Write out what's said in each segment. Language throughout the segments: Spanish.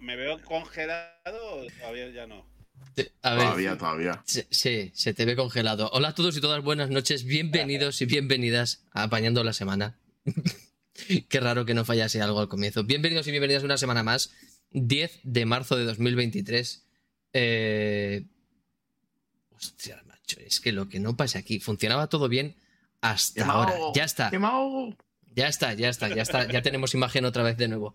¿Me veo congelado o todavía ya no? A ver, Todavía, todavía. se- sí, se te ve congelado. Hola a todos y todas, buenas noches, bienvenidos y bienvenidas a Apañando la Semana. Qué raro que no fallase algo al comienzo. Bienvenidos y bienvenidas una semana más, 10 de marzo de 2023. Eh... Hostia, macho, es que lo que no pasa aquí, funcionaba todo bien hasta ahora. Ya está. Ya está, ya está, ya está, ya tenemos imagen otra vez de nuevo.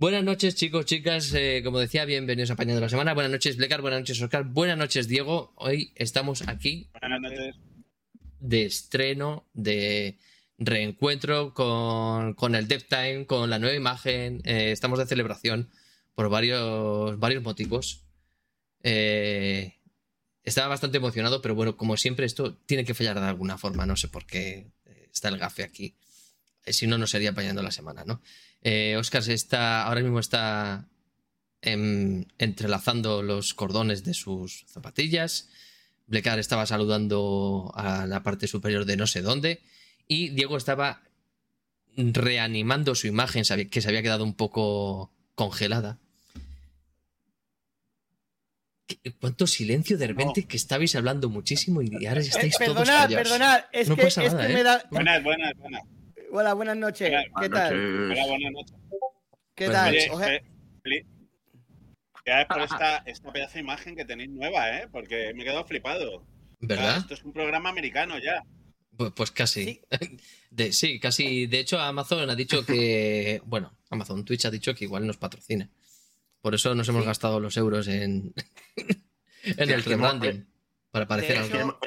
Buenas noches, chicos, chicas. eh, como decía, bienvenidos a Apañando la Semana. Buenas noches, Blecar. Buenas noches, Oscar. Buenas noches, Diego. Hoy estamos aquí Buenas noches. de estreno, de reencuentro con, con el Dev Time, con la nueva imagen. eh, estamos de celebración por varios, varios motivos. Eh, estaba bastante emocionado, pero bueno, como siempre, esto tiene que fallar de alguna forma. No sé por qué está el gafe aquí. Si no, no sería apañando la semana, ¿no? Eh, Oscar se está, ahora mismo está em, entrelazando los cordones de sus zapatillas. Blecar estaba saludando a la parte superior de no sé dónde. Y Diego estaba reanimando su imagen, que se había quedado un poco congelada. ¿Qué- ¿Cuánto silencio de repente que estabais hablando muchísimo y ahora estáis Eh, todos perdonad, callados? perdonad, es No que, pasa es nada, que ¿eh? me da. Buenas, buenas, buenas. Hola, buenas noches. ¿Qué tal? Buenas Hola, buenas noches. ¿Qué Buenas tal? Oye, eh, ya es por esta, esta pedazo de imagen que tenéis nueva, ¿eh? Porque me he quedado flipado. Ah, ¿Verdad? Esto es un programa americano ya. Pues, pues casi. Sí. De, sí, casi. De hecho, Amazon ha dicho que. Bueno, Amazon Twitch ha dicho que igual nos patrocina. Por eso nos hemos Sí. gastado los euros en, en Sí, el rebranding. Para parecer algo.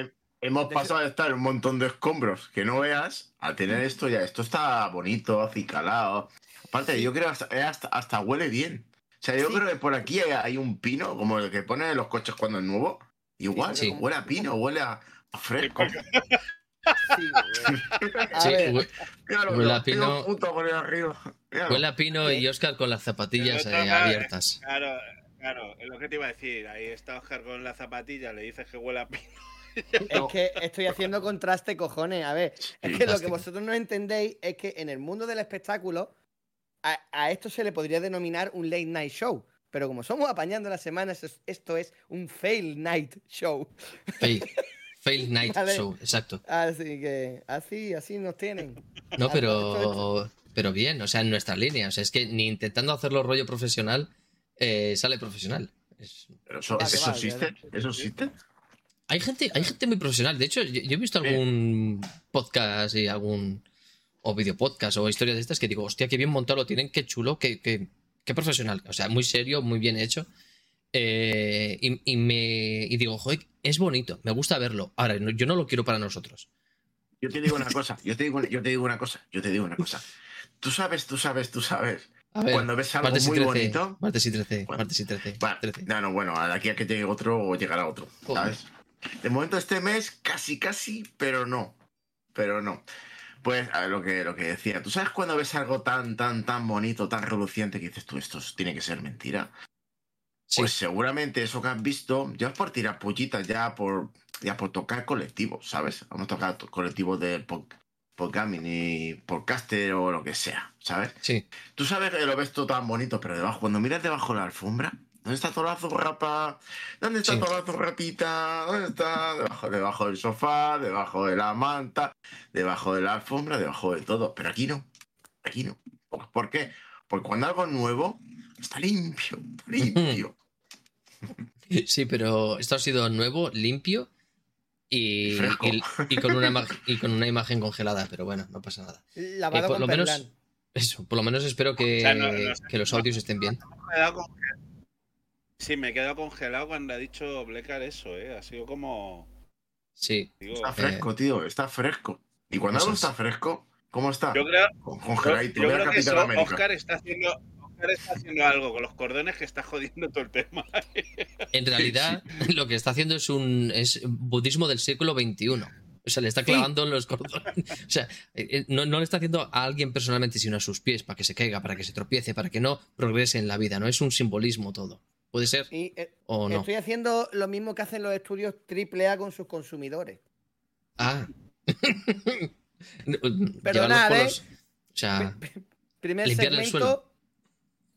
Hemos de pasado de estar en un montón de escombros que no veas a tener esto ya. Esto está bonito, acicalado. Aparte, yo creo hasta, eh, hasta, hasta huele bien. O sea, yo Sí. creo que por aquí hay, hay un pino, como el que ponen en los coches cuando es nuevo. Igual, Sí. huele a pino, huele a, a fresco. sí, ver, Míralo, Huele a pino. putos por ahí arriba. Huele a Pino y Oscar con las zapatillas eh, claro, abiertas. Claro, claro, es lo que te iba a decir. Ahí está Oscar con la zapatilla, le dices que huele a pino. es que estoy haciendo contraste, cojones. A ver, es que lo que vosotros no entendéis es que en el mundo del espectáculo a, a esto se le podría denominar un late night show. Pero como somos apañando las semanas, es- esto es un fail night show. Fail, fail Night Vale. Show, exacto. Así que así, así nos tienen. No, pero, pero bien, o sea, en nuestra línea. O sea, es que ni intentando hacerlo rollo profesional eh, sale profesional. Es- Pero eso, Vale, ¿eso vale, existe? ¿Eso existe? Hay gente, hay gente muy profesional. De hecho, yo, yo he visto algún podcast y algún. o video podcast o historias de estas que digo, hostia, qué bien montado lo tienen, qué chulo, qué, qué, qué profesional. O sea, muy serio, muy bien hecho. Eh, y, y me, y digo, joder, es bonito, me gusta verlo. Ahora, no- yo no lo quiero para nosotros. Yo te digo una cosa, yo te digo, yo te digo una cosa, yo te digo una cosa. Tú sabes, tú sabes, tú sabes. Ver, Cuando ves algo martes y muy 13, bonito. Martes y 13, Bueno, martes y 13. Bueno, 13. no, no, bueno, aquí a que llegue otro, llegará otro, Joder. De momento este mes, casi, casi, pero no. Pero no. Pues a ver, lo que, lo que decía, ¿tú sabes cuando ves algo tan, tan, tan bonito, tan reluciente que dices tú, esto tiene que ser mentira? Sí, Pues seguramente eso que has visto, ya es por tirar pollitas, ya por, ya por tocar colectivos, ¿sabes? Vamos a tocar to- colectivos de pod- podcasting y podcaster o lo que sea, ¿sabes? sí. Tú sabes que lo ves todo tan bonito, pero debajo, cuando miras debajo de la alfombra, ¿dónde está toda la zurrapa? ¿Dónde está Sí. toda la zurrapita? ¿Dónde está? Debajo, debajo del sofá, debajo de la manta, debajo de la alfombra, debajo de todo. Pero aquí no, aquí no. ¿Por- ¿Por qué? Porque cuando algo es nuevo, está limpio, limpio. Sí, pero esto ha sido nuevo, limpio y, y- y con una y con una imagen congelada, pero bueno, no pasa nada. Lavado Eh, por con lo menos-. Eso, por lo menos espero que, O sea, no- no sé. que los audios estén bien. Me he quedado conge- Sí, me he quedado congelado cuando ha dicho Blecar eso, ¿eh? Ha sido como. Sí, Digo, Está Eh, fresco, tío, está fresco. Y cuando algo es. está fresco, ¿cómo está? yo creo, Con- yo, Congeladito. yo Ve a creo que eso. Oscar está haciendo. Oscar está haciendo algo con los cordones que está jodiendo todo el tema. en realidad lo que está haciendo es un es budismo del siglo XXI. O sea, le está clavando los cordones. O sea, eh, eh, no, no le está haciendo a alguien personalmente, sino a sus pies, para que se caiga, para que se tropiece, para que no progrese en la vida. No es un simbolismo todo. Puede ser Y, eh, o no. Estoy haciendo lo mismo que hacen los estudios AAA con sus consumidores. Ah. Por ¿eh? los- O sea, Primer el segmento.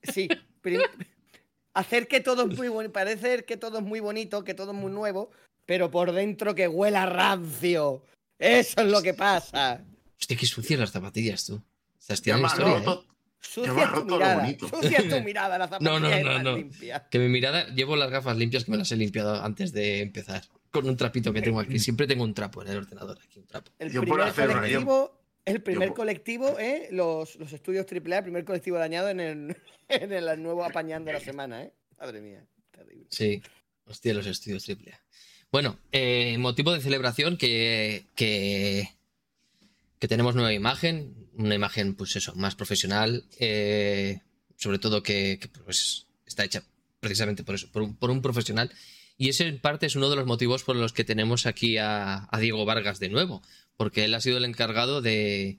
Sí. prim- hacer que todo es muy bonito, parecer que todo es muy bonito, que todo es muy nuevo, pero por dentro que huela a rancio. Eso es lo que pasa. Hostia, qué sucias las zapatillas, tú. Estás tirando historia, ¿eh? Sucia tu mirada. Sucia tu mirada, la zapatilla No, no, es no, más no. limpia. Que mi mirada, llevo las gafas limpias que me las he limpiado antes de empezar. Con un trapito que tengo aquí. Siempre tengo un trapo en el ordenador. Aquí un trapo. El Yo puedo primer hacer una- yo- colectivo, el primer yo- colectivo, ¿eh? Los, los estudios AAA, el primer colectivo dañado en el, en el nuevo apañando la semana, ¿eh? Madre mía, terrible. Sí. Hostia, los estudios triple A. Bueno, eh, motivo de celebración que, que, que tenemos nueva imagen. Una imagen, pues eso, más profesional. eh, sobre todo que, pues, está hecha precisamente por eso, por un, por un profesional. Y ese en parte es uno de los motivos por los que tenemos aquí a, Diego Vargas de nuevo. Porque él ha sido el encargado de,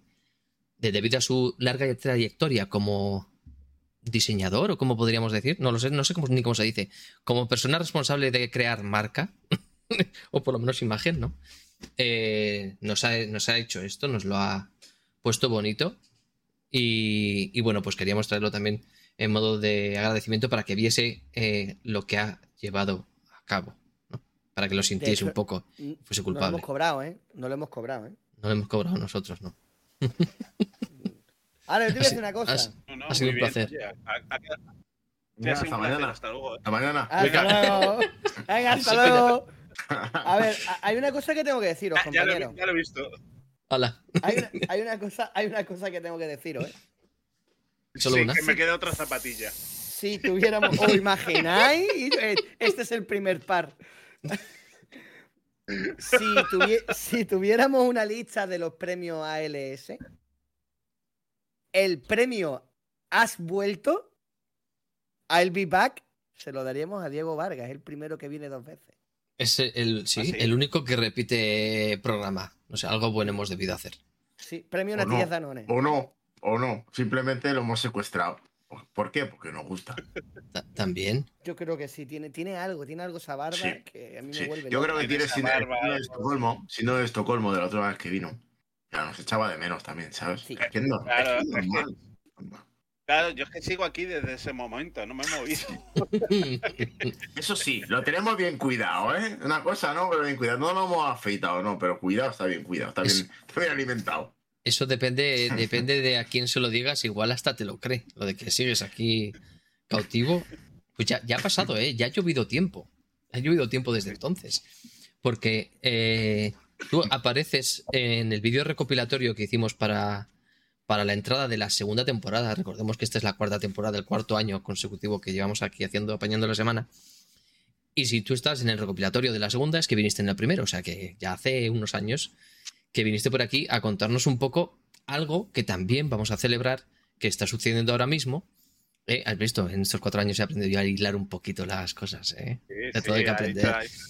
de, debido a su larga trayectoria como diseñador, o como podríamos decir, no lo sé, no sé ni cómo se dice, como persona responsable de crear marca, o por lo menos imagen, ¿no? Eh, nos, ha, nos ha hecho esto, nos lo ha puesto bonito. Y, y bueno, pues queríamos traerlo también en modo de agradecimiento para que viese eh, lo que ha llevado a cabo, ¿no? Para que lo sintiese hecho, un poco, fuese No lo culpable. hemos cobrado, ¿eh? No lo hemos cobrado, ¿eh? No lo hemos cobrado nosotros, ¿no. Ahora, yo te voy a decir una cosa. así- No, no, Ha sido un bien, placer. oye, hasta mañana. Hasta luego. eh. Hasta mañana. Hasta luego. Venga, hasta luego. A ver, hay una cosa que tengo que deciros, Ah, ya, ya lo he visto. Hala, Hay una, hay una cosa, hay una cosa que tengo que deciros, ¿eh? Solo sí, una. que me queda otra zapatilla. Si tuviéramos, ¿os imagináis? Este es el primer par. Si, si tuviéramos una lista de los premios ALS, el premio Has vuelto, I'll be back, se lo daríamos a Diego Vargas, el primero que viene dos veces. Es el, sí, ¿Ah, sí? el único que repite programa. O sea, algo bueno hemos debido hacer. Sí, premio O Natillas no. Danone. O no, o no. Simplemente lo hemos secuestrado. ¿Por qué? Porque nos gusta. Ta- También. Yo creo que sí, tiene, tiene algo, tiene algo esa barba Sí, que a mí me Sí, vuelve Yo creo que Tiene síndrome barba, de. Estocolmo, síndrome de Estocolmo de la otra vez que vino. Ya nos echaba de menos también, ¿sabes? Sí. Es que no, Claro, es que es es que- normal. Claro, yo es que sigo aquí desde ese momento, no me he movido. Eso sí, lo tenemos bien cuidado, ¿eh? Una cosa, ¿no? Pero bien cuidado. No lo hemos afeitado, no, pero cuidado, está bien cuidado, está bien, está bien alimentado. Eso depende, depende de a quién se lo digas, igual hasta te lo cree. Lo de que sigues aquí cautivo. Pues ya, ya ha pasado, ¿eh? Ya ha llovido tiempo. Ha llovido tiempo desde entonces. Porque eh, tú apareces en el vídeo recopilatorio que hicimos para, para la entrada de la segunda temporada. Recordemos que esta es la cuarta temporada, el cuarto año consecutivo que llevamos aquí haciendo, apañando la semana. Y si tú estás en el recopilatorio de la segunda, es que viniste en el primero. O sea que ya hace unos años que viniste por aquí a contarnos un poco algo que también vamos a celebrar que está sucediendo ahora mismo. Eh, Has visto, en estos cuatro años he aprendido a hilar un poquito las cosas. ¿eh? Sí, De todo hay que ha aprender. dicho-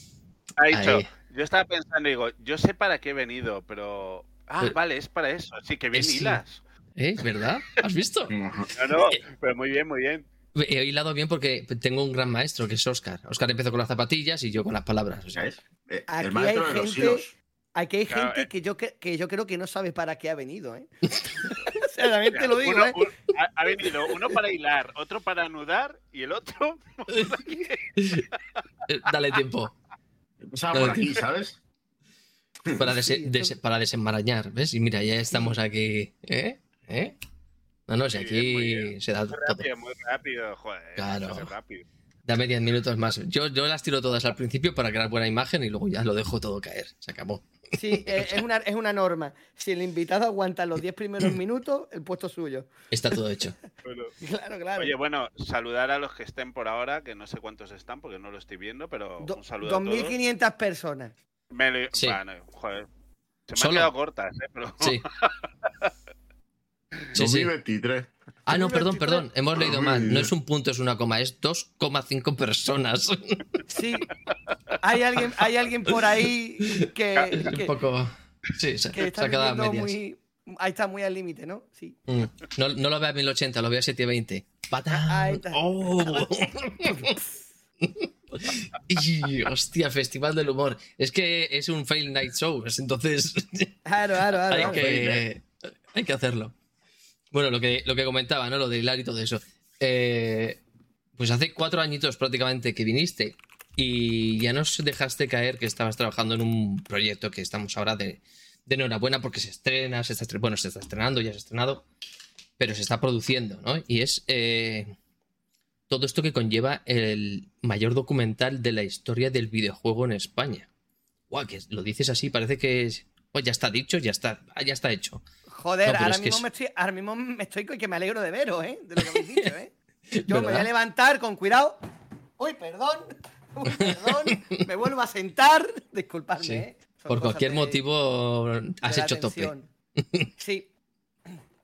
ha dicho, yo estaba pensando, digo, yo sé para qué he venido, pero... Ah, Pero- vale, es para eso. Sí, que bien hilas. ¿Eh? ¿Verdad? ¿Has visto? No, no, pero muy bien, muy bien. He hilado bien porque tengo un gran maestro que es Oscar. Oscar empezó con las zapatillas y yo con las palabras. O sea, ¿Sabes? Eh, Aquí el maestro hay de los gente- hilos. Aquí hay Claro, gente eh. que, yo, que, que yo creo que no sabe para qué ha venido, ¿eh? o sea, también te lo digo, Uno- ¿eh? un- ha, ha venido uno para hilar, otro para anudar y el otro... eh, dale tiempo Empezaba Dale, por aquí, ¿sabes? para, Sí, dese- para desenmarañar. ¿Ves? Y mira, ya estamos aquí. ¿Eh? ¿Eh? No, no, si aquí bien. se da Muy todo. rápido, muy rápido, joder. Claro. rápido. Dame 10 minutos más. Yo, yo las tiro todas al principio para crear buena imagen y luego ya lo dejo todo caer. Se acabó. Sí, es una, es una norma. Si el invitado aguanta los 10 primeros minutos, el puesto es suyo. Está todo hecho. Bueno, Claro, claro. Oye, bueno, saludar a los que estén por ahora, que no sé cuántos están porque no lo estoy viendo, pero Do- un saludo a todos. 2.500 personas. Me lo- Sí. Bueno, joder. Se me Solo. han quedado cortas, ¿eh? Pero... Sí. Sí, sí. 2023. Ah, no, perdón, 2023. perdón. Hemos leído mal. No es un punto, es una coma. Es 2,5 personas. Sí. Hay alguien, hay alguien por ahí que, un poco. Sí, se, que se está ha quedado a medias. muy. Ahí está muy al límite, ¿no? Sí. Mm. No, no lo veo a 1080, lo veo a 720. ¡Patán! Está. ¡Oh! Y, hostia, Festival del Humor. Es que es un Fail Night Show, es entonces Claro, claro, claro. hay que, hay que hacerlo. Bueno, lo que, lo que comentaba, ¿no? Lo de hilar y todo eso. Eh, pues hace cuatro añitos prácticamente que viniste y ya nos dejaste caer que estabas trabajando en un proyecto que estamos ahora de, de enhorabuena porque se estrena, se está bueno, se está estrenando, ya se ha estrenado, pero se está produciendo, ¿no? Y es eh, todo esto que conlleva el mayor documental de la historia del videojuego en España. Guau, que lo dices así, parece que pues ya está dicho, ya está, ya está hecho. Joder, No, ahora, mismo es- me estoy, ahora mismo me estoy con que me alegro de veros, ¿eh? De lo que habéis dicho, ¿eh? Yo me voy a levantar con cuidado. Uy, perdón. Uy, perdón. me vuelvo a sentar. Disculpadme, Sí. ¿eh? Son Por cualquier de- motivo has hecho tope. Sí.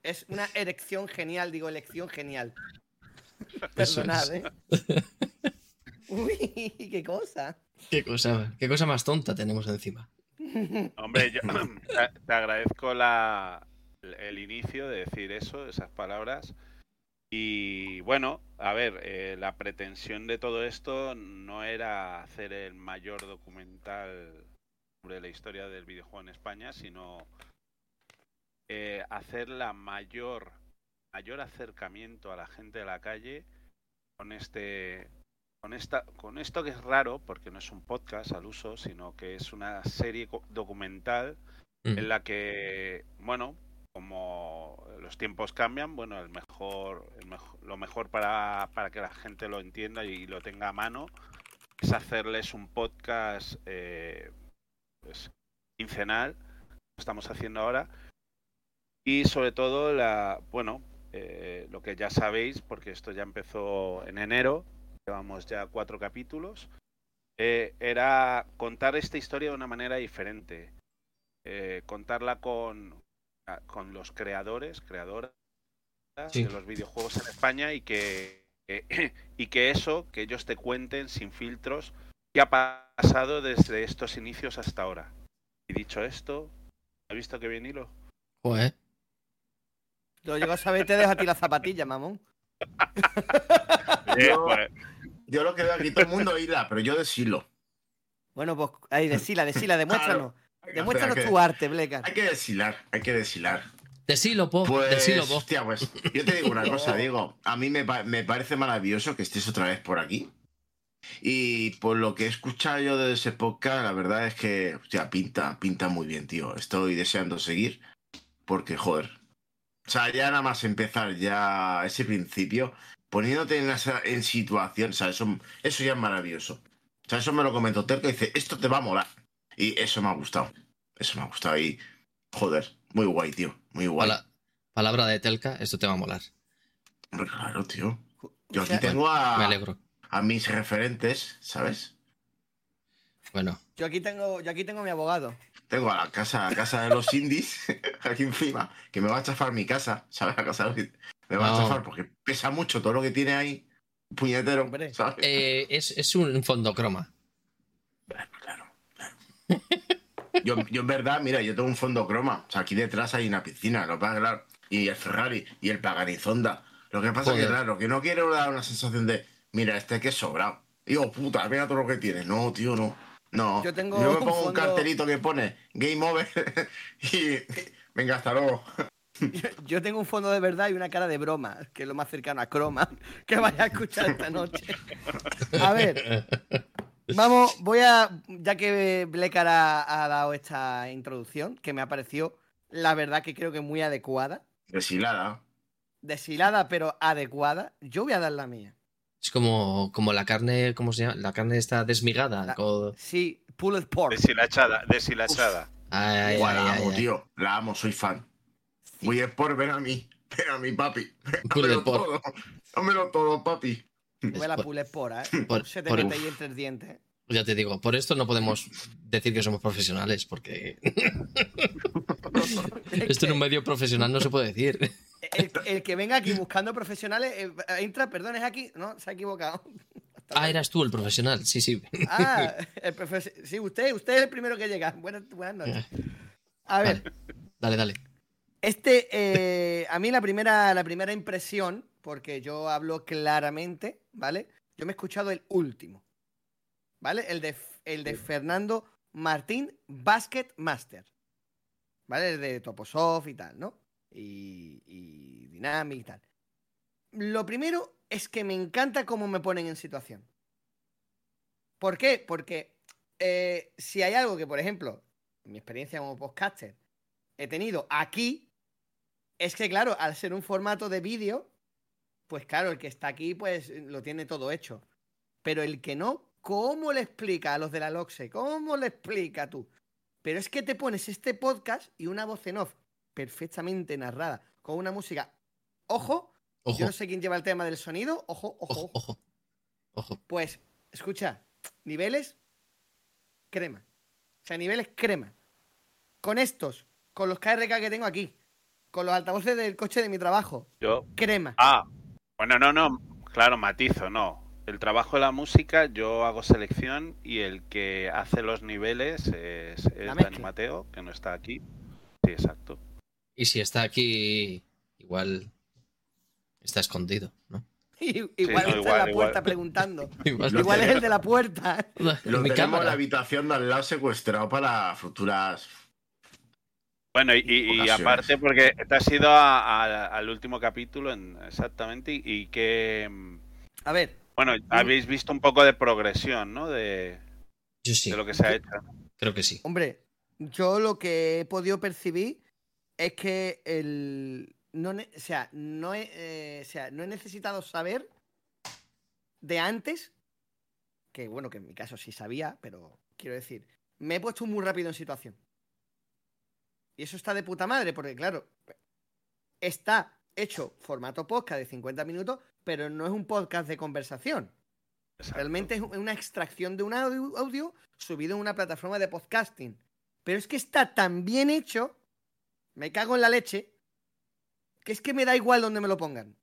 Es una erección genial, digo, elección genial. Perdonad. ¿eh? Uy, qué cosa. Qué cosa, qué cosa más tonta tenemos encima. Hombre, yo te agradezco la, el inicio de decir eso, esas palabras. Y bueno, a ver, eh, la pretensión de todo esto no era hacer el mayor documental sobre la historia del videojuego en España, sino eh, hacer la mayor mayor acercamiento a la gente de la calle con este con esta con esto que es raro porque no es un podcast al uso sino que es una serie documental Mm. en la que bueno como los tiempos cambian bueno el mejor, lo mejor para, para que la gente lo entienda y lo tenga a mano es hacerles un podcast eh, pues, quincenal lo estamos haciendo ahora. Y sobre todo la bueno eh, lo que ya sabéis porque esto ya empezó en enero llevamos ya cuatro capítulos eh, era contar esta historia de una manera diferente. Contarla con, con los creadores, creadoras Sí. de los videojuegos en España y que, y que eso, que ellos te cuenten sin filtros, qué ha pasado desde estos inicios hasta ahora. Y dicho esto, ¿has visto que bien hilo? Joder. Yo llego a saber te dejo a ti la zapatilla, mamón. Yo- pues, Yo lo que veo aquí todo el mundo hila, pero yo deshilo. Bueno, pues ahí, decila, decila, demuéstranos. Demuéstranos tu arte, Blecar. Hay que deshilar, hay que deshilar. Decilo, po. Pues, Decilo, po. hostia, pues yo te digo una cosa, digo, a mí me, pa- me parece maravilloso que estés otra vez por aquí. Y por lo que he escuchado yo de ese podcast, la verdad es que, hostia, pinta, pinta muy bien, tío. Estoy deseando seguir porque, joder. O sea, ya nada más empezar ya ese principio, poniéndote en, esa, en situación, o sea, eso, eso ya es maravilloso. O sea, eso me lo comentó Terco y dice, esto te va a molar. Y eso me ha gustado. Eso me ha gustado y, joder, muy guay, tío. Muy guay. Pala- palabra de Telka, esto te va a molar. Hombre, claro, tío. Yo O aquí sea, tengo Me a, alegro. a mis referentes, ¿sabes? Bueno, Yo aquí tengo, yo aquí tengo a mi abogado. Tengo a la casa, a casa de los indies, aquí encima, que me va a chafar mi casa, ¿sabes? La casa de los indies. Me va No. a chafar porque pesa mucho todo lo que tiene ahí. Puñetero, Hombre. ¿sabes? eh, es, es un fondo croma. Claro, claro. Yo, yo en verdad, mira, yo tengo un fondo croma. O sea, aquí detrás hay una piscina, lo pasa claro. Y el Ferrari y el Paganizonda. Lo que pasa es que, claro, que no quiero dar una sensación de, mira, este que es sobrado. Digo, puta, mira todo lo que tiene. No, tío, no. No. Yo tengo me un pongo un, fondo- cartelito que pone Game Over y venga, hasta luego. Yo, yo tengo un fondo de verdad y una cara de broma, que es lo más cercano a croma que vaya a escuchar esta noche. A ver, vamos, voy a. Ya que Blecar ha, ha dado esta introducción, que me ha parecido, la verdad, que creo que muy adecuada, Deshilada. deshilada, pero adecuada, yo voy a dar la mía. Es como, como la carne, ¿cómo se llama? La carne está desmigada. La- Sí, pulled pork. deshilachada, deshilachada. Ay, ay, Guau, ay, la ay, amo, ay. tío. La amo, soy fan. Sí. Voy a por ven a mí. Ven a mi papi. Pulled Dámelo pork. todo. Dámelo todo, papi. Tuve la ¿eh? por- Se te por- mete ahí entre el diente. Ya te digo, por esto no podemos decir que somos profesionales, porque esto en un medio profesional no se puede decir. El, el que venga aquí buscando profesionales, eh, entra, perdón, es aquí. No, se ha equivocado. Ah, eras tú el profesional, sí, sí. Ah, el profes- sí, usted, usted es el primero que llega. Buenas, buenas noches. A ver, Dale, dale. Este, eh, a mí la primera, la primera impresión, porque yo hablo claramente, ¿vale? Yo me he escuchado el último, ¿vale? El de, el de Fernando Martín Basket Master, ¿vale? El de Toposoft y tal, ¿no? Y, y Dynamic y tal. lo primero es que me encanta cómo me ponen en situación. ¿Por qué? Porque eh, si hay algo que, por ejemplo, en mi experiencia como podcaster, he tenido aquí, es que, claro, al ser un formato de vídeo, pues claro, el que está aquí, pues lo tiene todo hecho. Pero el que no, ¿cómo le explica a los de la LOXE? ¿Cómo le explica tú? Pero es que te pones este podcast y una voz en off perfectamente narrada, con una música. Ojo, Ojo, yo no sé quién lleva el tema del sonido. Ojo, ojo, ojo, ojo. ojo. Ojo. Pues, escucha, niveles crema. O sea, niveles crema. Con estos, con los KRK que tengo aquí, con los altavoces del coche de mi trabajo, Yo. crema. Ah, bueno, no, no. Claro, matizo, no. El trabajo de la música, yo hago selección y el que hace los niveles es, es Dani. Mateo, que no está aquí. Sí, exacto. Y si está aquí, igual está escondido, ¿no? Igual no, está en la igual. puerta preguntando. Igual, es el de la puerta. Lo tenemos en la habitación de al lado secuestrado para futuras. Bueno, y, y- y Ocasiones. aparte porque te has ido a- a- al último capítulo en- exactamente y, y que... mm, A ver, Bueno, habéis visto un poco de progresión, ¿no? De, Yo sí, de lo que se ha hecho. creo que sí. hombre, yo lo que he podido percibir es que el. No, o, sea, no he, eh, o sea, no he necesitado saber de antes, que bueno, que en mi caso sí sabía, pero quiero decir, me he puesto muy rápido en situación. Y eso está de puta madre, porque claro, está hecho formato podcast de 50 minutos, pero no es un podcast de conversación. Exacto. Realmente es una extracción de un audio, audio subido en una plataforma de podcasting. Pero es que está tan bien hecho, me cago en la leche, que es que me da igual donde me lo pongan.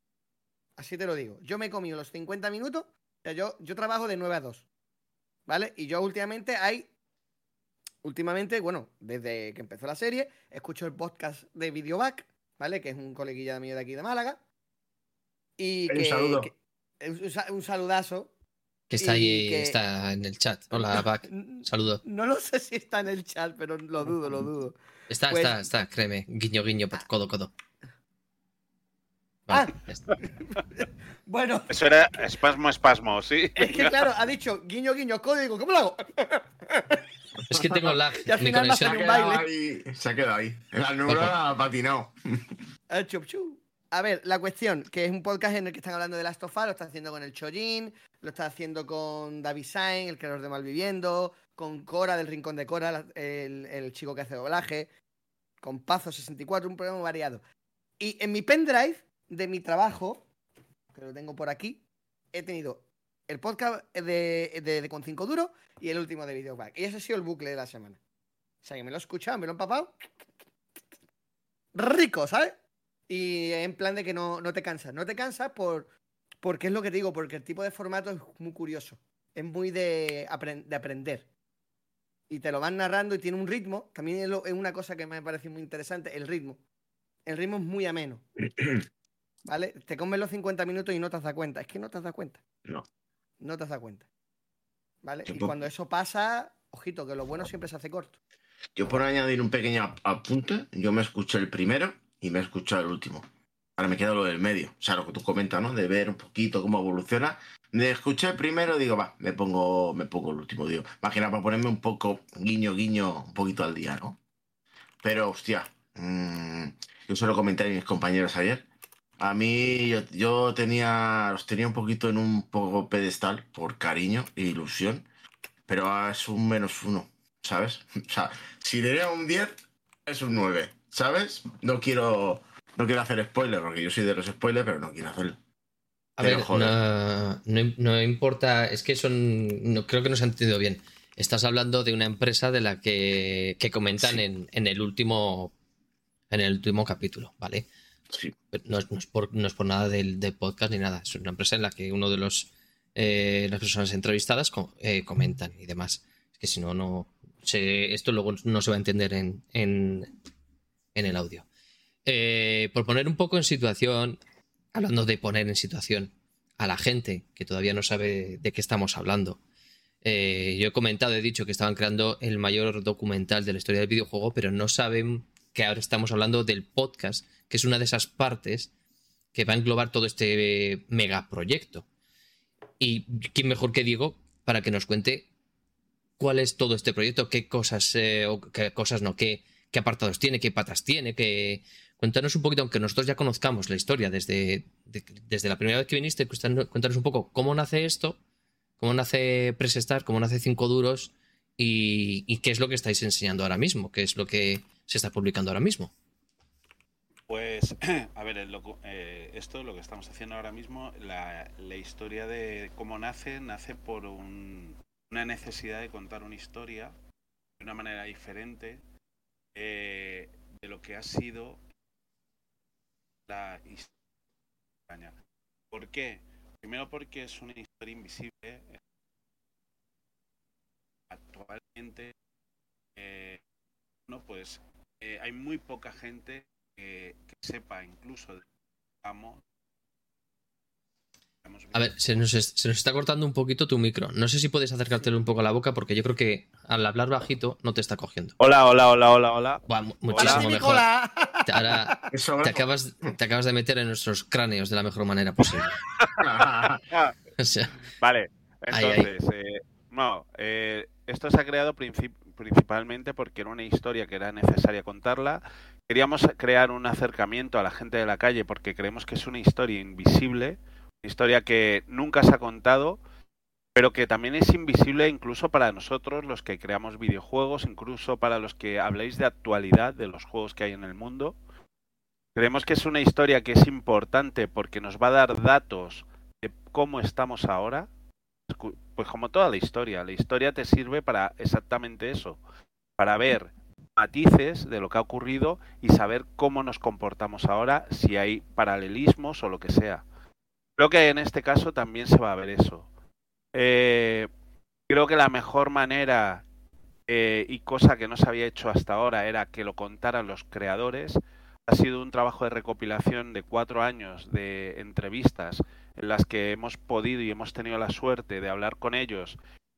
Así te lo digo. Yo me he comido los 50 minutos, o sea, yo, yo trabajo de 9 a 2. ¿Vale? Y yo últimamente hay. Últimamente, bueno, desde que empezó la serie, escucho el podcast de Videoback, ¿vale? Que es un coleguilla mío de aquí de Málaga. Y Un que, saludo. que- un, sa- un saludazo. Que está ahí, que- está en el chat. Hola, Back. Saludo. No lo sé si está en el chat, pero lo dudo, lo dudo. Está, Pues- está, está, créeme. Guiño, guiño, codo, codo. Ah. Bueno, Eso era espasmo, espasmo, ¿sí? es que claro, ha dicho guiño, guiño, código, ¿cómo lo hago? Es que tengo lag. Y al final me un quedado baile. ahí. Se ha quedado ahí. La neurona ha patinado. Chup, chup. A ver, la cuestión, que es un podcast en el que están hablando de Last of Us, lo está haciendo con el Chojin, lo está haciendo con David Sain, el creador de Malviviendo, con Cora del Rincón de Cora, el, el chico que hace doblaje, con Pazo64, un programa variado. Y en mi pendrive de mi trabajo, que lo tengo por aquí, he tenido el podcast de, de, Con 5 Duro y el último de Videoback. Y ese ha sido el bucle de la semana. O sea, que me lo he escuchado, me lo he empapado. Rico, ¿sabes? Y en plan de que no, no te cansas. No te cansas por, porque es lo que te digo, porque el tipo de formato es muy curioso. Es muy de, apren- de aprender. Y te lo van narrando y tiene un ritmo. También es, es una cosa que me parece muy interesante, el ritmo. El ritmo es muy ameno. ¿Vale? Te comes los 50 minutos y no te has dado cuenta. Es que no te has dado cuenta. No. No te has dado cuenta. ¿Vale? Y cuando eso pasa, ojito, que lo bueno siempre se hace corto. Yo por añadir un pequeño ap- apunte, yo me escuché el primero y me he escuchado el último. Ahora me queda lo del medio. O sea, lo que tú comentas, ¿no? De ver un poquito cómo evoluciona. Me escuché el primero, digo, va, me pongo, me pongo el último, digo. Imagina para ponerme un poco guiño, guiño, un poquito al día, ¿no? Pero, hostia, mm, yo se lo comenté a mis compañeros ayer. A mí, yo, yo tenía, los tenía un poquito en un poco pedestal por cariño e ilusión, pero ahora es un menos uno, ¿sabes? O sea, si le un 10, es un 9, ¿sabes? No quiero, no quiero hacer spoiler, porque yo soy de los spoilers, pero no quiero hacerlo. A Pero, ver, no, no- no importa, es que son, no, creo que no se ha entendido bien. Estás hablando de una empresa de la que, que comentan Sí. en, en el último en el último capítulo, ¿vale? Sí, Pero No, es, no es por, no es por nada del, del podcast ni nada, es una empresa en la que uno de los eh, las personas entrevistadas eh, comentan y demás. Es que si no, no se, esto luego no se va a entender en, en, en el audio. Eh, por poner un poco en situación, hablando de poner en situación a la gente que todavía no sabe de qué estamos hablando. eh, yo he comentado, he dicho que estaban creando el mayor documental de la historia del videojuego, pero no saben que ahora estamos hablando del podcast, que es una de esas partes que va a englobar todo este megaproyecto. Y quién mejor que Diego para que nos cuente cuál es todo este proyecto, qué cosas, eh, o qué cosas no, qué, qué apartados tiene, qué patas tiene, qué... Cuéntanos un poquito, aunque nosotros ya conozcamos la historia desde, de- desde la primera vez que viniste, cuéntanos cuéntanos un poco cómo nace esto, cómo nace Presestar, cómo nace Cinco Duros y, y qué es lo que estáis enseñando ahora mismo, qué es lo que se está publicando ahora mismo. Pues, a ver, el eh, esto, lo que estamos haciendo ahora mismo, la, la historia de cómo nace, nace por un- una necesidad de contar una historia de una manera diferente eh, de lo que ha sido la historia. ¿Por qué? Primero porque es una historia invisible. Actualmente, eh, no, pues eh, hay muy poca gente que, que sepa incluso de digamos, A ver, se nos, es- se nos está cortando un poquito tu micro. No sé si puedes acercártelo un poco a la boca porque yo creo que al hablar bajito no te está cogiendo. Hola, hola, hola, hola, hola. Buah, muchísimo mejor. Te- Ahora Eso te acabas, te acabas de meter en nuestros cráneos de la mejor manera posible. O sea, Vale, Ahí, ahí. entonces, eh, no, eh, esto se ha creado princip- principalmente porque era una historia que era necesaria contarla. Queríamos crear un acercamiento a la gente de la calle porque creemos que es una historia invisible, una historia que nunca se ha contado, pero que también es invisible incluso para nosotros, los que creamos videojuegos, incluso para los que habléis de actualidad de los juegos que hay en el mundo. Creemos que es una historia que es importante porque nos va a dar datos de cómo estamos ahora, pues como toda la historia, la historia te sirve para exactamente eso, para ver matices de lo que ha ocurrido y saber cómo nos comportamos ahora, si hay paralelismos o lo que sea. Creo que en este caso también se va a ver eso. Eh, creo que la mejor manera eh, y cosa que no se había hecho hasta ahora era que lo contaran los creadores. Ha sido un trabajo de recopilación de cuatro años de entrevistas en las que hemos podido y hemos tenido la suerte de hablar con ellos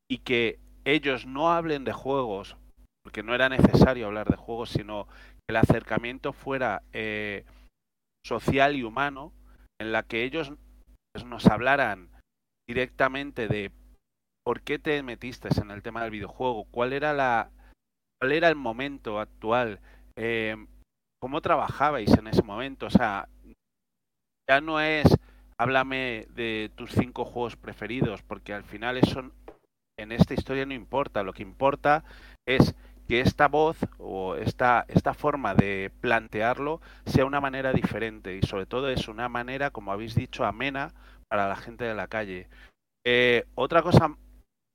y que ellos no hablen de juegos, porque no era necesario hablar de juegos, sino que el acercamiento fuera eh, social y humano, en la que ellos pues, nos hablaran directamente de por qué te metiste en el tema del videojuego, cuál era la cuál era el momento actual, eh, cómo trabajabais en ese momento, o sea, ya no es háblame de tus cinco juegos preferidos, porque al final eso en esta historia no importa, lo que importa es que esta voz o esta, esta forma de plantearlo sea una manera diferente y sobre todo es una manera, como habéis dicho, amena para la gente de la calle. Eh, otra cosa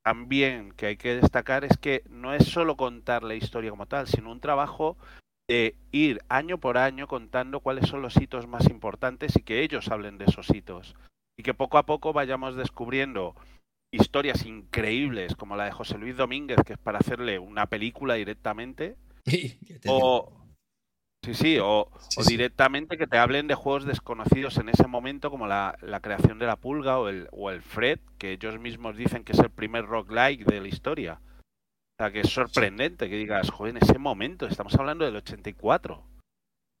también que hay que destacar es que no es solo contar la historia como tal, sino un trabajo de ir año por año contando cuáles son los hitos más importantes y que ellos hablen de esos hitos. Y que poco a poco vayamos descubriendo historias increíbles como la de José Luis Domínguez, que es para hacerle una película directamente, o sí, sí, o, Sí, o sí. directamente que te hablen de juegos desconocidos en ese momento, como la, la creación de la pulga o el, o el Fred, que ellos mismos dicen que es el primer roguelike de la historia. O sea, que es sorprendente que digas, joder, en ese momento, estamos hablando del 84.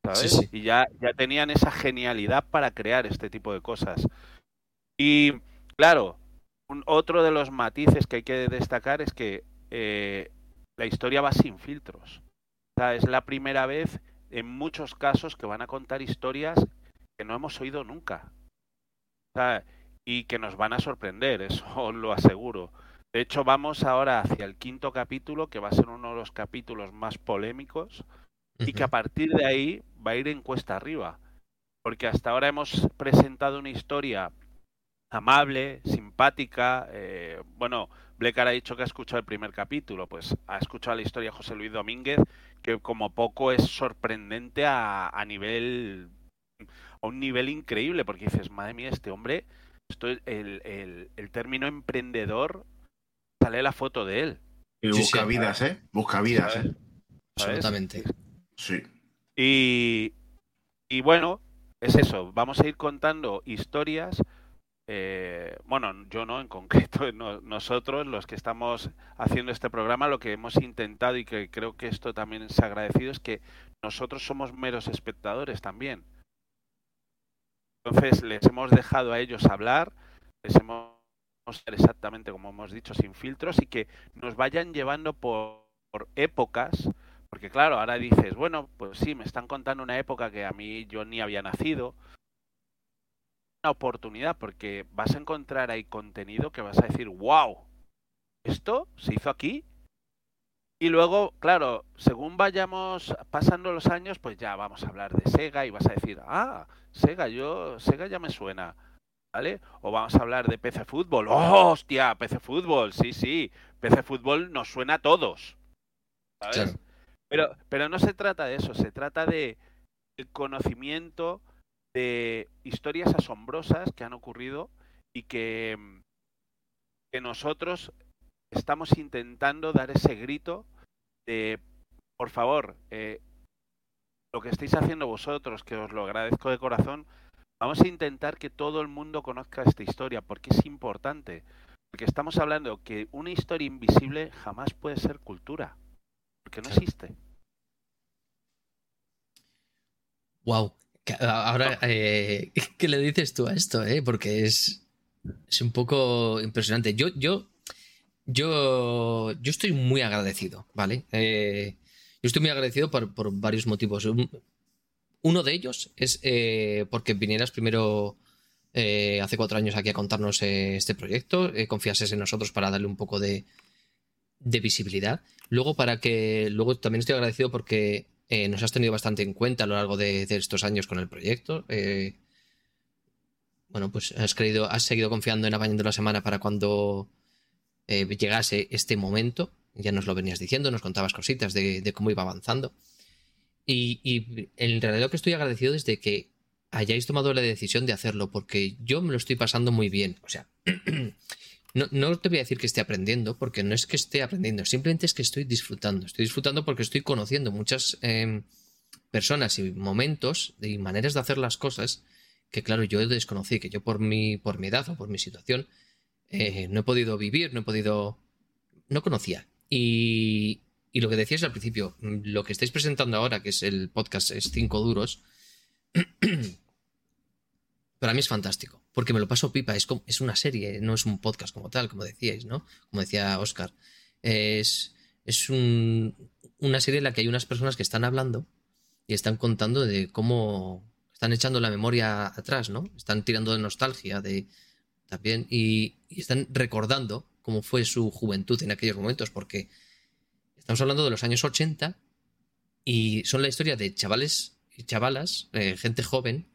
¿Sabes? Sí. Y ya, ya tenían esa genialidad para crear este tipo de cosas. Y claro, un- otro de los matices que hay que destacar es que eh, la historia va sin filtros. O sea, es la primera vez en muchos casos que van a contar historias que no hemos oído nunca. O sea, y que nos van a sorprender, eso os lo aseguro. De hecho, vamos ahora hacia el quinto capítulo, que va a ser uno de los capítulos más polémicos, y que a partir de ahí va a ir en cuesta arriba. Porque hasta ahora hemos presentado una historia amable, simpática. eh, bueno, Blecar ha dicho que ha escuchado el primer capítulo, pues ha escuchado la historia de José Luis Domínguez, que como poco es sorprendente a, a nivel a un nivel increíble, porque dices, madre mía, este hombre, esto es el, el, el término emprendedor, sale la foto de él. Y busca sí. vidas, ¿eh? Busca vidas, ¿eh? ¿sabes? Absolutamente. Sí. Y, y bueno, es eso, vamos a ir contando historias. Eh, bueno, yo no en concreto, no- nosotros los que estamos haciendo este programa, lo que hemos intentado y que creo que esto también es agradecido es que nosotros somos meros espectadores también. Entonces les hemos dejado a ellos hablar, les hemos exactamente como hemos dicho, sin filtros y que nos vayan llevando por, por épocas. Porque claro, ahora dices, bueno, pues sí, me están contando una época que a mí yo ni había nacido. Una oportunidad porque vas a encontrar ahí contenido que vas a decir, wow, esto se hizo aquí. Y luego, claro, según vayamos pasando los años, pues ya vamos a hablar de Sega y vas a decir, ah, Sega, yo, Sega ya me suena. ¿Vale? O vamos a hablar de PC Fútbol. ¡Oh, hostia! PC Fútbol, sí, sí. PC Fútbol nos suena a todos. ¿Sabes? Claro. Pero, pero no se trata de eso, se trata de el conocimiento de historias asombrosas que han ocurrido y que, que nosotros estamos intentando dar ese grito de, por favor, eh, lo que estáis haciendo vosotros, que os lo agradezco de corazón, vamos a intentar que todo el mundo conozca esta historia, porque es importante. Porque estamos hablando que una historia invisible jamás puede ser cultura, porque no existe. Wow. Ahora, eh, ¿qué le dices tú a esto? Eh? Porque es, es un poco impresionante. Yo, yo, yo, yo estoy muy agradecido, ¿vale? Eh, yo estoy muy agradecido por, por varios motivos. Uno de ellos es eh, porque vinieras primero hace cuatro años aquí a contarnos este proyecto, confiases en nosotros para darle un poco de, de, visibilidad. Luego, para que. Luego también estoy agradecido porque nos has tenido bastante en cuenta a lo largo de, de estos años con el proyecto. bueno, pues has creído, has seguido confiando en Apañando la Semana para cuando llegase este momento. Ya nos lo venías diciendo, nos contabas cositas de, de cómo iba avanzando. Y, y, en realidad que estoy agradecido desde que hayáis tomado la decisión de hacerlo, porque yo me lo estoy pasando muy bien. O sea, no, no, te voy a decir que esté aprendiendo, porque no es que esté aprendiendo, simplemente es que estoy disfrutando. Estoy disfrutando porque estoy conociendo muchas eh, personas y momentos y maneras de hacer las cosas que, claro, yo desconocí, que yo por mi, por mi edad o por mi situación eh, no he podido vivir, no he podido... no conocía. Y, y lo que decías al principio, mm, lo que estáis presentando ahora, que es el podcast, es Cinco Duros, para mí es fantástico, porque me lo paso pipa, es, como, es una serie, no es un podcast como tal, como decíais, ¿no? Como decía Oscar. Es, es un, una serie en la que hay unas personas que están hablando y están contando de cómo están echando la memoria atrás, ¿no? Están tirando de nostalgia de también y, y están recordando cómo fue su juventud en aquellos momentos, porque Estamos hablando de los años 80 y son la historia de chavales y chavalas, eh, gente joven,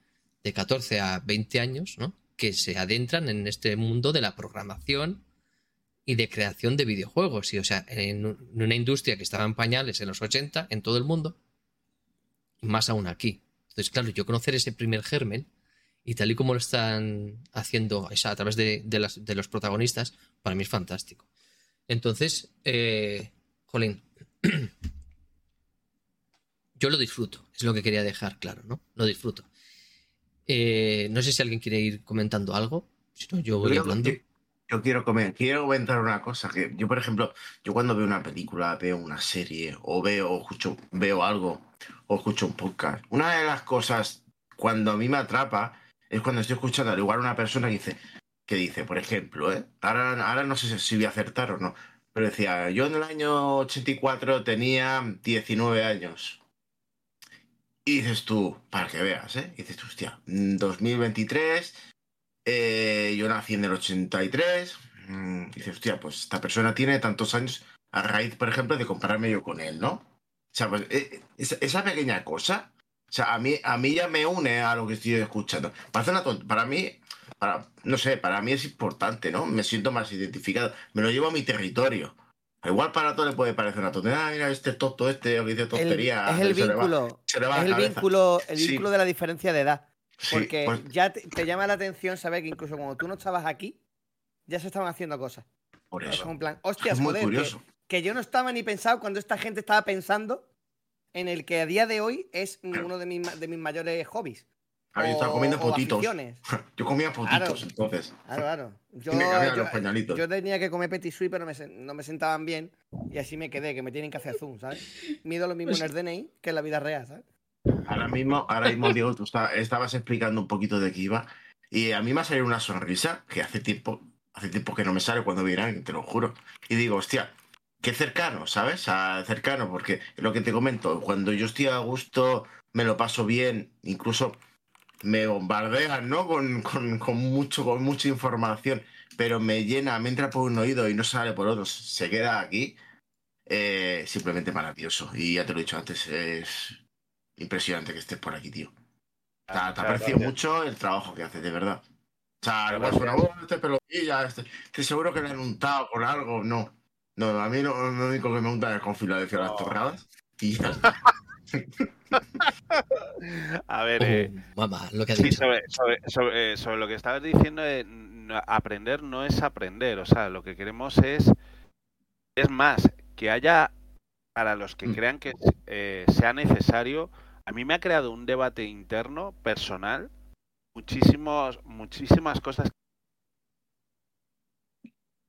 de 14 a 20 años, ¿no? que se adentran en este mundo de la programación y de creación de videojuegos. Y, o sea, en una industria que estaba en pañales en los 80 en todo el mundo, y más aún aquí. Entonces, claro, yo conocer ese primer germen y tal y como lo están haciendo a través de, las, los protagonistas, para mí es fantástico. Entonces, eh, Jolín, yo lo disfruto, es lo que quería dejar claro, ¿no? Lo disfruto. Eh, no sé si alguien quiere ir comentando algo, si no, yo voy yo, hablando. Yo, yo, quiero, comer, quiero comentar una cosa, que yo, por ejemplo, yo cuando veo una película, veo una serie, o veo, o escucho, veo algo, o escucho un podcast, una de las cosas cuando a mí me atrapa es cuando estoy escuchando al igual una persona que dice, que dice, por ejemplo, ¿eh? ahora, ahora no sé si voy a acertar o no, pero decía, yo en el año 84 tenía 19 años. Y dices tú, para que veas, ¿eh? Y dices tú, hostia, 2023, eh, yo nací en el 83. Mm, y dices, hostia, pues esta persona tiene tantos años a raíz, por ejemplo, de compararme yo con él, ¿no? O sea, pues eh, esa, esa, pequeña cosa, o sea, a mí, a mí ya me une a lo que estoy escuchando. Parece una para mí, para, no sé, para mí es importante, ¿no? Me siento más identificado, me lo llevo a mi territorio. Igual para todo le puede parecer una tontería. Ah, mira, este tonto, este, que dice tontería. El, es el vínculo. Se le va, se le va es el vínculo, el vínculo sí. de la diferencia de edad. Porque sí, pues, ya te, te, llama la atención saber que incluso cuando tú no estabas aquí, ya se estaban haciendo cosas. Por eso. En plan, hostias, es muy joder, curioso. Que, que, yo no estaba ni pensado cuando esta gente estaba pensando en el que a día de hoy es Pero, uno de mis, de mis mayores hobbies. Yo estaba comiendo potitos. aficiones. Yo comía potitos, Claro. entonces. Claro, claro. Yo, Me yo- los pañalitos. yo tenía que comer petit suisse, pero me no me sentaban bien. Y así me quedé, que me tienen que hacer zoom, ¿sabes? Mido lo mismo en el DNI que en la vida real, ¿sabes? ahora mismo, ahora mismo, Diego, tú está- estabas explicando un poquito de qué iba. Y a mí me ha salido una sonrisa que hace tiempo, hace tiempo que no me sale cuando vienen, te lo juro. Y digo, hostia, qué cercano, ¿sabes? A cercano, porque lo que te comento, cuando yo estoy a gusto, me lo paso bien, incluso me bombardean, ¿no? Con, con- con mucho, con mucha información, pero me llena, me entra por un oído y no sale por otro, se queda aquí. eh, simplemente maravilloso. Y ya te lo he dicho antes, es impresionante que estés por aquí, tío. Te Muchas aprecio mucho el trabajo que haces, de verdad. O sea, suena, gracias. "Oh, este pelotilla, este, que seguro que le han untado con algo. No, no, a mí lo, lo único que me untan es con Filadelfia las torradas. Y ya. A ver, eh, mamá, lo que ha Sí, dicho. sobre, sobre- sobre, sobre lo que estabas diciendo, aprender no es aprender, o sea, lo que queremos es, es más, que haya, para los que Mm. crean que eh, sea necesario, a mí me ha creado un debate interno, personal, muchísimos, muchísimas cosas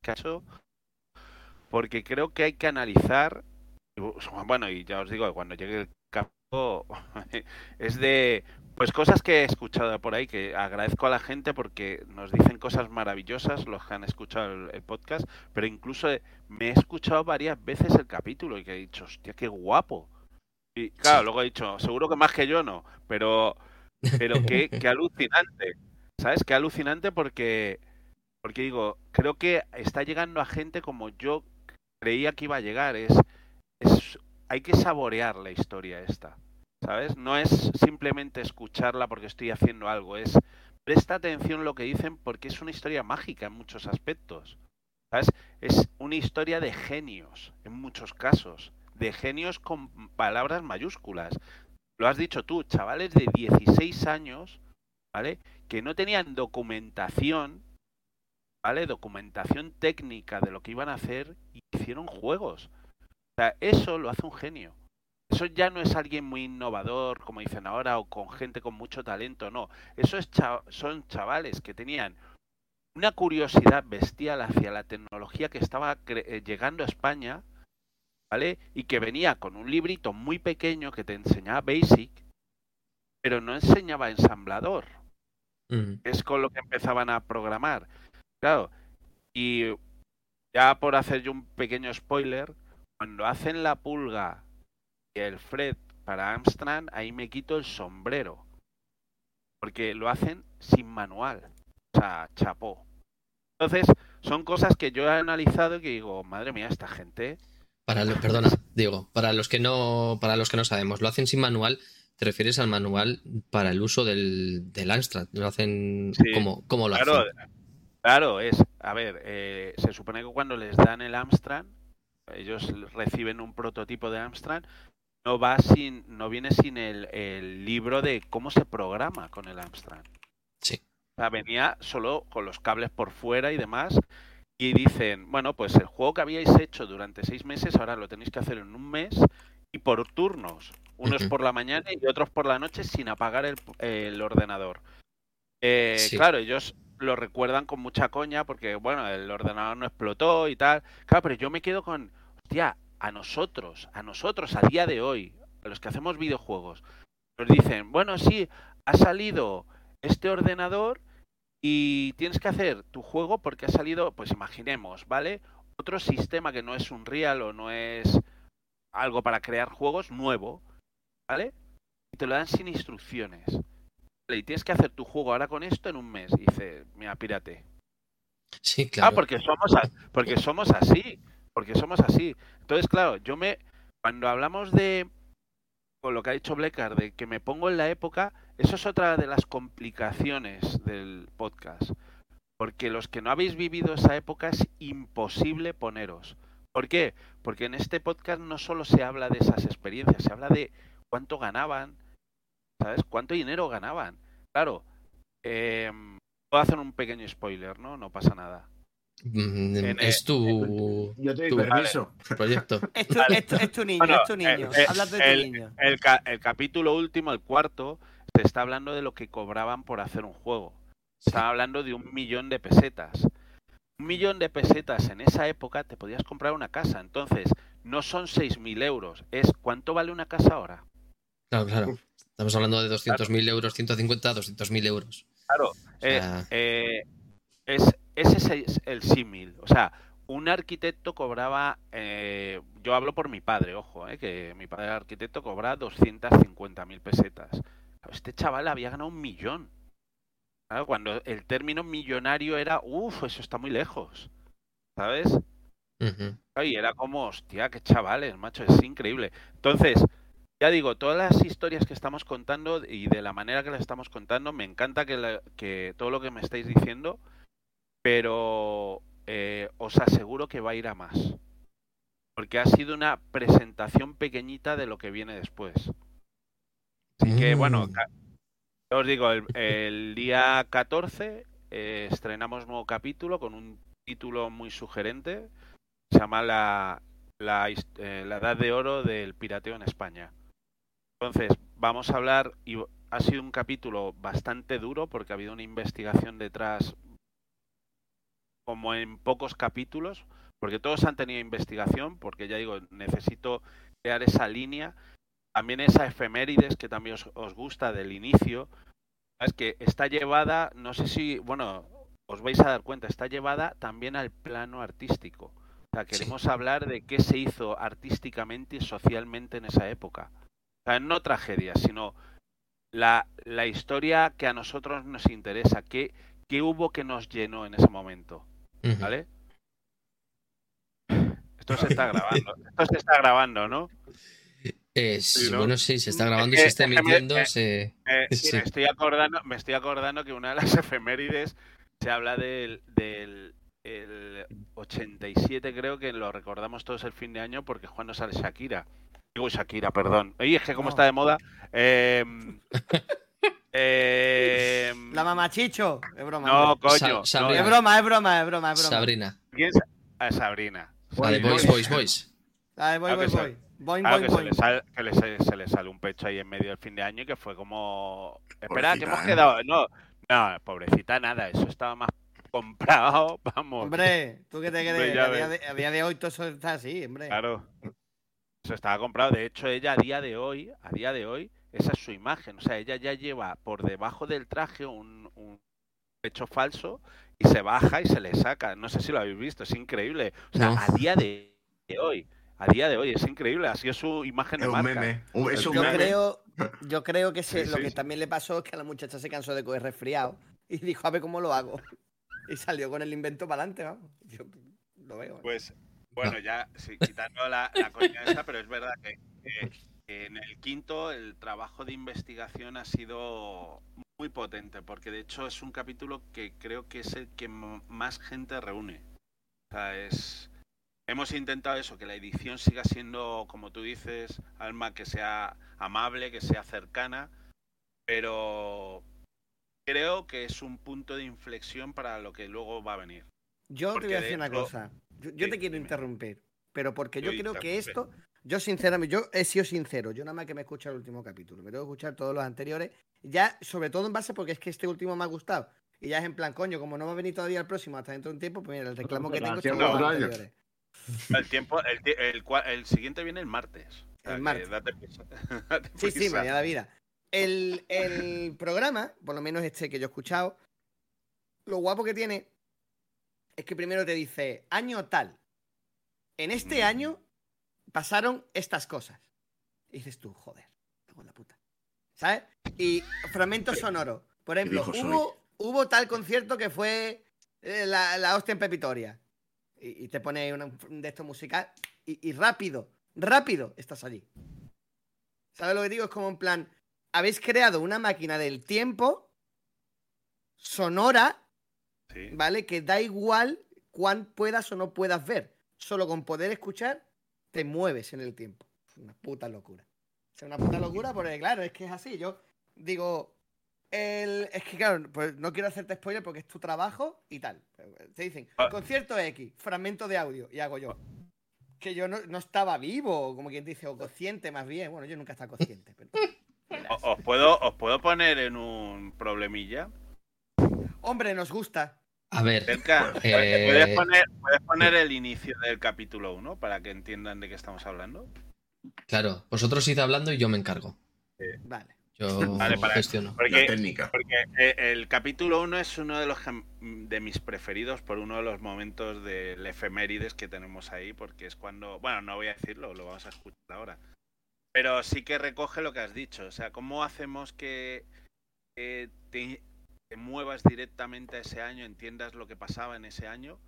hecho, porque creo que hay que analizar, bueno, y ya os digo, cuando llegue el es de, pues cosas que he escuchado por ahí, que agradezco a la gente porque nos dicen cosas maravillosas los que han escuchado el, el podcast, pero incluso me he escuchado varias veces el capítulo y que he dicho, hostia, qué guapo. Y claro, luego he dicho, seguro que más que yo no, pero, pero qué, qué alucinante. ¿Sabes? Qué alucinante porque, porque digo, creo que está llegando a gente como yo creía que iba a llegar. Es, es, hay que saborear la historia esta. ¿Sabes? No es simplemente escucharla porque estoy haciendo algo, es presta atención lo que dicen porque es una historia mágica en muchos aspectos. ¿Sabes? Es una historia de genios en muchos casos, de genios con palabras mayúsculas. Lo has dicho tú, chavales de 16 años, ¿vale? Que no tenían documentación, ¿vale? Documentación técnica de lo que iban a hacer y hicieron juegos. O sea, eso lo hace un genio. Eso ya no es alguien muy innovador, como dicen ahora, o con gente con mucho talento, no. Eso es cha- son chavales que tenían una curiosidad bestial hacia la tecnología que estaba eh, llegando a España, ¿vale? Y que venía con un librito muy pequeño que te enseñaba Basic, pero no enseñaba ensamblador es con lo que empezaban a programar. Claro, y ya por hacer yo un pequeño spoiler, cuando hacen la pulga y el Fred para Amstrad, ahí me quito el sombrero. Porque lo hacen sin manual. O sea, chapó. Entonces, son cosas que yo he analizado y que digo, madre mía, esta gente. Para lo- perdona, Diego, para los que no, para los que no sabemos, lo hacen sin manual. ¿Te refieres al manual para el uso del, del Amstrad? ¿Lo hacen Sí. como, como lo Claro, hacen? claro, es, a ver, eh, se supone que cuando les dan el Amstrad, ellos reciben un prototipo de Amstrad, no va sin, no viene sin el, el libro de cómo se programa con el Amstrad. Sí. O sea, venía solo con los cables por fuera y demás. Y dicen, bueno, pues el juego que habíais hecho durante seis meses, ahora lo tenéis que hacer en un mes y por turnos. Unos por la mañana y otros por la noche sin apagar el, el ordenador. Eh, Sí. Claro, ellos lo recuerdan con mucha coña porque, bueno, el ordenador no explotó y tal. Claro, pero yo me quedo con, hostia, a nosotros, a nosotros, a día de hoy, a los que hacemos videojuegos, nos dicen, bueno, sí, ha salido este ordenador y tienes que hacer tu juego porque ha salido, pues imaginemos, ¿vale? Otro sistema que no es un real o no es algo para crear juegos nuevo, ¿vale? Y te lo dan sin instrucciones. Y tienes que hacer tu juego ahora con esto en un mes. Y dice, mira, pírate. Sí, claro. Ah, porque somos, a- porque somos así. Porque somos así. Entonces, claro, yo me. Cuando hablamos de. Con lo que ha dicho Blecar, de que me pongo en la época, eso es otra de las complicaciones del podcast. Porque los que no habéis vivido esa época es imposible poneros. ¿Por qué? Porque en este podcast no solo se habla de esas experiencias, se habla de cuánto ganaban, ¿sabes? Cuánto dinero ganaban. Claro, eh, puedo hacer un pequeño spoiler, ¿no? No pasa nada. Mm, en, es eh, tu Yo te permiso. proyecto. Es tu, Vale. es tu- es tu niño, Bueno, es tu niño. eh, eh, Habla de tu el- niño. El, ca- el capítulo último, el cuarto, se está hablando de lo que cobraban por hacer un juego. Estaba hablando de un millón de pesetas. Un millón de pesetas en esa época te podías comprar una casa. Entonces, no son 6.000 euros, es cuánto vale una casa ahora. Claro, claro. Estamos hablando de 200.000 euros, 150, 200.000 euros. Claro, O eh, sea, eh, es, ese es el símil. O sea, un arquitecto cobraba, eh, yo hablo por mi padre, ojo, eh, que mi padre arquitecto cobraba 250.000 pesetas. Este chaval había ganado un millón. Claro, cuando el término millonario era, uff, eso está muy lejos. ¿Sabes? ujú. Y era como, hostia, qué chavales, macho, es increíble. Entonces, ya digo, todas las historias que estamos contando y de la manera que las estamos contando, me encanta que, la- que todo lo que me estáis diciendo, pero eh, os aseguro que va a ir a más. Porque ha sido una presentación pequeñita de lo que viene después. Así que, bueno, Mm. os digo, el, el día 14 eh, estrenamos nuevo capítulo con un título muy sugerente. Se llama la, la, eh, la Edad de Oro del Pirateo en España. Entonces, vamos a hablar, y ha sido un capítulo bastante duro porque ha habido una investigación detrás, como en pocos capítulos, porque todos han tenido investigación, porque ya digo, necesito crear esa línea también esa efemérides que también os, os gusta del inicio, es que está llevada, no sé si, bueno, os vais a dar cuenta, está llevada también al plano artístico. O sea, Sí. queremos hablar de qué se hizo artísticamente y socialmente en esa época. O sea, no tragedias, sino la, la historia que a nosotros nos interesa, qué, qué hubo que nos llenó en ese momento. ¿Vale? Esto se está grabando. Esto se está grabando, ¿no? Eh, sí, ¿no? Bueno, sí, se está grabando y se está emitiendo. eh, se- Eh, sí, Sí. Me estoy acordando, me estoy acordando que una de las efemérides se habla del, del el 87, creo que lo recordamos todos el fin de año porque Juan no sale Shakira. Digo Shakira, perdón. Oye, es que como No. está de moda. em, em, La mamachicho. Es broma. No, coño. Sa- no, Sabrina. Es broma, es broma, es broma, es broma. Sabrina. ¿quién es? Ah, Sabrina. La de Boy, Boys, boy. Boys, Boys. Que voy. Boing, Claro boing, que, se boing. le, sale, que le se, le sale un pecho ahí en medio del fin de año y que fue como... Espera, que hemos ¿eh? quedado... No, no, pobrecita, nada. Eso estaba más comprado, vamos. Hombre, ¿tú qué te crees? día de, a día de hoy todo eso está así, hombre. Claro. Eso estaba comprado. De hecho, ella a día de hoy, a día de hoy, esa es su imagen. O sea, ella ya lleva por debajo del traje un, un pecho falso y se baja y se le saca. No sé si lo habéis visto, es increíble. O sea, No. a día de, de hoy, a día de hoy, es increíble. Ha sido su imagen Es de un marca. meme. Es un Yo meme. creo, yo creo que se- Sí, lo sí, que sí. también le pasó es que a la muchacha se cansó de coger resfriado y dijo, a ver cómo lo hago. Y salió con el invento para adelante, vamos. Yo lo veo. ¿eh? Pues, bueno, ya, sí, quitando la, la coña esta, pero es verdad que, que- que en el quinto el trabajo de investigación ha sido muy potente, porque de hecho es un capítulo que creo que es el que más gente reúne. O sea, es... Hemos intentado eso, que la edición siga siendo, como tú dices, Alma, que sea amable, que sea cercana, pero creo que es un punto de inflexión para lo que luego va a venir. Yo te voy a de decir una cosa. Yo, yo Sí, te quiero dime. interrumpir, pero porque yo creo que esto, yo sinceramente, yo he sido sincero, yo nada más que me he escuchado el último capítulo, me tengo que escuchar todos los anteriores, ya sobre todo en base porque es que este último me ha gustado. Y ya es en plan, coño, como no va a venir todavía el próximo hasta dentro de un tiempo, pues mira, el reclamo que tengo todos los anteriores. El tiempo, el, siguiente viene el martes. O sea, El que martes. date prisa. Date Sí, sí, mañana vida. El, el programa, por lo menos este que yo he escuchado, lo guapo que tiene es que primero te dice, año tal. En este Mm. año pasaron estas cosas. Y dices tú, joder, cago en la puta. ¿Sabes? Y fragmentos sonoros. Por ejemplo, hubo, hubo tal concierto que fue eh, la, la hostia en Pepitoria. Y, y te pone una- un de estos musical y, y rápido, rápido estás allí. ¿Sabes lo que digo? Es como en plan, habéis creado una máquina del tiempo sonora, Sí. ¿vale? Que da igual cuán puedas o no puedas ver. Solo con poder escuchar, te mueves en el tiempo. Es una puta locura. Es una puta locura porque, claro, es que es así. Yo digo, el... es que, claro, pues no quiero hacerte spoiler porque es tu trabajo y tal. Te dicen, Ah. concierto X, fragmento de audio, y hago yo. Que yo no, no estaba vivo, como quien dice, o consciente más bien. Bueno, yo nunca estaba consciente. Pero... Os puedo, os puedo poner en un problemilla. Hombre, nos gusta. A ver, Cerca, Eh, ¿puedes, poner, puedes poner el inicio del capítulo 1 para que entiendan de qué estamos hablando? claro, vosotros id hablando y yo me encargo. Vale. Yo Vale, para- gestiono. La Porque, técnica. porque eh, el capítulo 1 es uno de los gem- de mis preferidos por uno de los momentos del efemérides que tenemos ahí, porque es cuando, bueno, no voy a decirlo, lo vamos a escuchar ahora. Pero sí que recoge lo que has dicho, o sea, ¿cómo hacemos que, que te, te muevas directamente a ese año, entiendas lo que pasaba en ese año?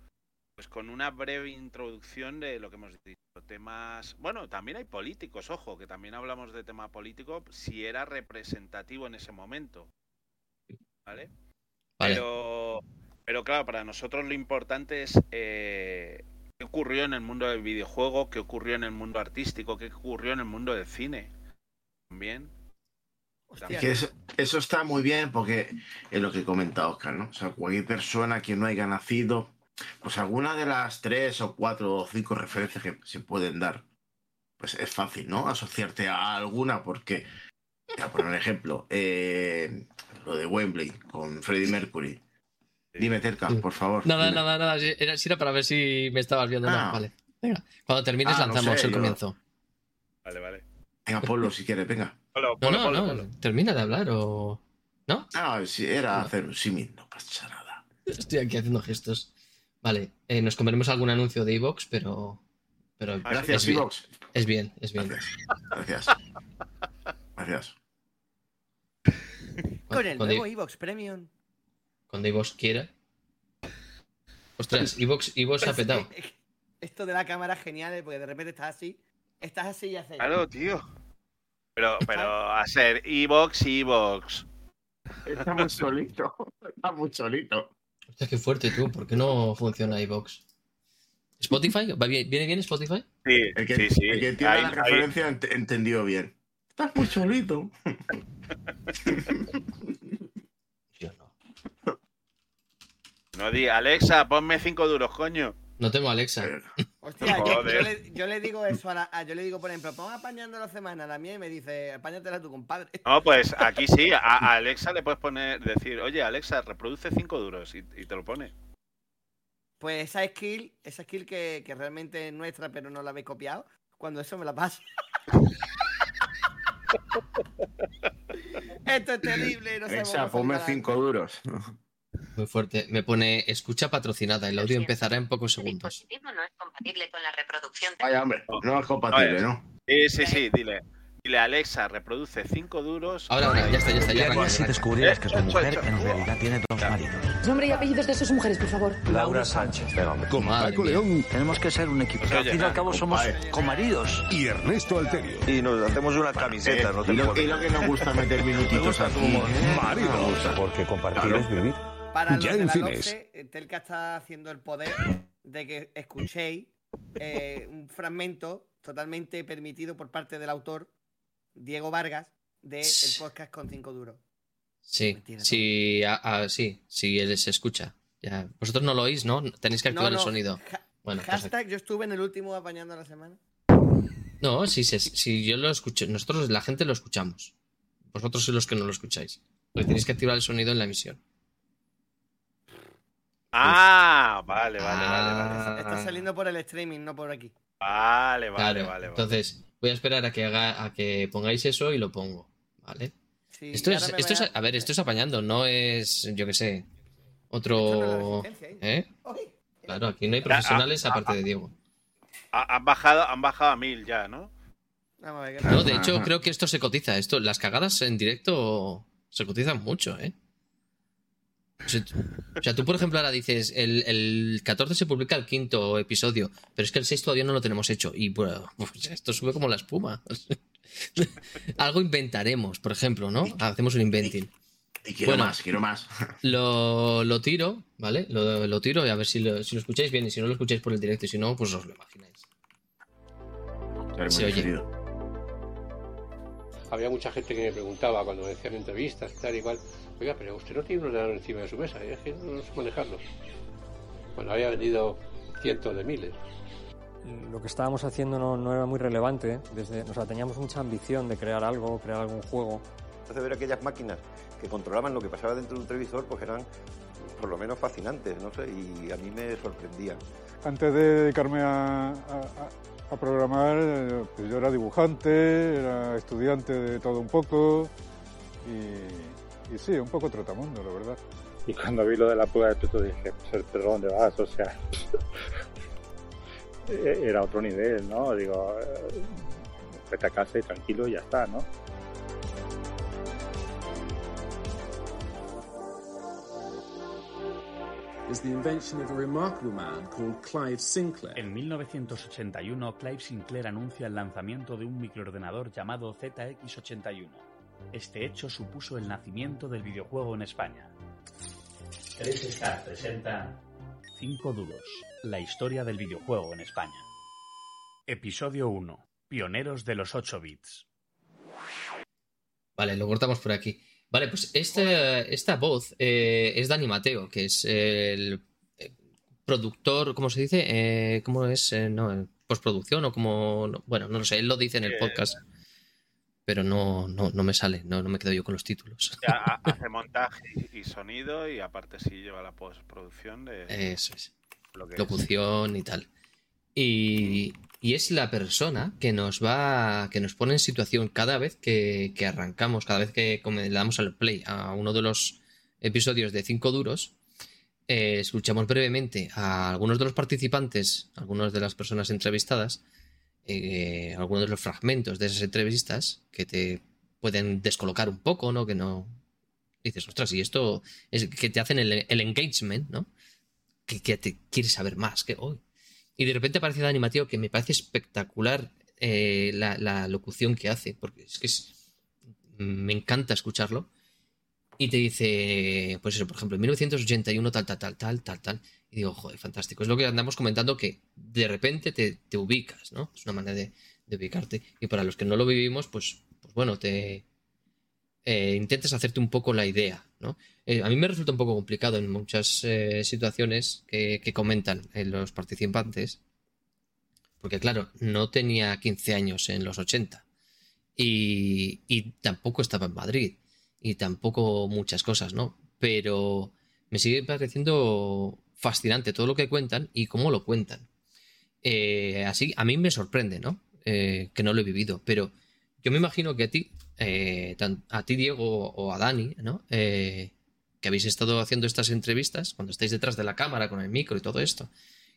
Pues con una breve introducción de lo que hemos dicho, temas, bueno, también hay políticos, ojo, que también hablamos de tema político, si era representativo en ese momento, ¿vale? Vale. Pero, pero claro, para nosotros lo importante es eh, qué ocurrió en el mundo del videojuego, qué ocurrió en el mundo artístico, qué ocurrió en el mundo del cine. También. Hostia, Que eso, eso está muy bien porque es lo que comenta Oscar, ¿no? O sea, cualquier persona que no haya nacido, pues alguna de las tres o cuatro o cinco referencias que se pueden dar, pues es fácil, ¿no? Asociarte a alguna porque, ya por un ejemplo, eh, lo de Wembley con Freddie Mercury. Dime, Terka, por favor. Nada, dime. nada, nada. sí, Era, sí era para ver si me estabas viendo. Ah. vale. Venga. Cuando termines Ah, no lanzamos sé, el yo- comienzo. Vale, vale. Venga, ponlo si quieres, venga. Polo, No, polo, no, polo, no. Termina de hablar o. ¿No? Ah, si era hacer un símil, no pasa nada. Estoy aquí haciendo gestos. Vale. eh, nos comeremos algún anuncio de Evox, pero. Pero Ah, Gracias, Evox. es bien, es bien. Gracias. Gracias. Con el cuando, nuevo Evox Premium. cuando Evox quiera. Ostras, Evox, ha petado. Esto de la cámara es genial, ¿eh? porque de repente estás así, estás así y haces. Claro, tío. Pero, pero a ser Evox, Evox. Está muy solito. Está muy solito. Hostia, qué fuerte tú. ¿Por qué no funciona Evox? ¿Spotify? ¿Va bien- ¿Viene bien Spotify? Sí, El que, sí, sí. el que entienda Ahí- la ahí- referencia ent- entendió bien. Estás muy solito. Yo no. No di, Alexa, ponme cinco duros, coño. No tengo Alexa. Hostia, yo, le, yo le digo eso a la, a- yo le digo, por ejemplo, pon apañando la semana a la mía y me dice, apáñatela tu compadre. No, pues aquí sí, a, a Alexa le puedes poner, decir, oye, Alexa, reproduce cinco duros y, y te lo pone. Pues esa skill, esa skill que, que realmente es nuestra, pero no la habéis copiado, cuando eso me la pasa. Esto es terrible, no sabemos Alexa, ponme cinco duros. Muy fuerte. Me pone escucha patrocinada. El audio empezará en pocos segundos. dispositivo no es compatible con la reproducción de Vaya, hombre, no es compatible, ¿no? Sí, sí, sí, dile. Dile, Alexa, reproduce cinco duros. Ahora, ahora, ya está, ya está, ya arranca, si descubrieras que tu Eh, mujer en realidad tiene dos maridos. Nombre y apellidos de sus mujeres, por favor. Laura Sánchez. Con Paco. León Tenemos que ser un equipo. Pues al fin y al nada, cabo somos comaridos. y Ernesto Alterio. Y nos hacemos una camiseta, no te y, lo, que nos gusta meter minutitos aquí. Maridos. Nos gusta. Porque compartir es vivir. Para los Ya de en la cines. LOCE, eh, Telka está haciendo el poder de que escuchéis eh, un fragmento totalmente permitido por parte del autor, Diego Vargas, del podcast con cinco duros. Sí, sí, sí, sí, él se escucha. Ya. Vosotros no lo oís, ¿no? Tenéis que activar el sonido. ja- Bueno, pues hashtag, yo estuve en el último apañando la semana. No, sí, sí, sí, yo lo escucho. Nosotros, la gente lo escuchamos. Vosotros sois los que no lo escucháis. Porque tenéis que activar el sonido en la emisión. Ah, vale, vale, vale, vale. Ah. Está saliendo por el streaming, no por aquí. Vale, vale, Claro, vale. vale. entonces voy a esperar a que haga, a que pongáis eso y lo pongo, ¿vale? Sí, Esto es, esto es, a ver, esto es apañando, no es, yo qué sé, otro, ¿eh? ¿eh? Claro, aquí no hay profesionales ah, aparte de Diego. Ha- Han bajado, han bajado a mil ya, ¿no? No, de hecho creo que esto se cotiza, esto, las cagadas en directo se cotizan mucho, ¿eh? O sea, tú- por ejemplo ahora dices, el, el 14 se publica el quinto episodio, pero es que el 6 todavía no lo tenemos hecho y bueno, pues esto sube como la espuma. Algo inventaremos, por ejemplo, ¿no? Hacemos un inventing. Y quiero Bueno. más, quiero más. Lo, lo tiro, ¿vale? Lo, lo tiro y a ver si lo, si lo escucháis bien y si no lo escucháis por el directo y si no, pues os lo imagináis. Se oye. Había mucha gente que me preguntaba cuando me hacían entrevistas y tal igual, oiga, pero usted no tiene un ordenador encima de su mesa, y es que no sé manejarlo. Bueno, había vendido cientos de miles. Lo que estábamos haciendo no, no era muy relevante. Desde, o sea, teníamos mucha ambición de crear algo, crear algún juego. Entonces ver aquellas máquinas que controlaban lo que pasaba dentro de un televisor, pues eran por lo menos fascinantes, no sé, y a mí me sorprendían. Antes de dedicarme a, a- a- a programar, eh, pues yo era dibujante, era estudiante de todo un poco y, sí, un poco trotamundo, la verdad. Y cuando vi lo de la prueba de tuto dije, pues, ¿pero dónde vas? O sea, era otro nivel, ¿no? Digo, eh, vete a casa y tranquilo y ya está, ¿no? En 1981, Clive Sinclair anuncia el lanzamiento de un microordenador llamado ZX81. Este hecho supuso el nacimiento del videojuego en España. 3Star presenta 5 duros, la historia del videojuego en España. Episodio 1. Pioneros de los 8 bits. Vale, lo cortamos por aquí. Vale, pues esta, esta voz eh, es Dani Mateo, que es el eh, productor, ¿cómo se dice? Eh, ¿Cómo es? Eh, no, postproducción o como... no, bueno, no lo sé, él lo dice en el podcast, pero no, no, no me sale, no, no me quedo yo con los títulos. Ya hace montaje y sonido y aparte sí lleva la postproducción de Eso es. lo que es. locución y tal. Y, y es la persona que nos va, que nos pone en situación cada vez que, arrancamos, cada vez que le damos al play a uno de los episodios de 5 duros, eh, escuchamos brevemente a algunos de los participantes, algunas de las personas entrevistadas, eh, algunos de los fragmentos de esas entrevistas que te pueden descolocar un poco, ¿no? Que no dices, ostras, y esto es que te hacen el, engagement, ¿no? que, que te quieres saber más que hoy. Y de repente aparece Dani Mateo, que me parece espectacular eh, la, locución que hace, porque es que es- me encanta escucharlo. Y te dice, pues eso, por ejemplo, en 1981 tal, tal, tal, tal, tal, tal. Y digo, joder, fantástico. Es lo que andamos comentando que de repente te, ubicas, ¿no? Es una manera de, de ubicarte. Y para los que no lo vivimos, pues, pues bueno, te eh, intentes hacerte un poco la idea, ¿no? Eh, a mí me resulta un poco complicado en muchas eh, situaciones que, comentan eh, los participantes, porque claro, no tenía 15 años en los 80 y, y tampoco estaba en Madrid y tampoco muchas cosas, ¿no? Pero me sigue pareciendo fascinante todo lo que cuentan y cómo lo cuentan. Así, a mí me sorprende, ¿no? Que no lo he vivido, pero yo me imagino que a ti, a ti Diego o a Dani, ¿no? Que habéis estado haciendo estas entrevistas, cuando estáis detrás de la cámara con el micro y todo esto,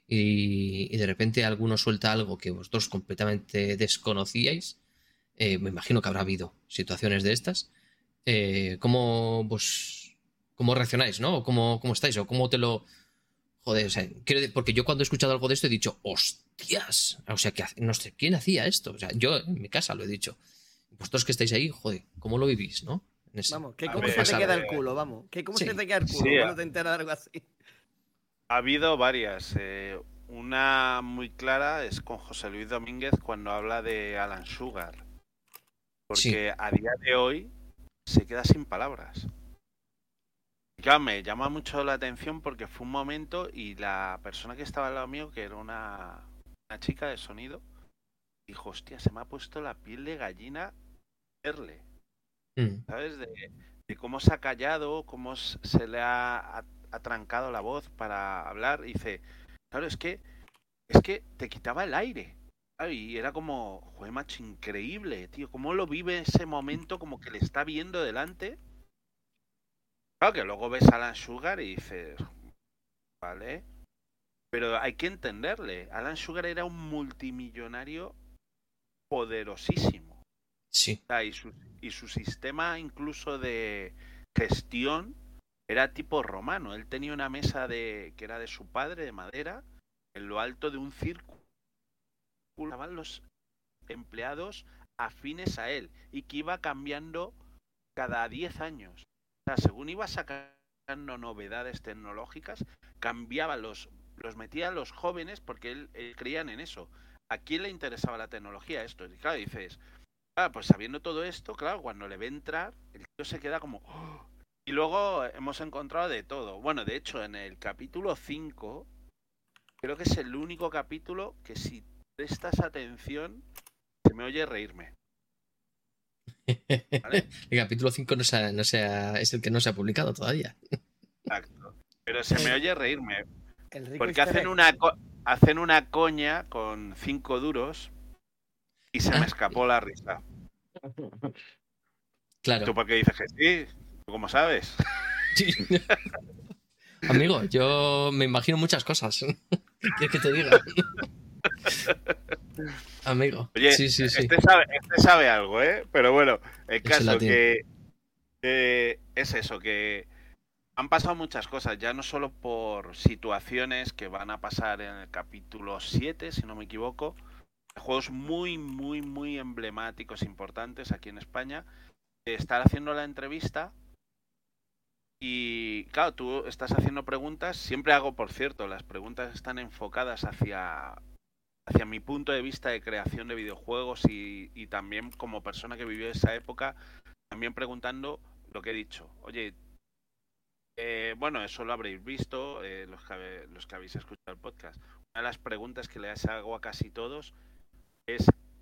y, de repente alguno suelta algo que vosotros completamente desconocíais, eh, me imagino que habrá habido situaciones de estas. Eh, ¿cómo, pues, ¿Cómo reaccionáis, no? ¿O ¿Cómo, ¿Cómo estáis? ¿O cómo te lo...? Joder, o sea, porque yo cuando he escuchado algo de esto he dicho, hostias, o sea, que no sé, ¿quién hacía esto? O sea, yo en mi casa lo he dicho. Vosotros que estáis ahí, joder, ¿cómo lo vivís, no? Ese- Vamos, que cómo ver, se te queda el culo, vamos. Que cómo Sí. se te queda el culo Sí, cuando a- te enteras de algo así. Ha habido varias. eh, una muy clara es con José Luis Domínguez cuando habla de Alan Sugar. Porque a día de hoy se queda sin palabras. Claro, me llama mucho la atención porque fue un momento y la persona que estaba al lado mío, que era una, una chica de sonido, dijo, hostia, se me ha puesto la piel de gallina verle. Mm. ¿sabes? De, cómo se ha callado, cómo se le ha at- atrancado la voz para hablar. Dice, claro, es que, es que te quitaba el aire. Claro, Y era como, joder, macho, increíble, tío. ¿Cómo lo vive ese momento como que le está viendo delante? Claro que luego ves a Alan Sugar y dices, vale. Pero hay que entenderle. Alan Sugar era un multimillonario poderosísimo. Sí. Y, su, sistema incluso de gestión era tipo romano. Él tenía una mesa de que era de su padre de madera en lo alto de un círculo. Estaban los empleados afines a él y que iba cambiando cada 10 años. Según iba sacando novedades tecnológicas, cambiaba los los metía a los jóvenes porque él, él creían en eso. ¿A quién le interesaba la tecnología esto? Y claro, dices, Ah, pues sabiendo todo esto, claro, cuando le ve entrar, el tío se queda como... "Oh". Y luego hemos encontrado de todo. Bueno, de hecho, en el capítulo 5, creo que es el único capítulo que si prestas atención, se me oye reírme. El capítulo 5 no se ha- no se ha- es el que no se ha publicado todavía. Exacto. Pero se me oye reírme. Porque hacen una, hacen una coña con cinco duros y se me escapó la risa. Claro. ¿Tú por qué dices que sí? ¿Tú cómo sabes? Amigo, yo me imagino muchas cosas. ¿Qué quieres que te diga? Amigo. Oye, sí, sí, sí. Este, sabe, este sabe algo, ¿eh? Pero bueno, el caso que, que es eso, que han pasado muchas cosas, ya no solo por situaciones que van a pasar en el capítulo 7, si no me equivoco, juegos muy, muy, muy emblemáticos, importantes aquí en España, estar haciendo la entrevista y claro, tú estás haciendo preguntas, siempre hago, por cierto, las preguntas están enfocadas hacia, hacia mi punto de vista de creación de videojuegos y, y también como persona que vivió esa época, también preguntando lo que he dicho. Oye, eh, bueno, eso lo habréis visto, eh, los, que, los que habéis escuchado el podcast. Una de las preguntas que les hago a casi todos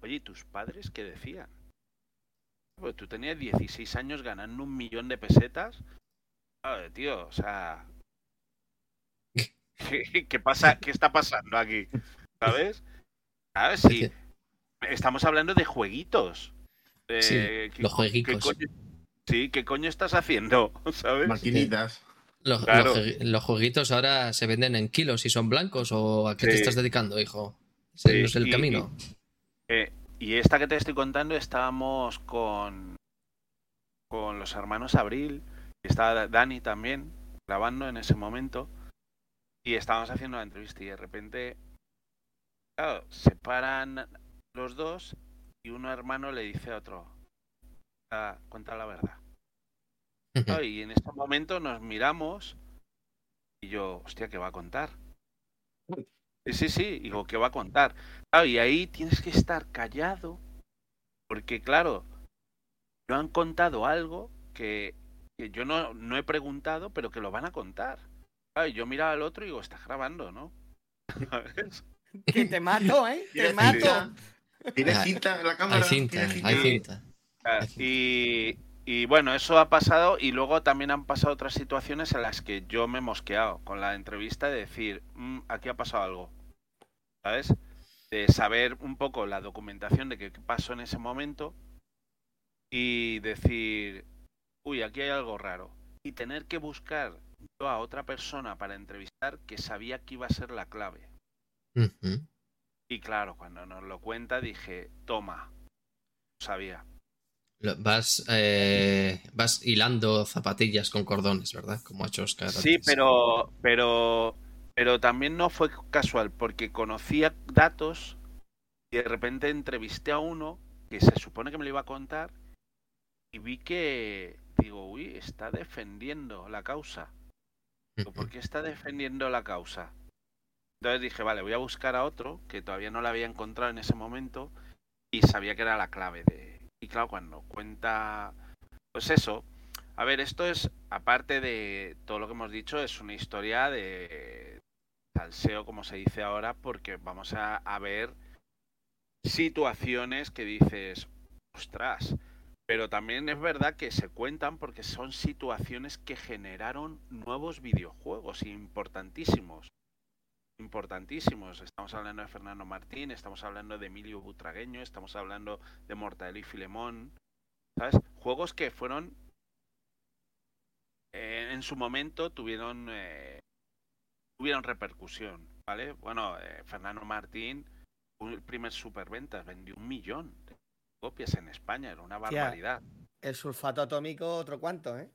oye, ¿y tus padres qué decían? Pues tú tenías 16 años ganando un millón de pesetas. Claro, tío, o sea... ¿Qué, qué pasa? ¿Qué está pasando aquí? ¿Sabes? ¿Sabes? Sí. Estamos hablando de jueguitos. Eh, Sí, ¿qué- los coño- sí, ¿qué coño estás haciendo? ¿Sabes? Maquinitas. Los, Claro. los jue- los jueguitos ahora se venden en kilos y son blancos o a qué te estás dedicando, hijo. Ese Sí, no es el y- camino. Eh, y esta que te estoy contando estábamos con con los hermanos Abril y estaba Dani también grabando en ese momento y estábamos haciendo la entrevista y de repente claro, se paran los dos y uno hermano le dice a otro "Ah, cuenta la verdad y en ese momento nos miramos y yo hostia ¿qué va a contar? Sí, sí, sí, digo, ¿qué va a contar? Claro, y ahí tienes que estar callado, porque claro, no han contado algo que, que yo no, no he preguntado, pero que lo van a contar. Claro, y yo miraba al otro y digo, estás grabando, ¿no? ¿Sabes? Que te mato, ¿eh? Te ¿Tienes mato. cinta? ¿Tienes Ah, cinta en la cámara? Hay cinta, ¿Tienes hay cinta. Ah, Y, y bueno, eso ha pasado y luego también han pasado otras situaciones en las que yo me he mosqueado con la entrevista de decir, "Mm, aquí ha pasado algo, ¿sabes? De saber un poco la documentación de qué pasó en ese momento y decir, uy, aquí hay algo raro. Y tener que buscar yo a otra persona para entrevistar que sabía que iba a ser la clave. Y claro, cuando nos lo cuenta dije, toma, sabía. Vas, eh, vas hilando zapatillas con cordones, ¿verdad? Como ha hecho Oscar. Sí, antes. pero, pero, pero también no fue casual, porque conocía datos y de repente entrevisté a uno que se supone que me lo iba a contar y vi que, digo, uy, está defendiendo la causa. Digo, ¿Por qué está defendiendo la causa? Entonces dije, vale, voy a buscar a otro que todavía no la había encontrado en ese momento y sabía que era la clave de... Y claro, cuando cuenta, pues eso, a ver, esto es, aparte de todo lo que hemos dicho, es una historia de salseo, como se dice ahora, porque vamos a, a ver situaciones que dices, ostras, pero también es verdad que se cuentan porque son situaciones que generaron nuevos videojuegos importantísimos. Importantísimos. Estamos hablando de Fernando Martín, estamos hablando de Emilio Butragueño, estamos hablando de Mortadelo y Filemón. ¿Sabes? Juegos que fueron eh, en su momento tuvieron eh, tuvieron repercusión, ¿vale? Bueno, eh, Fernando Martín el primer superventas, vendió un millón de copias en España, era una barbaridad. El sulfato atómico, otro cuanto, ¿eh?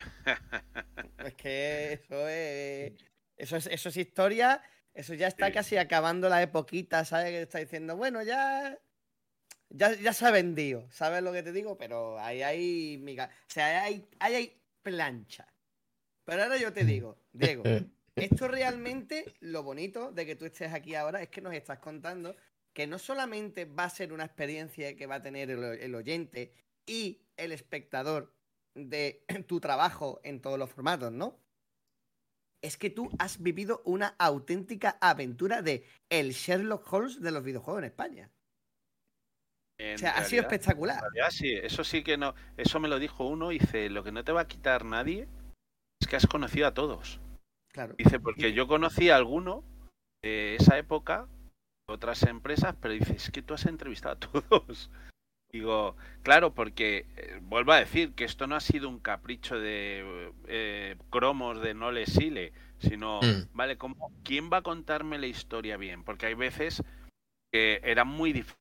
Es que eso es. Eso es, eso es historia. Eso ya está Sí. casi acabando la epoquita, ¿sabes? Que está diciendo, bueno, ya. Ya, ya se ha vendido, ¿sabes lo que te digo? Pero ahí hay. miga- O sea, hay, ahí hay plancha. Pero ahora yo te digo, Diego, esto realmente, lo bonito de que tú estés aquí ahora es que nos estás contando que no solamente va a ser una experiencia que va a tener el, el oyente y el espectador de tu trabajo en todos los formatos, ¿no? Es que tú has vivido una auténtica aventura de el Sherlock Holmes de los videojuegos en España. En O sea, ha sido espectacular. sí, eso sí que no. Eso me lo dijo uno. Dice: Lo que no te va a quitar nadie es que has conocido a todos. Claro. Dice: Porque yo conocí a alguno de esa época, otras empresas, pero dice: Es que tú has entrevistado a todos. Digo, claro, porque eh, vuelvo a decir que esto no ha sido un capricho de eh, cromos de no le sile, sino, Mm. vale, ¿cómo, ¿quién va a contarme la historia bien? Porque hay veces que era muy difícil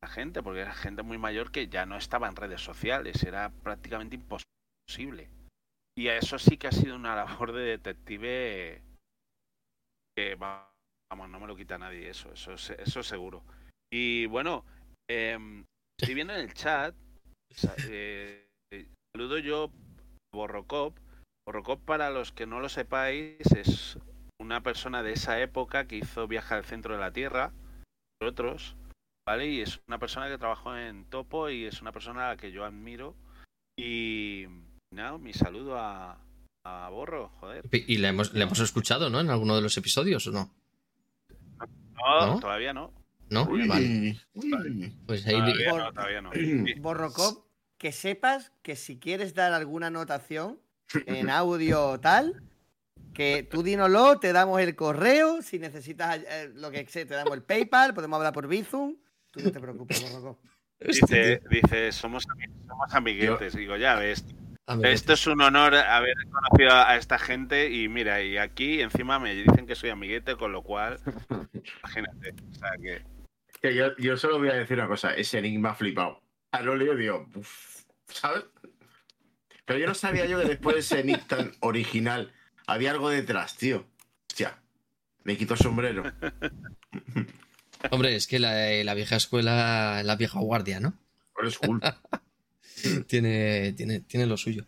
la gente, porque era gente muy mayor que ya no estaba en redes sociales, era prácticamente imposible. Y a eso sí que ha sido una labor de detective que, va- vamos, no me lo quita nadie, eso, eso, es- eso seguro. Y bueno, em, estoy viendo en el chat, eh, eh, saludo yo a Borrocop. Borrocop, para los que no lo sepáis, es una persona de esa época que hizo Viaje al Centro de la Tierra, entre otros, ¿vale? Y es una persona que trabajó en Topo y es una persona a la que yo admiro. Y nada, mi saludo a, a Borro, joder. Y le hemos, le hemos escuchado, ¿no? En alguno de los episodios, ¿o no? No, ¿No? todavía no. ¿No? Uy, Vale. uy. Pues ahí Todavía no, todavía no. Borrocop, que sepas que si quieres dar alguna anotación en audio o tal, que tú dínoslo, te damos el correo, si necesitas eh, lo que sea, te damos el PayPal, podemos hablar por Bizum. Tú no te preocupes, Borrocop. Dice, dice somos, somos amiguetes. Digo, ya ves. Amiguetes. Esto es un honor haber conocido a esta gente y mira, y aquí encima me dicen que soy amiguete, con lo cual, imagínate. O sea que, Que yo, yo solo voy a decir una cosa, ese ha flipado. A lo leo digo, "Uf", ¿sabes? Pero yo no sabía yo que después de ese Nick tan original había algo detrás, tío. Hostia, me quito el sombrero. Hombre, es que la, la vieja escuela, la vieja guardia, ¿no? Old school. tiene, tiene, tiene lo suyo.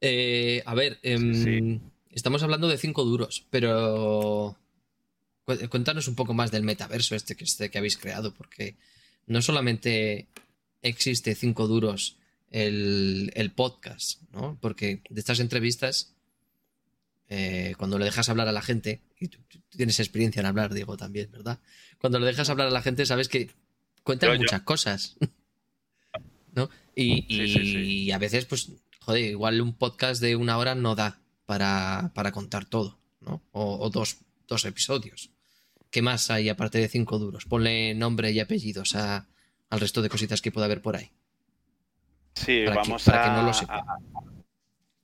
Eh, a ver, em, estamos hablando de cinco duros, pero cuéntanos un poco más del metaverso este que, este que habéis creado, porque no solamente existe cinco duros el, el podcast, ¿no? Porque de estas entrevistas, eh, cuando le dejas hablar a la gente, y tú, tú tienes experiencia en hablar, Diego, también, ¿verdad? Cuando le dejas hablar a la gente, sabes que cuentan yo- muchas cosas. ¿no? Y, Sí, sí, y a veces, pues, joder, igual un podcast de una hora no da para, para contar todo, ¿no? O, o dos, dos episodios. ¿Qué más hay aparte de cinco duros? Ponle nombre y apellidos a- al resto de cositas que pueda haber por ahí. sí, Para que- vamos para a, que no lo sepa. a-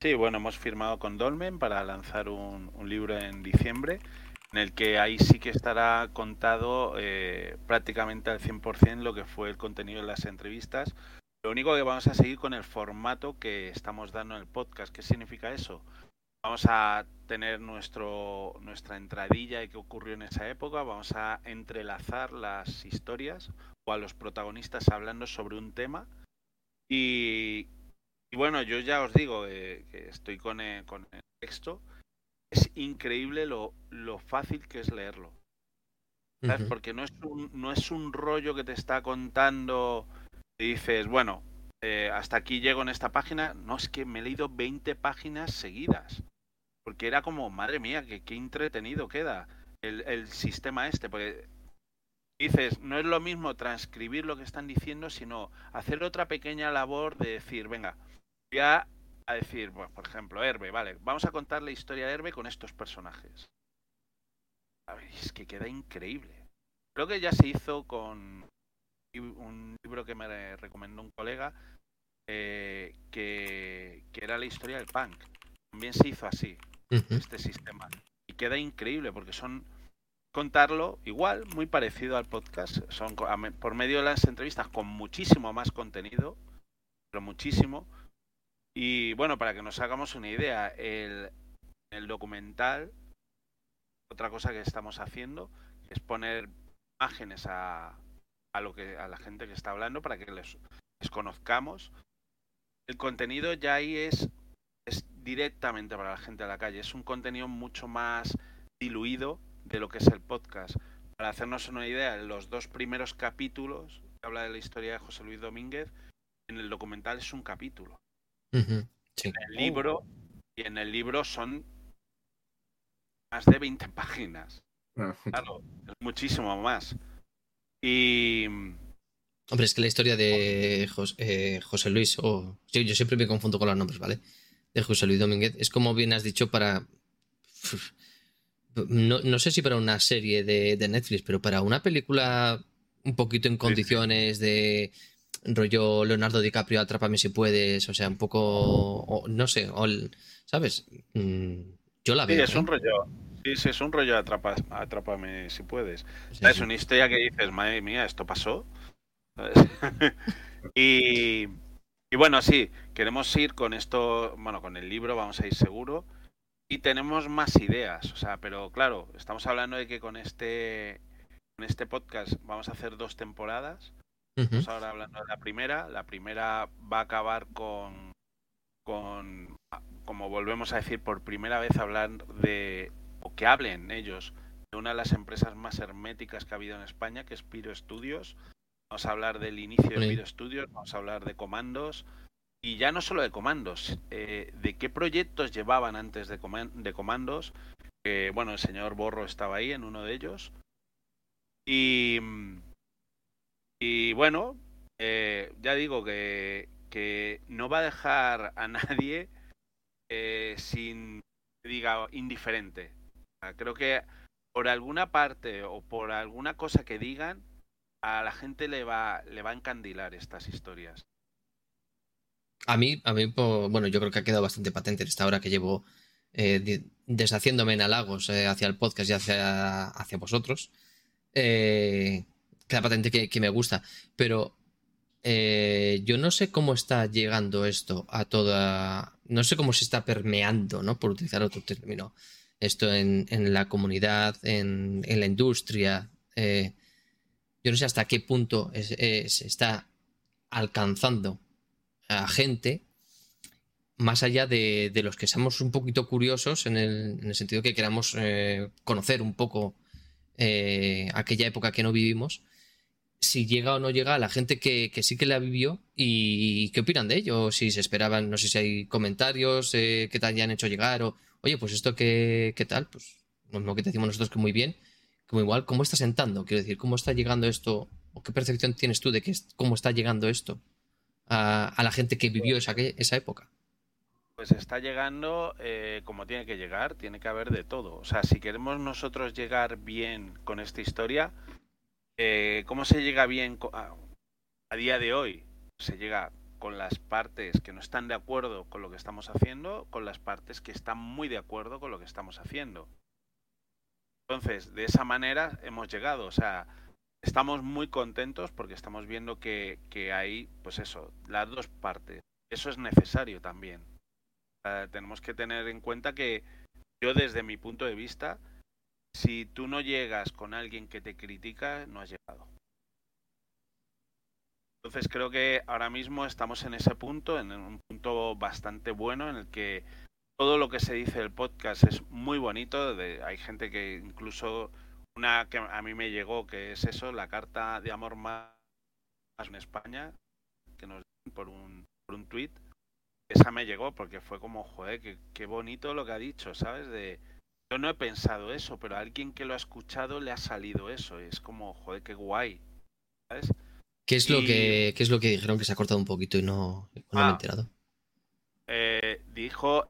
Sí, bueno, hemos firmado con Dolmen para lanzar un, un libro en diciembre, en el que ahí sí que estará contado eh, prácticamente al 100% lo que fue el contenido de las entrevistas. Lo único que vamos a seguir con el formato que estamos dando en el podcast. ¿Qué significa eso? Vamos a tener nuestro, nuestra entradilla de qué ocurrió en esa época, vamos a entrelazar las historias o a los protagonistas hablando sobre un tema y, y bueno, yo ya os digo eh, que estoy con el, con el texto. Es increíble lo, lo fácil que es leerlo. ¿sabes? Porque no es, un, no es un rollo que te está contando y dices, bueno, eh, hasta aquí llego en esta página. No, es que me he leído 20 páginas seguidas. Porque era como, madre mía, que qué entretenido queda el, el sistema este. Porque dices, no es lo mismo transcribir lo que están diciendo, sino hacer otra pequeña labor de decir, venga, voy a, decir, bueno, por ejemplo, Herbe, vale, vamos a contar la historia de Herbe con estos personajes. A ver, es que queda increíble. Creo que ya se hizo con un libro que me recomendó un colega, eh, que, que era la historia del punk. También se hizo así, Este sistema. Y queda increíble porque son contarlo igual, muy parecido al podcast. Son por medio de las entrevistas con muchísimo más contenido, pero muchísimo. Y bueno, para que nos hagamos una idea, el, el documental, otra cosa que estamos haciendo es poner imágenes a, a lo que a la gente que está hablando para que les, conozcamos. El contenido ya ahí es directamente para la gente de la calle. Es un contenido mucho más diluido de lo que es el podcast. Para hacernos una idea, los dos primeros capítulos que habla de la historia de José Luis Domínguez, en el documental es un capítulo. Sí. En el libro, y en el libro son más de 20 páginas. Claro, es muchísimo más. Y Hombre, es que la historia de eh, José Luis, o yo, yo siempre me confundo con los nombres, ¿vale? De José Luis Domínguez, es como bien has dicho para... No, no sé si para una serie de, de Netflix, pero para una película un poquito en condiciones de, rollo Leonardo DiCaprio, Atrápame si puedes, o sea, un poco, o, no sé, o ¿sabes? Mm, yo la Sí, veo. es un ¿eh? rollo. Sí, sí, es un rollo atrapa, atrápame si puedes. Sí, es sí. una historia que dices, madre mía, esto pasó. Y, y bueno, sí, queremos ir con esto, bueno, con el libro vamos a ir seguro. Y tenemos más ideas, o sea, pero claro, estamos hablando de que con este, con este podcast vamos a hacer dos temporadas. Ujú. Estamos ahora hablando de la primera. La primera va a acabar con, con, como volvemos a decir, por primera vez hablar de, o que hablen ellos, de una de las empresas más herméticas que ha habido en España, que es Piro Studios. Vamos a hablar del inicio de. Piro Studios, vamos a hablar de comandos. Y ya no solo de comandos, eh, de qué proyectos llevaban antes de, coman- de comandos. Que, bueno, el señor Borro estaba ahí en uno de ellos. Y, bueno, eh, ya digo que, que no va a dejar a nadie eh, sin, diga, indiferente. Creo que por alguna parte o por alguna cosa que digan, a la gente le va, le va a encandilar estas historias. A mí, a mí, bueno, yo creo que ha quedado bastante patente en esta hora que llevo eh, deshaciéndome en halagos eh, hacia el podcast y hacia, hacia vosotros. Eh, queda patente que, me gusta, pero eh, yo no sé cómo está llegando esto a toda. No sé cómo se está permeando, ¿no? Por utilizar otro término. Esto en, en la comunidad, en, en la industria. yo no sé hasta qué punto se está alcanzando a gente más allá de, de los que seamos un poquito curiosos en el, en el sentido que queramos eh, conocer un poco eh, aquella época que no vivimos, si llega o no llega a la gente que, que sí que la vivió y qué opinan de ello, si se esperaban, no sé si hay comentarios eh, que te hayan hecho llegar o, oye, pues esto qué, qué tal, pues lo mismo que te decimos nosotros que muy bien, como igual, ¿cómo está sentando? Quiero decir, ¿cómo está llegando esto? ¿O qué percepción tienes tú de que, cómo está llegando esto a, la gente que vivió esa, esa época? Pues está llegando eh, como tiene que llegar, tiene que haber de todo. O sea, si queremos nosotros llegar bien con esta historia, eh, ¿cómo se llega bien a, a día de hoy? Se llega con las partes que no están de acuerdo con lo que estamos haciendo, con las partes que están muy de acuerdo con lo que estamos haciendo. Entonces, de esa manera hemos llegado. O sea, estamos muy contentos porque estamos viendo que, que hay, pues eso, las dos partes. Eso es necesario también. Tenemos que tener en cuenta que yo desde mi punto de vista, si tú no llegas con alguien que te critica, no has llegado. Entonces creo que ahora mismo estamos en ese punto, en un punto bastante bueno en el que todo lo que se dice del podcast es muy bonito. De, hay gente que incluso una que a mí me llegó que es eso, la carta de amor más en España que nos dieron por un por un tweet esa me llegó porque fue como, joder, qué, qué bonito lo que ha dicho, ¿sabes? De, yo no he pensado eso, pero a alguien que lo ha escuchado le ha salido eso. Es como, joder, qué guay, ¿sabes? ¿Qué es, lo Y- que, ¿Qué es lo que dijeron que se ha cortado un poquito y no, no me he Ah. enterado? Eh, dijo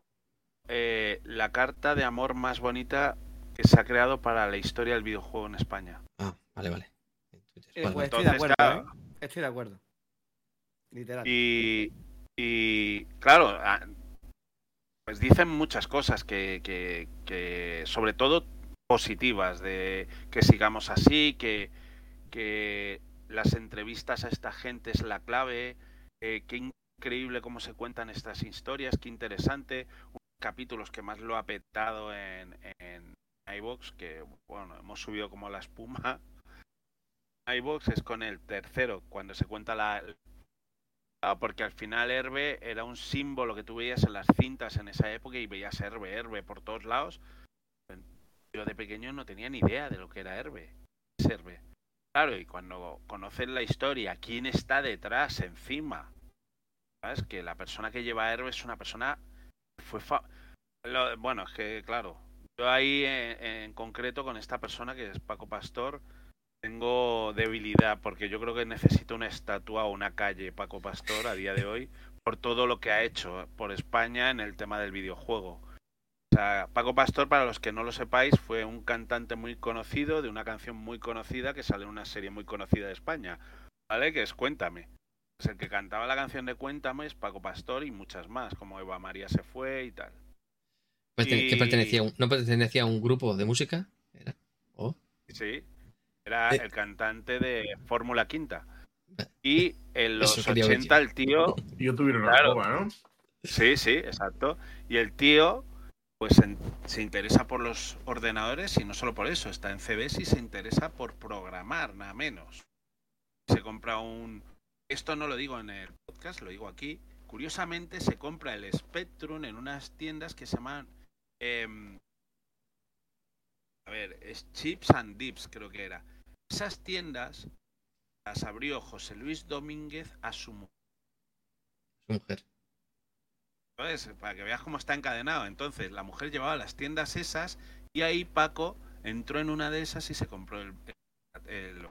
eh, la carta de amor más bonita que se ha creado para la historia del videojuego en España. Ah, vale, vale. Vale, pues estoy de acuerdo, claro. ¿eh? Estoy de acuerdo. Literal. Y, y claro, a- pues dicen muchas cosas que, que, que sobre todo positivas, de que sigamos así, que, que las entrevistas a esta gente es la clave, eh, qué increíble cómo se cuentan estas historias, qué interesante, unos capítulos que más lo ha petado en, en iVoox, que bueno, hemos subido como la espuma. iVoox es con el tercero, cuando se cuenta la, porque al final Herbe era un símbolo que tú veías en las cintas en esa época y veías Herbe, Herbe por todos lados. Yo de pequeño no tenía ni idea de lo que era Herbe. Es Herbe. Claro, y cuando conoces la historia, quién está detrás, encima, ¿sabes? Que la persona que lleva a Herbe es una persona fue... fa- lo- bueno, es que, claro, yo ahí en, en concreto con esta persona que es Paco Pastor, tengo debilidad porque yo creo que necesito una estatua o una calle Paco Pastor a día de hoy por todo lo que ha hecho por España en el tema del videojuego. O sea, Paco Pastor, para los que no lo sepáis, fue un cantante muy conocido de una canción muy conocida que sale en una serie muy conocida de España, ¿vale? Que es Cuéntame. Pues el que cantaba la canción de Cuéntame es Paco Pastor y muchas más, como Eva María se fue y tal. Pertene- ¿Qué Y- pertenecía? a un- ¿No pertenecía a un grupo de música? Era. Oh. Sí, era Eh. el cantante de Fórmula Quinta. Y en los Eso quería oír 80 el tío... Yo tuvieron una ¿no? Sí, sí, exacto. Y el tío, pues en- se interesa por los ordenadores y no solo por eso, está en CBS y se interesa por programar, nada menos. Se compra un... Esto no lo digo en el podcast, lo digo aquí. Curiosamente se compra el Spectrum en unas tiendas que se llaman... em, a ver, es Chips and Dips creo que era. Esas tiendas las abrió José Luis Domínguez a su mujer. Su mujer. ¿sabes? Para que veas cómo está encadenado. Entonces, la mujer llevaba las tiendas esas y ahí Paco entró en una de esas y se compró el, el,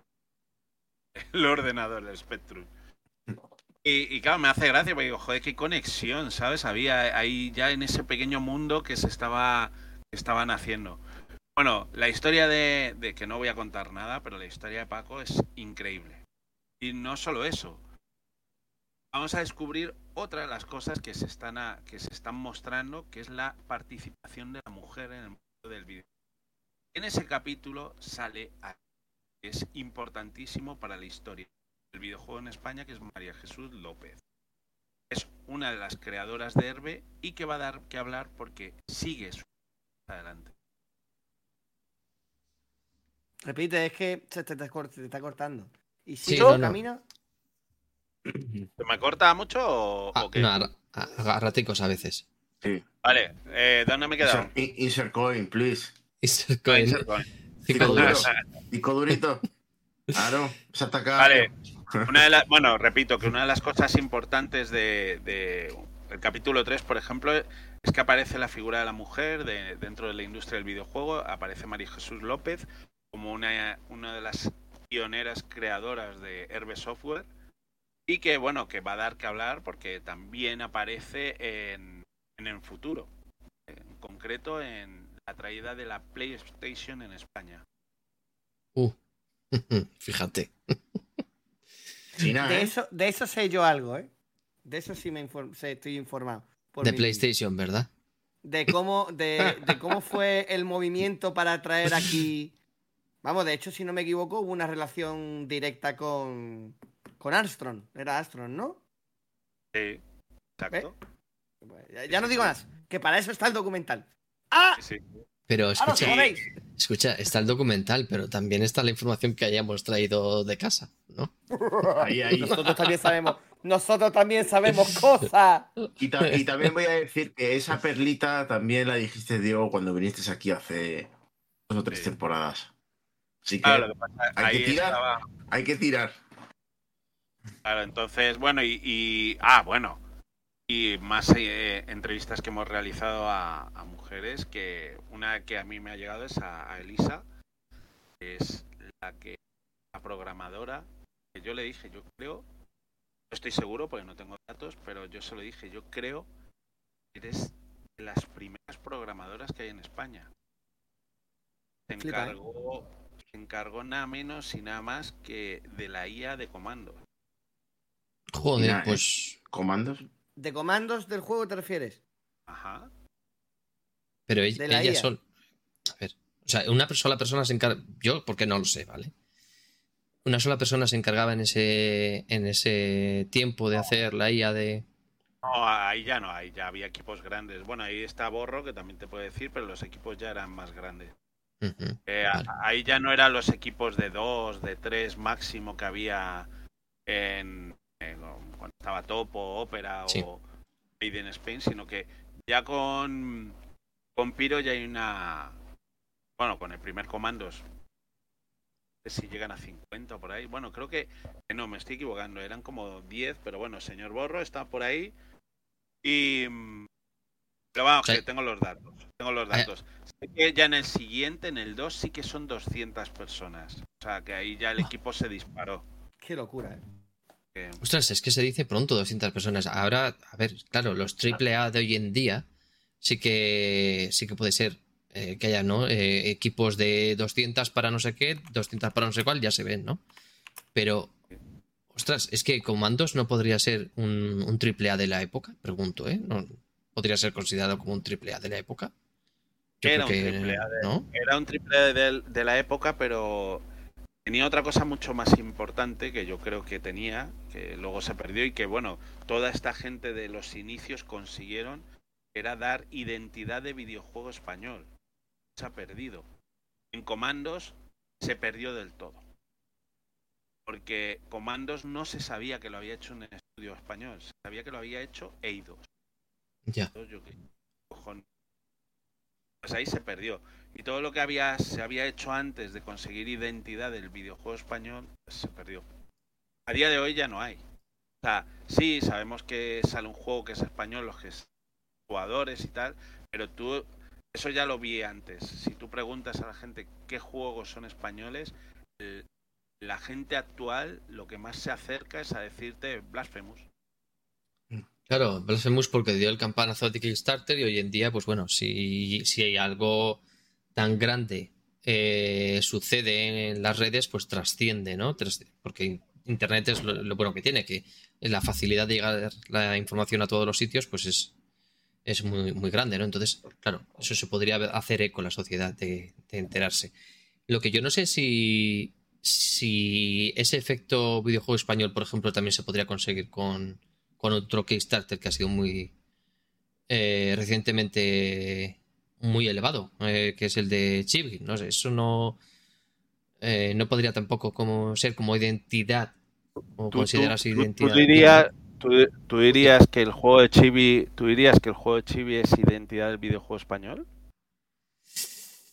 el ordenador, el Spectrum. Y, claro, me hace gracia porque digo, joder, qué conexión, ¿sabes? Había ahí ya en ese pequeño mundo que se estaba que estaban haciendo. Bueno, la historia de, que no voy a contar nada, pero la historia de Paco es increíble. Y no solo eso, vamos a descubrir otra de las cosas que se están a- que se están mostrando, que es la participación de la mujer en el mundo del video. En ese capítulo sale a- es importantísimo para la historia del videojuego en España, que es María Jesús López. Es una de las creadoras de Herbe y que va a dar que hablar porque sigue su adelante. Repite, es que se te, te cort- te está cortando. ¿Y Sí, si no, no? ¿Se me corta mucho o, Ah, o qué? no, a, a- a raticos a veces. Sí. Vale, eh, ¿dónde me he quedado? Insert, in- insert coin, please. Insert coin. insert coin. Cinco Disco duros. duro. Disco durito. Claro, se ataca. Vale. Bueno, repito que una de las cosas importantes de, el capítulo 3, por ejemplo, es que aparece la figura de la mujer de- dentro de la industria del videojuego. Aparece María Jesús López como una, una de las pioneras creadoras de Herbe Software y que, bueno, que va a dar que hablar porque también aparece en, en el futuro. En concreto, en la traída de la PlayStation en España. Uh. Fíjate. China, De ¿eh? eso, de eso sé yo algo, ¿eh? De eso sí me inform- sé, estoy informado. por De PlayStation, ¿verdad? De cómo, de, de cómo fue el movimiento para traer aquí. Vamos, de hecho, si no me equivoco, hubo una relación directa con, con Armstrong. Era Armstrong, ¿no? Sí, exacto. Ya, ya no digo más, que para eso está el documental. ¡Ah! Sí, sí. Pero ¡Ahora os escucha, escucha, está el documental, pero también está la información que hayamos traído de casa, ¿no? Ahí, ahí. Nosotros también sabemos, nosotros también sabemos cosas. Y, ta- y también voy a decir que esa perlita también la dijiste, Diego, cuando viniste aquí hace dos o tres Sí. temporadas. Así que Claro, lo que pasa, hay que tirar. estaba- hay que tirar. Claro, entonces, bueno, y, y- ah, bueno, y más eh, entrevistas que hemos realizado a, a mujeres, que una que a mí me ha llegado es a, a Elisa, que es la que, la programadora, que yo le dije, yo creo, no estoy seguro porque no tengo datos, pero yo se lo dije, yo creo que eres de las primeras programadoras que hay en España. Se ¿eh? encargó, se encargó nada menos y nada más que de la IA de comando. Joder, Mira, pues. ¿Comandos? ¿De comandos del juego te refieres? Ajá. Pero ella, de la ella A ver. O sea, una sola persona se encarga. Yo, porque no lo sé, ¿vale? Una sola persona se encargaba en ese, en ese tiempo de hacer la IA de. No, ahí ya no, ahí ya había equipos grandes. Bueno, ahí está Borro, que también te puede decir, pero los equipos ya eran más grandes. Eh, Vale. Ahí ya no eran los equipos de dos, de tres máximo que había en, en- cuando estaba Topo, Opera Sí. o Made in Spain, sino que ya con, con Piro ya hay una... Bueno, con el primer comandos, no sé si llegan a 50 o por ahí. Bueno, creo que, que no, me estoy equivocando, eran como 10, pero bueno, señor Borro está por ahí. Y... mm, Pero vamos, Sí. que tengo los datos. Tengo los Ah, datos. Sé que ya en el siguiente, en el 2, sí que son 200 personas. O sea, que ahí ya el equipo se disparó. Qué locura, ¿eh? Que- Ostras, es que se dice pronto 200 personas. Ahora, a ver, claro, los AAA de hoy en día sí que sí que puede ser eh, que haya, ¿no? Eh, equipos de 200 para no sé qué, 200 para no sé cuál, ya se ven, ¿no? Pero, Ostras, es que Comandos no podría ser un, un triple A de la época, pregunto, ¿eh? No, ¿Podría ser considerado como un triple A de la época? Yo Era un, que triple A de, no. era un triple A de, de la época, pero tenía otra cosa mucho más importante que yo creo que tenía, que luego se perdió y que, bueno, toda esta gente de los inicios consiguieron, era dar identidad de videojuego español. Se ha perdido. En Comandos se perdió del todo. Porque Comandos no se sabía que lo había hecho un estudio español, se sabía que lo había hecho Eidos. Ya. Yo. Pues ahí se perdió. Y todo lo que había, se había hecho antes de conseguir identidad del videojuego español, pues se perdió. A día de hoy ya no hay. O sea, sí, sabemos que sale un juego que es español, los que jugadores y tal, pero tú, eso ya lo vi antes. Si tú preguntas a la gente qué juegos son españoles, el- la gente actual lo que más se acerca es a decirte Blasphemous. Claro, Blasphemous porque dio el campanazo de Kickstarter y hoy en día, pues bueno, si, si hay algo tan grande eh, sucede en las redes, pues trasciende, ¿no? Porque Internet es lo, lo bueno que tiene, que la facilidad de llegar la información a todos los sitios, pues es, es muy, muy grande, ¿no? Entonces, claro, eso se podría hacer eco la sociedad de, de enterarse. Lo que yo no sé si, si ese efecto videojuego español, por ejemplo, también se podría conseguir con, con otro Kickstarter que ha sido muy eh, recientemente muy elevado, eh, que es el de Chibi. No sé, eso no, eh, no podría tampoco como ser como identidad o considerarse identidad. Tú dirías, tú, tú dirías que el juego de Chibi, tú dirías que el juego de Chibi es identidad del videojuego español?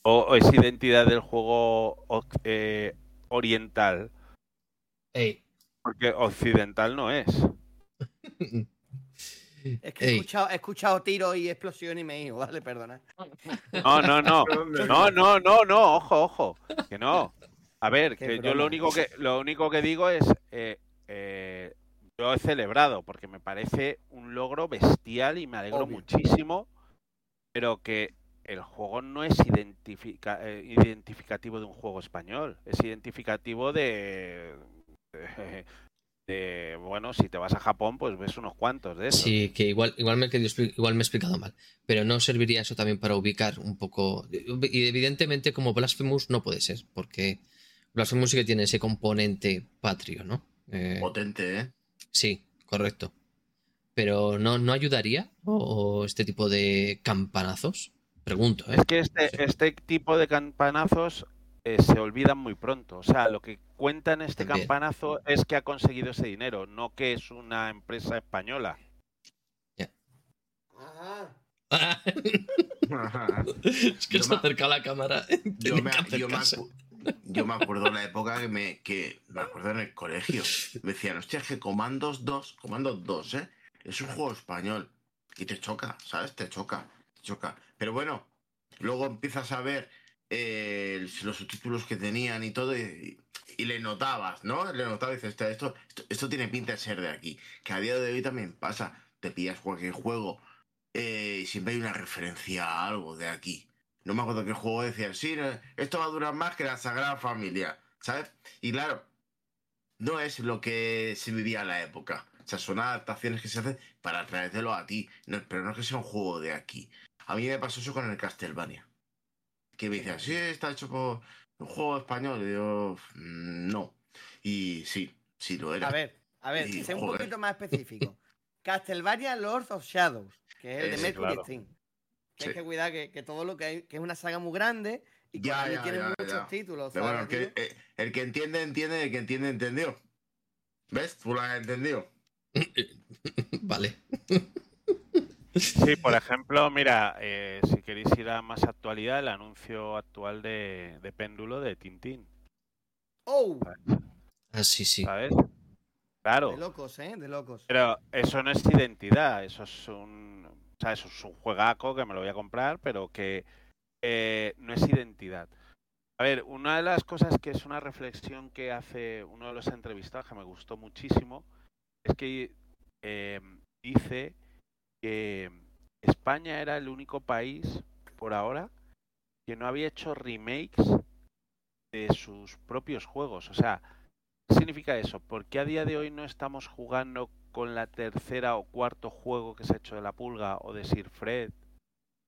¿O, o es identidad del juego eh, oriental? Ey. Porque occidental no es. Es que he escuchado, he escuchado tiros y explosiones y me he ido, vale, perdona. No, no, no. No, no, no, no, ojo, ojo. Que no. A ver, Qué que yo lo único que lo único que digo es eh, eh, yo he celebrado porque me parece un logro bestial y me alegro Obvio. muchísimo, pero que el juego no es identifica- eh, identificativo de un juego español, es identificativo de, de, de, bueno, si te vas a Japón, pues ves unos cuantos de esos. Sí, que igual, igual, me, igual me he explicado mal, pero no serviría eso también para ubicar un poco. Y evidentemente, como Blasphemous no puede ser, porque Blasphemous sí que tiene ese componente patrio, ¿no? Eh, Potente, ¿eh? Sí, correcto. Pero ¿no, no ayudaría? ¿O, o este tipo de campanazos? Pregunto, ¿eh? Es que este, este tipo de campanazos eh, se olvidan muy pronto. O sea, lo que cuenta en este También. campanazo es que ha conseguido ese dinero, no que es una empresa española. es que Yo se me- acerca la cámara. Yo me, yo me yo me acuerdo la época que me, que me acuerdo en el colegio. Me decían, hostia, que Comandos 2, Comandos 2, ¿eh? Es un juego español. Y te choca, ¿sabes? Te choca, te choca. Pero bueno, luego empiezas a ver eh, los subtítulos que tenían y todo y, le notabas, ¿no? Le notabas y dices, "Hostia, esto, esto, esto tiene pinta de ser de aquí. Que a día de hoy también pasa. Te pillas cualquier juego eh, y siempre hay una referencia a algo de aquí. No me acuerdo qué juego decía, sí, esto va a durar más que la Sagrada Familia, ¿sabes? Y claro, no es lo que se vivía en la época. O sea, son adaptaciones que se hacen para traértelo a ti, no- pero no es que sea un juego de aquí. A mí me pasó eso con el Castlevania. Que me decían, sí, está hecho por un juego español. Y yo, "Mm, no. Y sí, sí lo era. A ver, a ver, Y, sé un poquito más específico. Castlevania Lords of Shadows, que es el de Mercury claro. Steam. Que Sí. hay que cuidar que, que todo lo que hay, que es una saga muy grande y que Ya, Konami ya, tiene ya, muchos ya. títulos. Pero bueno, ¿sabes, el que, tío? eh, el que entiende, entiende, el que entiende, entendió. ¿Ves? Tú lo has entendido. Vale. Sí, por ejemplo, mira, eh, si queréis ir a más actualidad, el anuncio actual de, de Péndulo de Tintín, ¡Oh! Ah, sí, sí. ¿sabes? Claro. De locos, ¿eh? De locos. Pero eso no es identidad, eso es un, o sea, eso es un juegaco que me lo voy a comprar, pero que eh, no es identidad. A ver, una de las cosas que es una reflexión que hace uno de los entrevistados que me gustó muchísimo es que eh, dice que España era el único país por ahora que no había hecho remakes de sus propios juegos. O sea, ¿Qué significa eso? ¿Por qué a día de hoy no estamos jugando con la tercera o cuarto juego que se ha hecho de la pulga o de Sir Fred?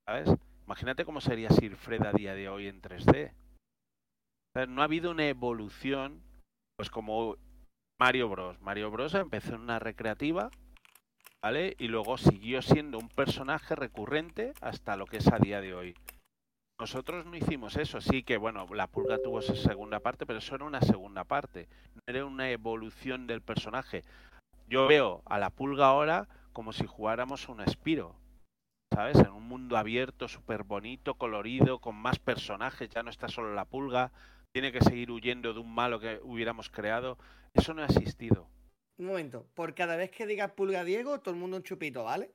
¿Sabes? Imagínate cómo sería Sir Fred a día de hoy en 3D. O sea, no ha habido una evolución, pues como Mario Bros. Mario Bros. empezó en una recreativa, ¿vale? Y luego siguió siendo un personaje recurrente hasta lo que es a día de hoy. Nosotros no hicimos eso, sí que bueno, la pulga tuvo esa segunda parte, pero eso era una segunda parte, no era una evolución del personaje. Yo veo a la pulga ahora como si jugáramos un Spiro, ¿sabes? En un mundo abierto, súper bonito, colorido, con más personajes, ya no está solo la pulga, tiene que seguir huyendo de un malo que hubiéramos creado. Eso no ha existido. Un momento, por cada vez que digas pulga Diego, todo el mundo un chupito, ¿vale?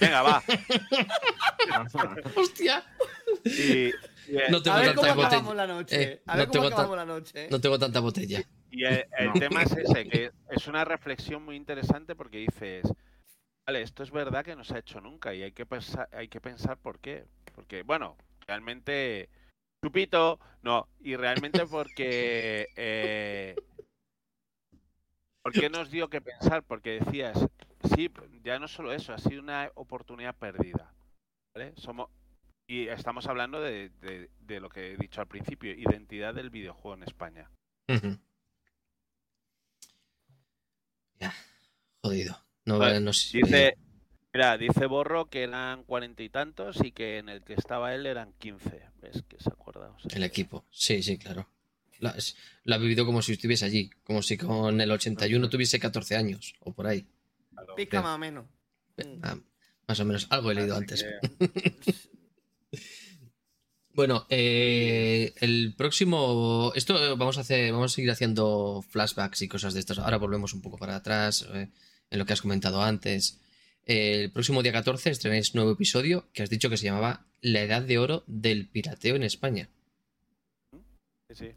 Venga, va. Hostia. Y, y, No tengo a ver tanta cómo botella. acabamos la noche. Eh, a ver no cómo acabamos la noche. No tengo tanta botella. Y el, el No. tema es ese, que es una reflexión muy interesante porque dices, vale, esto es verdad que no se ha hecho nunca y hay que pensar, hay que pensar por qué. Porque, bueno, realmente, chupito, no, y realmente porque, eh, ¿por qué nos dio que pensar? Porque decías, sí, ya no solo eso, ha sido una oportunidad perdida. ¿vale? Somos, y estamos hablando de, de- de lo que he dicho al principio, identidad del videojuego en España. Ya, jodido. No, Vale, no sé. Dice, mira, dice Borro que eran cuarenta y tantos y que en el que estaba él eran 15. ¿Ves que se acuerda? O sea, El equipo. Sí, sí, claro. Lo ha vivido como si estuviese allí. Como si con el 81 tuviese 14 años o por ahí. Pica más o menos. Ah, más o menos. Algo he leído Así antes. que- Bueno, eh, el próximo. Esto vamos a hacer. Vamos a seguir haciendo flashbacks y cosas de estas. Ahora volvemos un poco para atrás. eh, en lo que has comentado antes. El próximo día 14 estrenáis nuevo episodio que has dicho que se llamaba La Edad de Oro del Pirateo en España. sí, sí.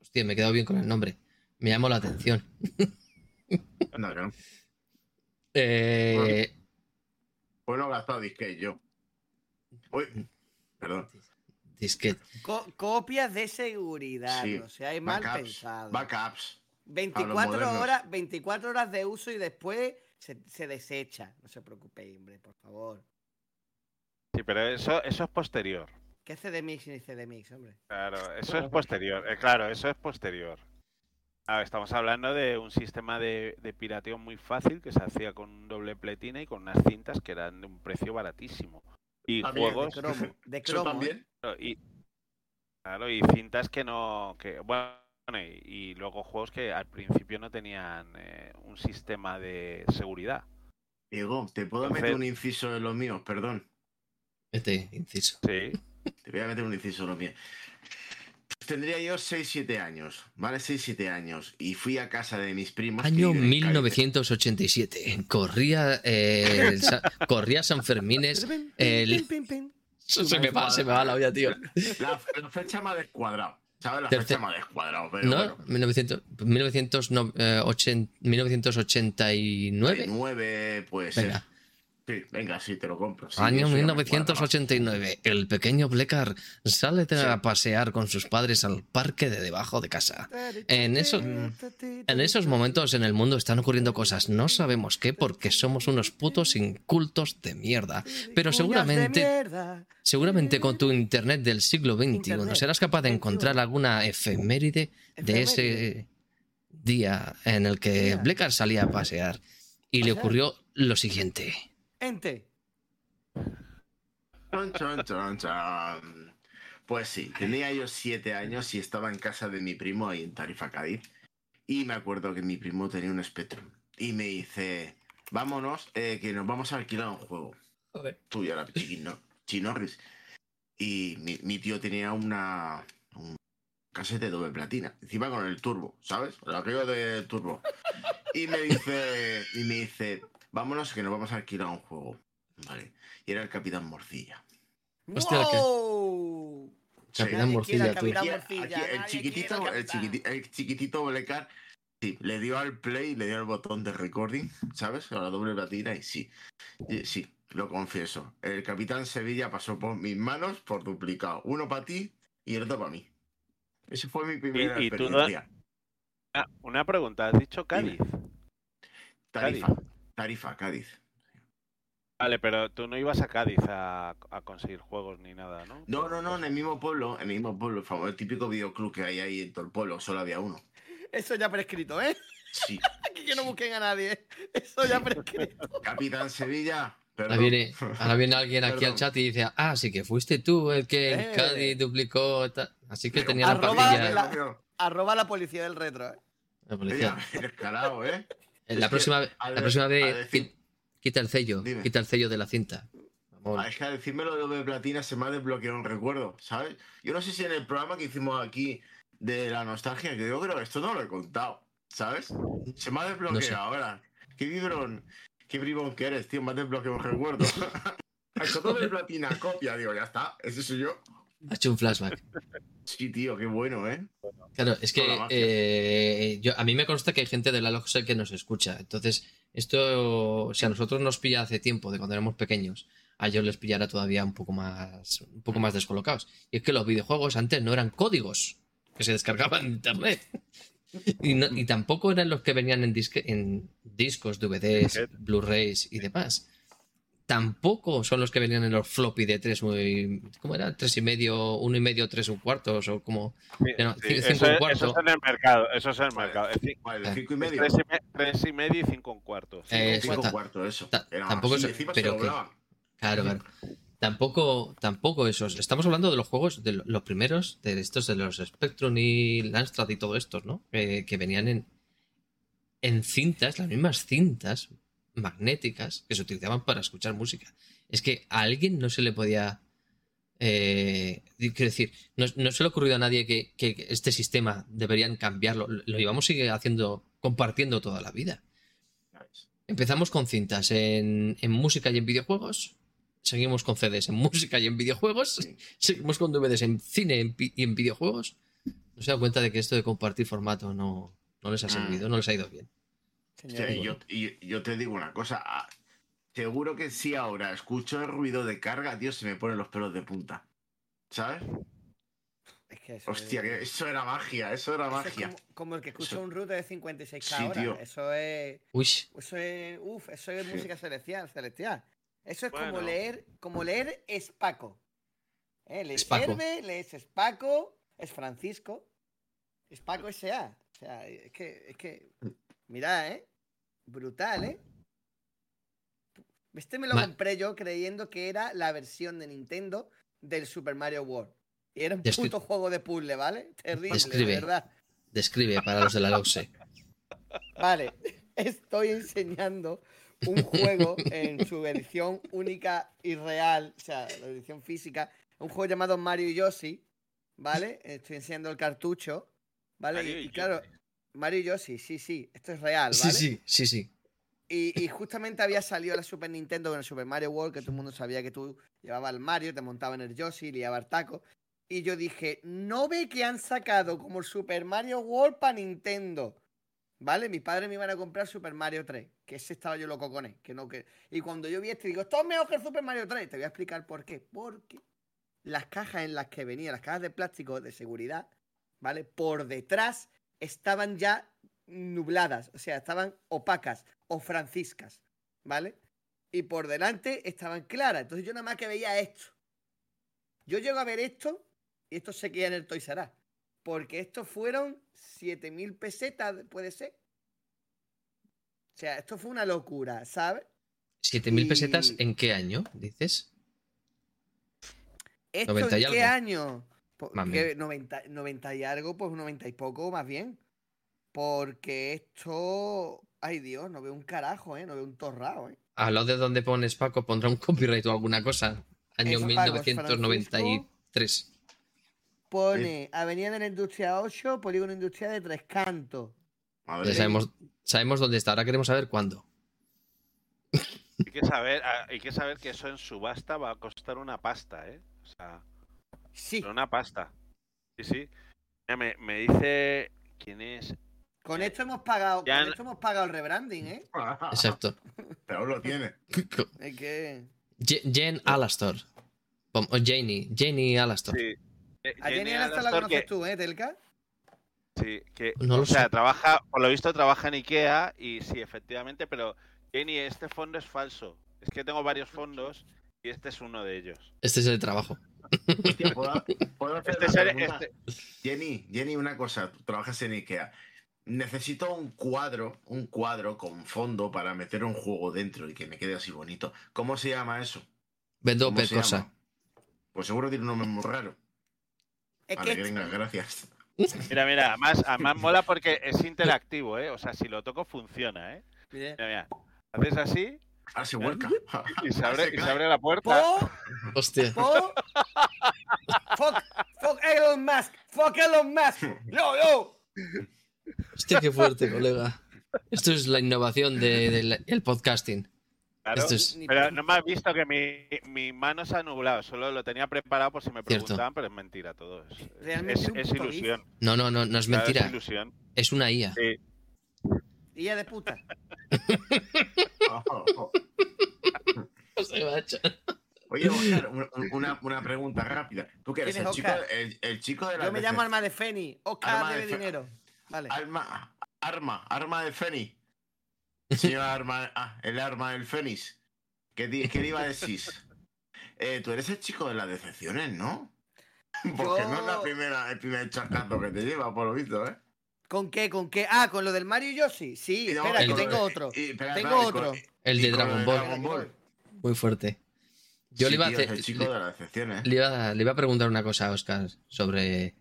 Hostia, me he quedado bien con el nombre. Me llamó la atención. No, no. Eh, Pues no he gastado disque yo. Uy, perdón. disquete. Co- copias de seguridad, Sí. no seáis mal Backups, pensados. Backups. 24 modernos. horas, 24 horas de uso y después se, se desecha. No se preocupéis, hombre, por favor. Sí, pero eso, eso es posterior. ¿Qué CDMix ni CDMix, hombre? Claro, eso es posterior. eh, claro, eso es posterior. A ver, estamos hablando de un sistema de, de pirateo muy fácil que se hacía con un doble pletina y con unas cintas que eran de un precio baratísimo. Y También, juegos. De cromo, de Eso cromo. también. ¿eh? Claro, y, claro, y cintas que no. que Bueno, y, luego juegos que al principio no tenían eh, un sistema de seguridad. Diego, ¿te puedo Entonces- meter un inciso en los míos? Perdón. Este inciso. Sí. Te voy a meter un inciso en los míos. Tendría yo 6-7 años, ¿vale? 6-7 años. Y fui a casa de mis primos. Año viven en Cádiz. 1987. Corría, eh, Sa- corría San Fermines. El... Se me va, se me va la olla, tío. La, la fecha me ha descuadrado. ¿Sabes? La fecha ha descuadrado. Pero ¿No? bueno. 1900, 1980 1989. 9 puede Venga. ser. Sí, venga, sí, te lo compro. sí, Año eso ya me 1989. El pequeño Blecar sale Sí. a pasear con sus padres al parque de debajo de casa. En esos, en esos momentos en el mundo están ocurriendo cosas. No sabemos qué porque somos unos putos incultos de mierda. Pero seguramente, seguramente con tu internet del siglo XXI serás capaz de encontrar alguna efeméride de ese día en el que. Blecar salía a pasear y le ocurrió lo siguiente. Ente. Chon, chon, chon, chon. Pues sí, tenía yo siete años y estaba en casa de mi primo ahí en Tarifa, Cádiz. Y me acuerdo que mi primo tenía un Spectrum. Y me dice, vámonos, eh, que nos vamos a alquilar un juego. Tú ya la chiquino, Chinorris. Y mi, mi tío tenía una un casete doble platina, encima con el turbo, ¿sabes? El aquello de turbo. Y me dice, y me dice, vámonos que nos vamos a alquilar un juego. Vale. Y era el Capitán Morcilla. Hostia, ¿qué? ¡Wow! Capitán Nadie Morcilla, quiere al tú. Capitán Aquí- Morcilla, aquí el chiquitito, el, el chiquitito Blecar, sí, le dio al play, le dio al botón de recording, ¿sabes? A la doble platina y sí, y sí, lo confieso. El Capitán Sevilla pasó por mis manos por duplicado. Uno para ti y el otro para mí. Esa fue mi primera y tú experiencia. Ah, una pregunta, ¿has dicho Cádiz? Tarifa. Cádiz. Tarifa, Cádiz. Vale, pero tú no ibas a Cádiz a, a conseguir juegos ni nada, ¿no? No, no, no, en el mismo pueblo, en el mismo pueblo, el famoso el típico videoclub que hay ahí en todo el pueblo, solo había uno. Eso ya prescrito, ¿eh? Sí. Aquí que no busquen a nadie. ¿eh? Eso ya prescrito. Capitán Sevilla. Ahora viene, ahora viene alguien aquí al chat y dice, ah, sí que fuiste tú el que en Eh. Cádiz duplicó. tal". Así que tenía la Arroba papilla. la, arroba la policía del retro, ¿eh? La policía. Mira, descarado, ¿eh? La próxima, la de- próxima vez decir- quita el sello, Dime. quita el sello de la cinta. Ah, Es que al decirme lo de doble platina se me ha desbloqueado un recuerdo, ¿sabes? Yo no sé si en el programa que hicimos aquí de la nostalgia, que yo creo que esto no lo he contado, ¿sabes? Se me ha desbloqueado No sé. ahora. Qué vibrón, qué bribón que eres, tío, me ha desbloqueado un recuerdo. Hecho doble platina, copia, digo, ya está, ese soy yo. Ha hecho un flashback. Sí, tío, qué bueno, ¿eh? Claro, es que eh, yo, a mí me consta que hay gente de la LOGSE que nos escucha. Entonces, esto, si a nosotros nos pilla hace tiempo, de cuando éramos pequeños, a ellos les pillará todavía un poco más, un poco más descolocados. Y es que los videojuegos antes no eran códigos que se descargaban en internet. Y, no- y tampoco eran los que venían en, disque- en discos, DVDs, Blu-rays y demás. Tampoco son los que venían en los floppy de tres, muy, ¿cómo era? Tres y medio, uno y medio, tres un cuartos, o como no, Sí, eso, un es- cuarto. eso es en el mercado, eso es en el mercado. Es ci- Vale, Ah. cinco y es medio. Tres y, me- tres y medio y cinco un cuarto. Eh, Cinco ta- cuartos, eso. ta- Era tampoco así, es- encima pero se que-. Claro, claro. Tampoco, tampoco esos. Estamos hablando de los juegos, de lo- los primeros, de estos de los Spectrum y Landstrad y todo estos, ¿no? Eh, que venían en, en cintas, las mismas cintas magnéticas que se utilizaban para escuchar música. Es que a alguien no se le podía. Eh, quiero decir, no, no se le ha ocurrido a nadie que, este sistema deberían cambiarlo. Lo, lo llevamos sigue haciendo, compartiendo toda la vida. Empezamos con cintas en, en música y en videojuegos. Seguimos con CDs en música y en videojuegos. Seguimos con DVDs en cine en y en videojuegos. No se dan cuenta de que esto de compartir formato no, no les ha servido, no les ha ido bien. Yo, y yo te digo una cosa. ah, Seguro que si ahora escucho el ruido de carga, tío, se me ponen los pelos de punta. ¿Sabes? Es que eso Hostia, es- que eso era magia, eso era eso es magia. como, como el que escucha Eso- un router de 56k Sí, ahora. tío. Eso es. Uy, Eso es. Uf, eso es Sí. música celestial, celestial. Eso es como leer, como leer Espaco. ¿Eh? Herbe, lees Espaco, es Francisco. Espaco S.A. O sea, es que, es que. Mirad, ¿eh? Brutal, ¿eh? Este me lo Ma- compré yo creyendo que era la versión de Nintendo del Super Mario World. Y era un Descri- puto juego de puzzle, ¿vale? Terrible, Describe. de verdad. describe para los de la LOXE. Vale, estoy enseñando un juego en su edición única y real, o sea, la edición física, un juego llamado Mario y Yoshi, ¿vale? Estoy enseñando el cartucho, ¿vale? Mario y, y y claro, Mario y Yoshi, sí, sí, esto es real, Sí, ¿vale? sí, sí, sí. Y, y justamente había salido la Super Nintendo con el Super Mario World, que todo el mundo sabía que tú llevabas al Mario, te montaba en el Yoshi, liaba el taco. Y yo dije, no ve que han sacado como el Super Mario World para Nintendo. ¿Vale? Mis padres me iban a comprar Super Mario 3, que ese estaba yo loco con él. Que no, que... Y cuando yo vi este, digo, esto es mejor que el Super Mario 3. Te voy a explicar por qué. Porque las cajas en las que venían, las cajas de plástico de seguridad, ¿vale? Por detrás estaban ya nubladas, o sea, estaban opacas o franciscas, ¿vale? Y por delante estaban claras. Entonces yo nada más que veía esto. Yo llego a ver esto y esto se queda en el Toys R Porque estos fueron 7000 pesetas, puede ser. O sea, esto fue una locura, ¿sabes? ¿7.000 pesetas en qué año, dices? ¿Esto 90 y en qué algo. año? Pues, Más o que menos. 90, 90 y algo, pues 90 y poco más bien. Porque esto. Ay Dios, no veo un carajo, ¿eh? No veo un torrao, ¿eh? Al lado de donde pones Paco, pondrá un copyright o alguna cosa. Año Eso, Paco, es 1993. Pone Avenida de la Industria 8, Polígono Industrial de Tres Cantos. Ya sabemos, sabemos dónde está. Ahora queremos saber cuándo. Hay que saber, ah, hay que saber que eso en subasta va a costar una pasta, ¿eh? O sea, sí. una pasta. Sí, sí. Mira, me, me dice quién es. Con esto hemos pagado, Ya con esto hemos pagado el rebranding, ¿eh? Exacto. Pero aún lo tiene. Es que. Jen Alastor. O Janie. Janie Alastor. Sí. Eh, A Jenny Jenny Alastor la conoces que- tú, ¿eh, Telka? Sí, que, No lo o sea, sé. trabaja, por lo visto trabaja en Ikea y sí, efectivamente, pero Jenny, este fondo es falso. Es que tengo varios fondos y este es uno de ellos. Este es el trabajo. Hostia, ¿puedo, puedo hacer Este ser- este- Jenny, Jenny, una cosa, tú trabajas en Ikea. Necesito un cuadro, un cuadro con fondo para meter un juego dentro y que me quede así bonito. ¿Cómo se llama eso? Vendo ¿Cómo se cosa. llama? Pues seguro tiene un nombre muy raro. Es Vale, que venga, gracias. Mira, mira, además, además mola porque es interactivo, ¿eh? O sea, si lo toco funciona, ¿eh? Mira, mira. Haces así Ah, se vuelca. y se abre, Se y se abre la puerta. Po, Hostia. po. fuck, fuck Elon Musk, fuck Elon Musk. Yo, yo. Hostia, qué fuerte, colega. Esto es la innovación del el podcasting. Claro, Esto es- pero no me has visto que mi, mi mano se ha nublado. Solo lo tenía preparado por si me Cierto. preguntaban, pero es mentira todo. Es, ilusión. No, no, no, no es Claro, mentira. Es ilusión. Es una IA. Sí. Hija de puta. Oye, Oscar, un- un- una, una pregunta rápida. ¿Tú qué eres? ¿Quién El chico, el, el chico de la Yo me llamo Alma de Feni. Oscar Alma de debe dinero. Vale. Arma, arma, arma de Fénix. Señor arma, ah, el arma del Fénix. ¿Qué, di- qué le iba a decir? Eh, tú eres el chico de las decepciones, ¿no? Porque no es la primera, el primer chacato que te lleva, por lo visto, ¿eh? ¿Con qué? ¿Con qué? Ah, con lo del Mario y Yoshi. Sí, Y no, espera, el que de- tengo otro. y- espera, Tengo espera, y otro. con- El y de Dragon el Ball. Dragon Ball. Muy fuerte. Yo Sí, le, iba a tío, el chico de las decepciones. le, iba, le iba a preguntar una cosa a Oscar sobre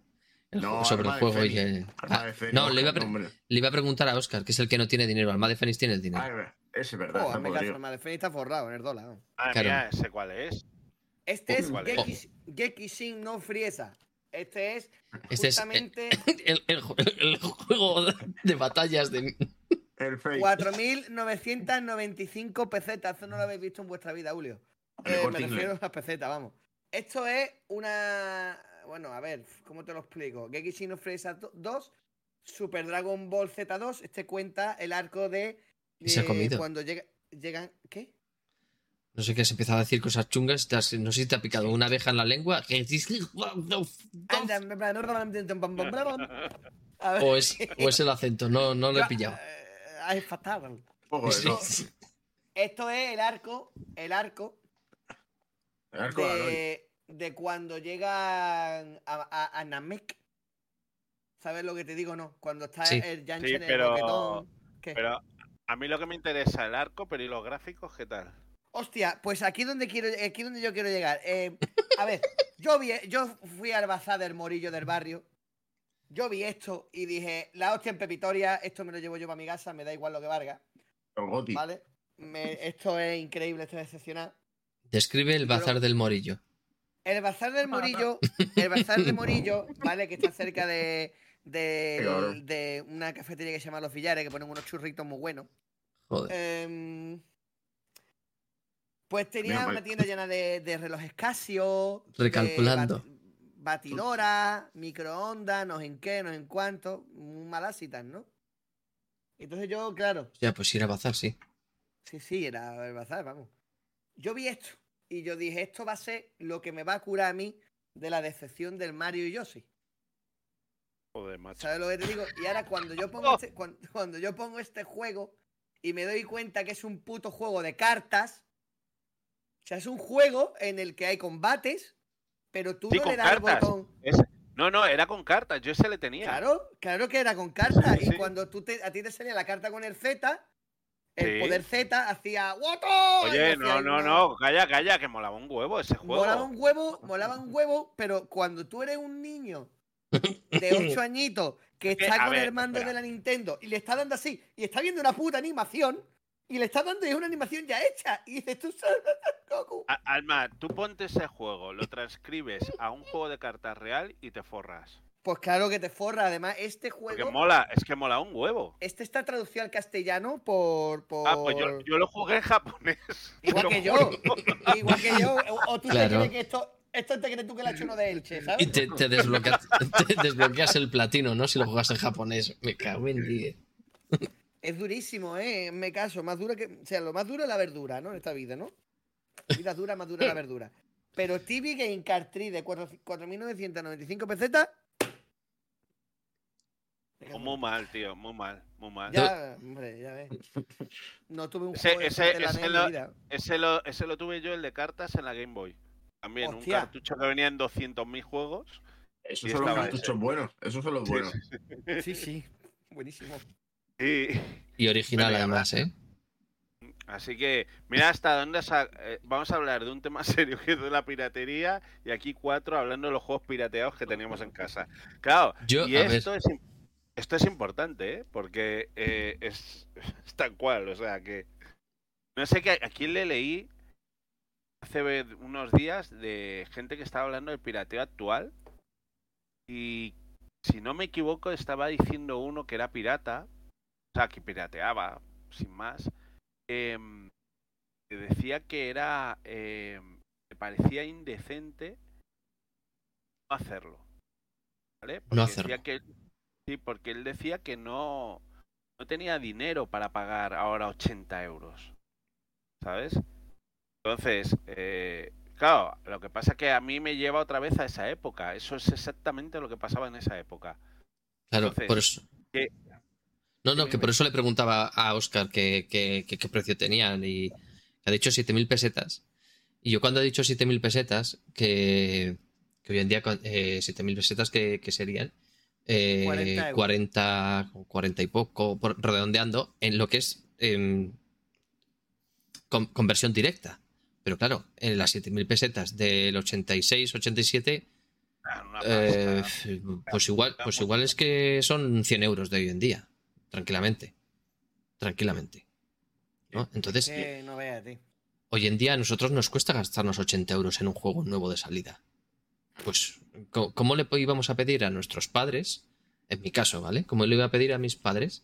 el, No, sobre el juego y Fénix. el. Arma Ah, de Fénix, no, le iba, a le iba a preguntar a Oscar, que es el que no tiene dinero. Alma de Fénix tiene el dinero. Ah, ese es verdad, Oh, está hazme caso. Alma de Feni está forrado en el dólar. ¿no? Madre Claro. mía, sé cuál es. Este es. Geki, Shin no Friesa. Este es Este es justamente el, el ju- el juego de batallas de. El fake. 4.995 pesetas. Eso no lo habéis visto en vuestra vida, Julio. Eh, me refiero a las pesetas, vamos. Esto es una. Bueno, a ver, ¿cómo te lo explico? Geki no Friesa 2, Super Dragon Ball Z2. Este cuenta el arco de. Y se ha eh, comido. Cuando llega, llegan. ¿Qué? No sé qué, has empezado a decir cosas chungas. has- no sé si te ha picado una abeja en la lengua. O es, o es el acento, no, no lo he pillado. Ah, es fatal. Esto es el arco, el arco El arco de cuando llegan a, a, a Namek. ¿Sabes lo que te digo? No. Cuando está Sí. el Yanchen Sí, en el pero, boquetón. ¿Qué? pero a mí lo que me interesa el arco, pero ¿y los gráficos qué tal? Hostia, pues aquí donde quiero, aquí donde yo quiero llegar. Eh, a ver, yo vi, yo fui al bazar del morillo del barrio. Yo vi esto y dije, la hostia en Pepitoria, esto me lo llevo yo para mi casa, me da igual lo que valga. ¿vale? Me- esto es increíble, esto es excepcional. Describe el bazar del morillo. El bazar del Morillo, el bazar de Morillo, ¿vale? Que está cerca de, de, de una cafetería que se llama Los Villares, que ponen unos churritos muy buenos. Joder. Em, pues tenía Mira, una tienda llena de, de relojes Casio, de Recalculando. bat- batidoras, microondas, no sé en qué, no sé en cuánto, un malásitas, ¿no? Entonces yo, claro, Ya, pues ir a bazar, sí. sí, sí, era el bazar, vamos. Yo vi esto y yo dije, esto va a ser lo que me va a curar a mí de la decepción del Mario y Yoshi. Joder, macho. ¿Sabes lo que te digo? Y ahora cuando yo Oh. pongo este, cuan- cuando, yo pongo este juego y me doy cuenta que es un puto juego de cartas, o sea, es un juego en el que hay combates, pero tú Sí, no le das cartas. botón. Es- No, no, era con cartas. Yo ese le tenía. Claro, claro que era con cartas. Sí, Y sí. cuando tú te, a ti te salía la carta con el Z, el poder Z hacía ¡Woto! Oye, hacía no, no, no. Calla, calla, que molaba un huevo ese juego. Molaba un huevo, molaba un huevo, pero cuando tú eres un niño de 8 añitos que que, está a con ver, el mando espera. de la Nintendo y le está dando así, y está viendo una puta animación, y le está dando y es una animación ya hecha, y dices tú, Goku. Alma, tú ponte ese juego, lo transcribes a un juego de cartas real y te forras. Pues claro que te forra, además, este juego, mola, es que mola un huevo. este está traducido al castellano por... por... Ah, pues yo, yo lo jugué en japonés. Igual que yo, igual que yo, o, tú Claro. te crees que esto, esto te crees tú que lo ha hecho uno de Elche, ¿sabes? Y te, te desbloqueas el platino, ¿no? Si lo juegas en japonés. Me cago en 10. Es durísimo, ¿eh? Me caso, más duro que. O sea, lo más duro es la verdura, ¿no? En esta vida, ¿no? La vida dura, más dura la verdura. Pero TV Game Card 3 de 4 4.995 pesetas. Oh, muy mal, tío, muy mal, muy mal. Ya, hombre, ya ves. No tuve un Ese, juego ese, la ese en lo, ese lo- ese lo tuve yo, el de cartas, en la Game Boy. También, Hostia. un cartucho que venía en 200.000 juegos. Esos son los cartuchos ese. buenos. Esos son los Sí, buenos. Sí, sí. Buenísimo. Y original además, ¿eh? Así que, mira hasta dónde sa- eh, vamos a hablar de un tema serio que es de la piratería y aquí cuatro hablando de los juegos pirateados que teníamos en casa. Claro, Yo, y esto es, im- esto es importante, ¿eh? Porque eh, es, es tal cual, o sea que... No sé qué, a quién le leí hace unos días de gente que estaba hablando del pirateo actual y si no me equivoco estaba diciendo uno que era pirata, o sea, que pirateaba, sin más, em, que decía que era, em, me parecía indecente no hacerlo, ¿vale? Porque decía hacerlo. que sí, porque él decía que no, no tenía dinero para pagar ahora 80 euros, ¿sabes? Entonces, eh, claro, lo que pasa es que a mí me lleva otra vez a esa época. Eso es exactamente lo que pasaba en esa época. Claro, Entonces, por eso. que- No, no, que por eso le preguntaba a Oscar qué, precio tenían y ha dicho 7.000 pesetas. Y yo cuando he dicho 7.000 pesetas, que, que hoy en día eh, 7.000 pesetas que, que serían eh, 40 euros. 40, 40 y poco, por- redondeando, en lo que es em, con- conversión directa. Pero claro, en las 7.000 pesetas del 86, 87, Ah, una eh, pues igual, pues igual es que son 100 euros de hoy en día, tranquilamente, tranquilamente. ¿no? Entonces, no hoy en día a nosotros nos cuesta gastarnos 80 euros en un juego nuevo de salida. Pues, ¿cómo le íbamos a pedir a nuestros padres, en mi caso, ¿vale? ¿Cómo le iba a pedir a mis padres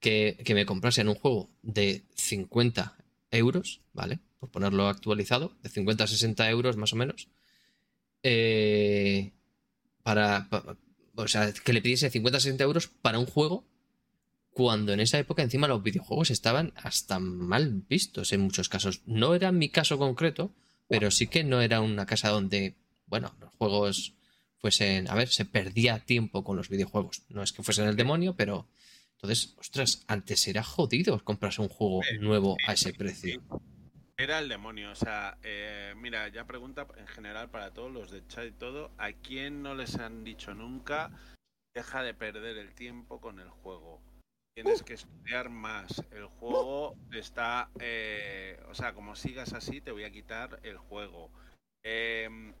que, que me comprasen un juego de 50 euros, ¿vale? Por ponerlo actualizado, de 50 a 60 euros más o menos, eh, para, pa- o sea, que le pidiese 50 a 60 euros para un juego cuando en esa época encima los videojuegos estaban hasta mal vistos en muchos casos. No era mi caso concreto, pero sí que no era una casa donde, bueno, los juegos fuesen, a ver, se perdía tiempo con los videojuegos. No es que fuesen el demonio, pero entonces, ostras, antes era jodido comprarse un juego nuevo a ese precio. Era el demonio, o sea, eh, mira, ya pregunta en general para todos los de chat y todo, ¿a quién no les han dicho nunca deja de perder el tiempo con el juego? Tienes que estudiar más. El juego está, eh, o sea, como sigas así, te voy a quitar el juego. Em,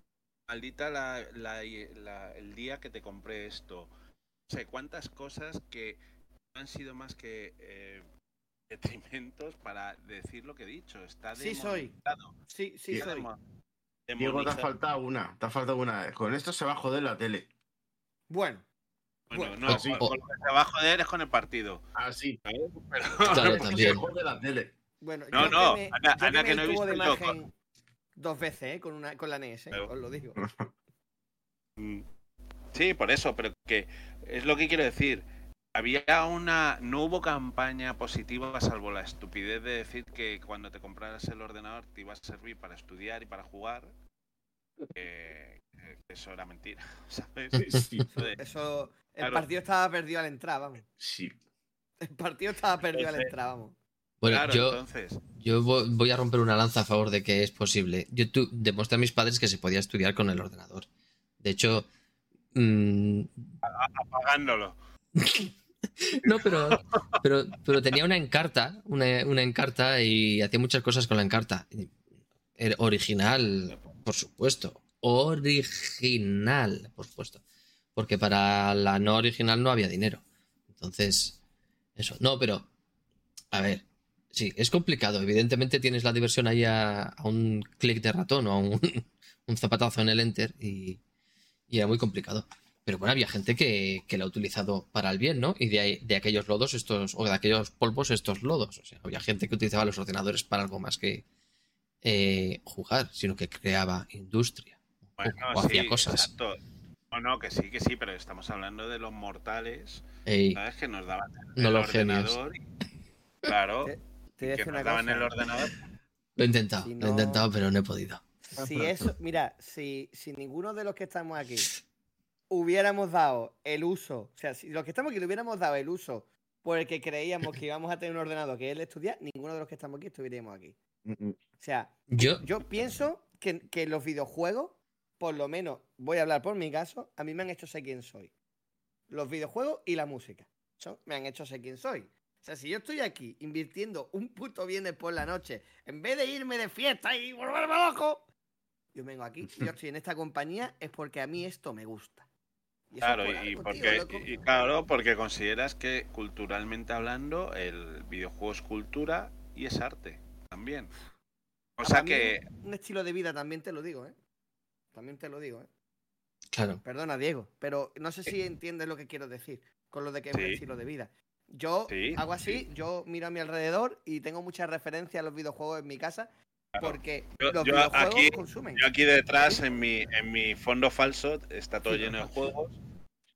maldita la, la- la- el día que te compré esto. No sé cuántas cosas que han sido más que eh, detrimentos para decir lo que he dicho. Está Sí soy. Sí, sí Diego, soy. Diego, te ha faltado una. Te ha faltado una. Con esto se va a joder la tele. Bueno, Bueno, no, así. con, con lo que se va a joder es con el partido. Así. ¿sabes? Pero- Claro, también. jode la tele. bueno. No, yo no, que me- Ana- yo Ana, me que no he de visto yo, imagen dos veces, ¿eh? Con, una, con la NES, ¿eh? Pero- Os lo digo. Mm. Sí, por eso, pero que es lo que quiero decir. Había una. No hubo campaña positiva salvo la estupidez de decir que cuando te compraras el ordenador te iba a servir para estudiar y para jugar. eh, eso era mentira, ¿sabes? Sí, Eso. El Claro. partido estaba perdido al entrar, vamos. sí. El partido estaba perdido al entrar, vamos. Bueno, claro, yo, entonces. yo vo- voy a romper una lanza a favor de que es posible. Yo tu- demostré a mis padres que se podía estudiar con el ordenador. De hecho, mm, Apagándolo. No, pero, pero, pero tenía una encarta, una, una encarta y hacía muchas cosas con la encarta. Era original, por supuesto. Original, por supuesto. Porque para la no original no había dinero. Entonces, eso. No, pero, a ver, sí, es complicado. Evidentemente tienes la diversión ahí a, un clic de ratón o a un, un zapatazo en el enter y, y era muy complicado. Pero bueno, había gente que, que la ha utilizado para el bien, ¿no? Y de, ahí- de aquellos lodos, estos, o de aquellos polvos, estos lodos. O sea, había gente que utilizaba los ordenadores para algo más que eh, jugar, sino que creaba industria. Bueno, o hacía sí, cosas. exacto. No, no, que sí, que sí, pero estamos hablando de los mortales, Ey, ¿sabes? Que nos daban No el los genios. ordenador. y- Claro, Te, te voy a que decir nos una daban el ordenador. lo he intentado, Si lo he no- intentado, pero no he podido. Si eso, mira, si, si ninguno de los que estamos aquí hubiéramos dado el uso, o sea, si los que estamos aquí le hubiéramos dado el uso por el que creíamos que íbamos a tener un ordenador que él estudiar, ninguno de los que estamos aquí estuviéramos aquí. Mm, O sea, Yo, yo pienso que, que los videojuegos, por lo menos, voy a hablar por mi caso, a mí me han hecho ser quien soy. Los videojuegos y la música. Son- me han hecho ser quien soy. O sea, si yo estoy aquí invirtiendo un puto viernes por la noche, en vez de irme de fiesta y volverme loco, yo vengo aquí, yo estoy en esta compañía, es porque a mí esto me gusta. Y Claro, por y, algo, porque, y claro, porque consideras que culturalmente hablando el videojuego es cultura y es arte también. O sea que Un estilo de vida también te lo digo, ¿eh? También te lo digo, ¿eh? claro. Perdona, Diego, pero no sé si entiendes lo que quiero decir con lo de que es un Sí. estilo de vida. Yo Sí, hago así, yo miro a mi alrededor y tengo muchas referencias a los videojuegos en mi casa porque yo, los yo videojuegos aquí, consumen. yo aquí detrás en mi, en mi fondo falso está todo lleno de juegos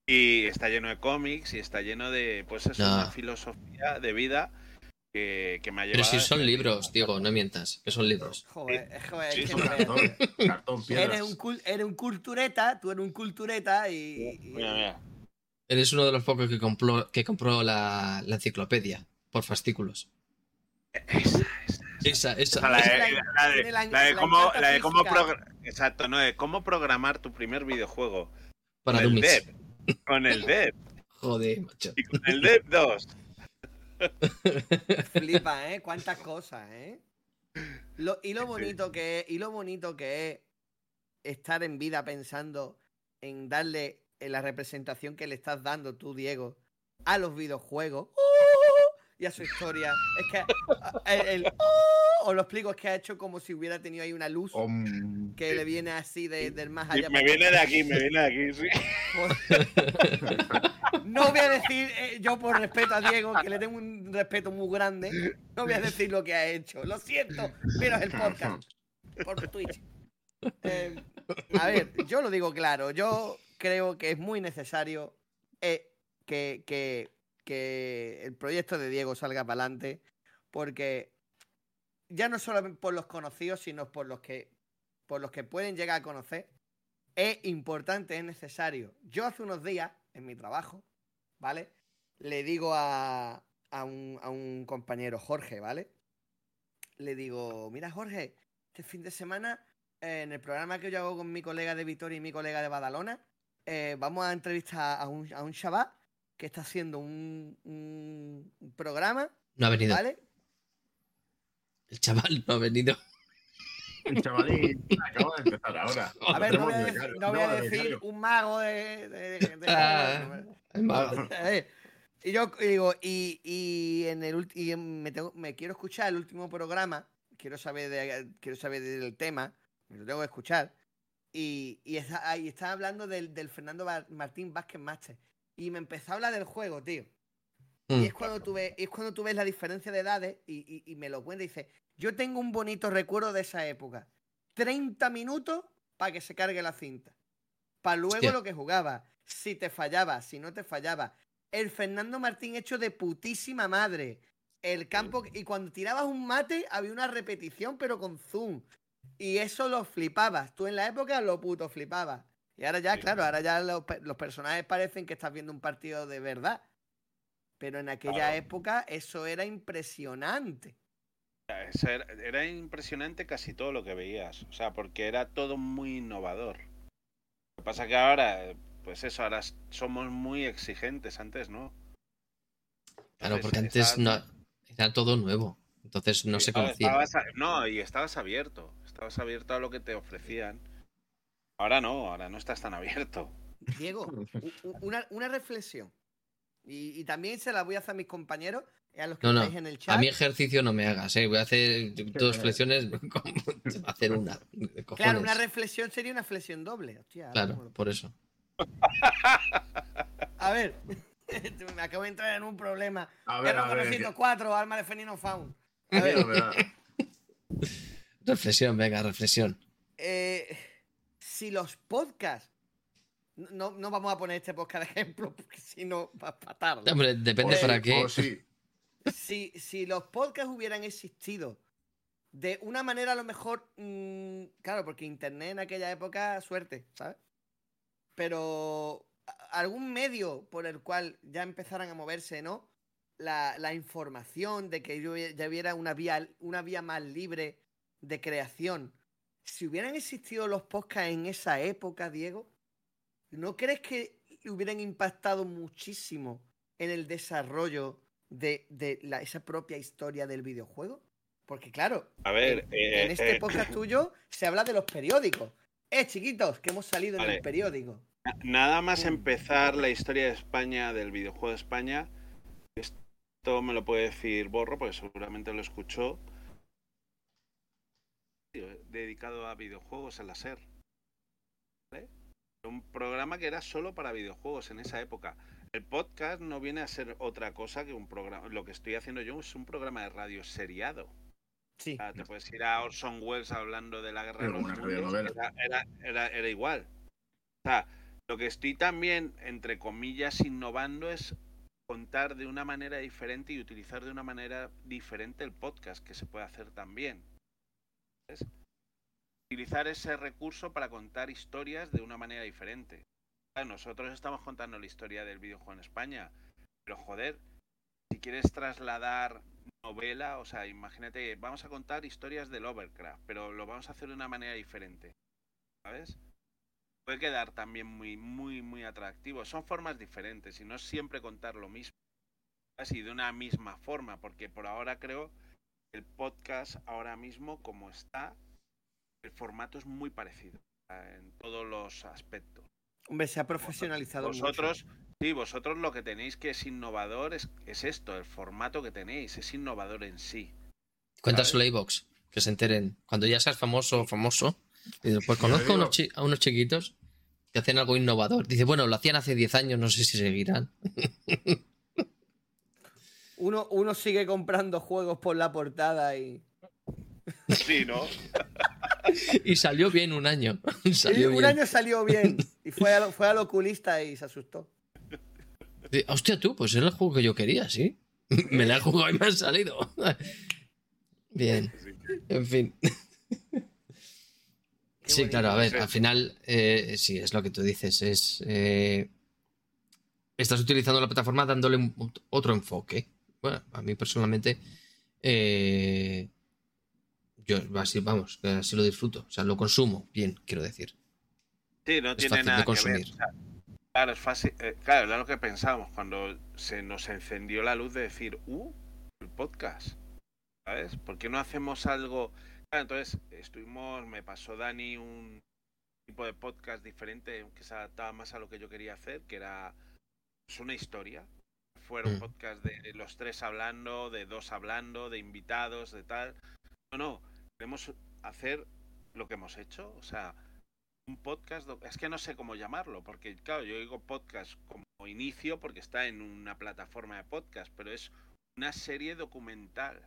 y está lleno de cómics y está lleno de pues es No. una filosofía de vida que, que me ha Pero llevado si a son libros, Diego, no mientas, que son libros. Joder, joder, Sí, cartón, cartón, piedras. eres, un cul- eres un cultureta, tú eres un cultureta y... Mira, mira. Eres uno de los pocos que compró, que compró la, la enciclopedia por fascículos. Esa, Esa, esa. O sea, la de, Esa la- la de- la- la de la cómo, la de exacto, no, de cómo programar tu primer videojuego. Para con el. Dev, con el Dev Joder, macho. y con el Dev 2. Flipa, ¿eh? Cuántas cosas, ¿eh? Lo- y lo bonito que es, y lo bonito que es estar en vida pensando en darle en la representación que le estás dando tú, Diego, a los videojuegos ¡Oh! y a su historia. Es que a- el, el ¡Oh! Os lo explico, es que ha hecho como si hubiera tenido ahí una luz que le viene así de- del más allá. me viene de aquí, me viene de aquí, sí. No voy a decir, eh, yo por respeto a Diego, que le tengo un respeto muy grande, no voy a decir lo que ha hecho. Lo siento, pero es el podcast. Por Twitch. Eh, a ver, yo lo digo claro, yo creo que es muy necesario eh, que, que- que el proyecto de Diego salga para adelante, porque ya no solo por los conocidos, sino por los que por los que pueden llegar a conocer, es importante, es necesario. Yo hace unos días, en mi trabajo, ¿vale? Le digo a, a un, a un compañero, Jorge, ¿vale? Le digo, mira Jorge, este fin de semana, eh, en el programa que yo hago con mi colega de Vitoria y mi colega de Badalona, eh, vamos a entrevistar a un, a un chaval que está haciendo un, un- un programa, No ha venido. ¿vale? El chaval no ha venido. El chavalín acaba de empezar ahora. A ver, no voy a, decir, no voy a decir un mago de... de- de- Ah, el mago. Y yo digo, y, y en el y me, tengo- me quiero escuchar el último programa, quiero saber de, quiero saber del tema, me lo tengo que escuchar. Y, y está, ahí está hablando del, del Fernando Bar- Martín Vázquez Master. Y me empezó a hablar del juego, tío. Mm. Y es cuando tú ves, es cuando tú ves la diferencia de edades y, y- y me lo cuenta y dice, yo tengo un bonito recuerdo de esa época. 30 minutos para que se cargue la cinta. Para luego Hostia. lo que jugaba. Si te fallaba, si no te fallaba. El Fernando Martín hecho de putísima madre. El campo, y cuando tirabas un mate había una repetición pero con zoom. Y eso lo flipabas. Tú en la época lo puto flipabas. Y ahora ya, claro, ahora ya los, pe- los personajes parecen que estás viendo un partido de verdad. Pero en aquella época eso era impresionante. Eso Era, era impresionante casi todo lo que veías. O sea, porque era todo muy innovador. Lo que pasa que ahora, pues eso, ahora somos muy exigentes. Antes no. Claro, porque antes no, era todo nuevo. Entonces no se conocía. estabas no, y estabas abierto. Estabas abierto a lo que te ofrecían. Ahora no, ahora no estás tan abierto. Diego, una, una reflexión. Y, y también se la voy a hacer a mis compañeros a los que No, no. en el chat. A mí ejercicio no me hagas, ¿eh? Voy a hacer dos flexiones. A hacer una. Claro, una reflexión sería una flexión doble. Hostia, Claro, lo- por eso. A ver, me acabo de entrar en un problema. A ver, a ver, 404, arma de Fenino Faun. A ver, mira. Reflexión, venga, reflexión. eh, si los podcasts. No, no vamos a poner este podcast de ejemplo, porque si no va a tarde. Hombre, depende O para sí, qué. o sí. Si, si los podcasts hubieran existido de una manera a lo mejor, mm, claro, porque internet en aquella época, suerte, ¿sabes? pero algún medio por el cual ya empezaran a moverse, ¿no? La, la información de que yo- ya hubiera una vía, una vía más libre de creación. Si hubieran existido los podcasts en esa época, Diego, ¿no crees que hubieran impactado muchísimo en el desarrollo de, de la- esa propia historia del videojuego? Porque claro, A ver, en, eh, en este eh, podcast tuyo se habla de los periódicos. Eh, chiquitos, que hemos salido en el periódico. Nada más empezar la historia de España, del videojuego de España, esto me lo puede decir Borro, porque seguramente lo escuchó, dedicado a videojuegos en la SER. ¿vale? Un programa que era solo para videojuegos en esa época. El podcast no viene a ser otra cosa que un programa. Lo que estoy haciendo yo es un programa de radio seriado. Sí. Te puedes ir a Orson Welles hablando de la guerra Pero de los mundos, era, era, era igual. O sea, lo que estoy también, entre comillas, innovando es contar de una manera diferente y utilizar de una manera diferente el podcast, que se puede hacer también. ¿Ves? Utilizar ese recurso para contar historias de una manera diferente. Nosotros estamos contando la historia del videojuego en España, pero joder, si quieres trasladar novela, o sea, imagínate, vamos a contar historias del Overcraft, pero lo vamos a hacer de una manera diferente. ¿Sabes? Puede quedar también muy, muy, muy atractivo. Son formas diferentes y no siempre contar lo mismo. Así, de una misma forma, porque por ahora creo que el podcast ahora mismo, como está, el formato es muy parecido en todos los aspectos. Hombre, se ha profesionalizado Vosotros, sí, vosotros lo que tenéis que es innovador es, es esto, el formato que tenéis, es innovador en sí. Cuéntaselo a iVox, que se enteren. Cuando ya seas famoso o famoso, dices, pues conozco a unos, chi- a unos chiquitos que hacen algo innovador. Dice, bueno, lo hacían hace 10 años, no sé si seguirán. Uno, uno sigue comprando juegos por la portada y. Sí, ¿no? y salió bien un año. Salió un bien. año salió bien. Y fue, al- fue al oculista y se asustó. Hostia, tú, pues era el juego que yo quería, ¿sí? me la he jugado y me han salido. bien. En fin. Sí, claro, a ver, al final, eh, sí, es lo que tú dices, es... eh, estás utilizando la plataforma dándole un- otro enfoque. Bueno, a mí personalmente, eh, yo así, vamos, que así lo disfruto, o sea, lo consumo bien, quiero decir. Sí, no Es tiene fácil de nada que ver. consumir. o sea, claro, es fácil. eh, claro, era lo que pensábamos cuando se nos encendió la luz de decir, uh, el podcast. ¿Sabes? ¿Por qué no hacemos algo? Claro, entonces estuvimos, me pasó Dani un tipo de podcast diferente que se adaptaba más a lo que yo quería hacer, que era pues, una historia. Fuera un Mm. podcast de los tres hablando, de dos hablando, de invitados, de tal. No, no, queremos hacer lo que hemos hecho, o sea, un podcast, es que no sé cómo llamarlo, porque claro, yo digo podcast como inicio porque está en una plataforma de podcast, pero es una serie documental.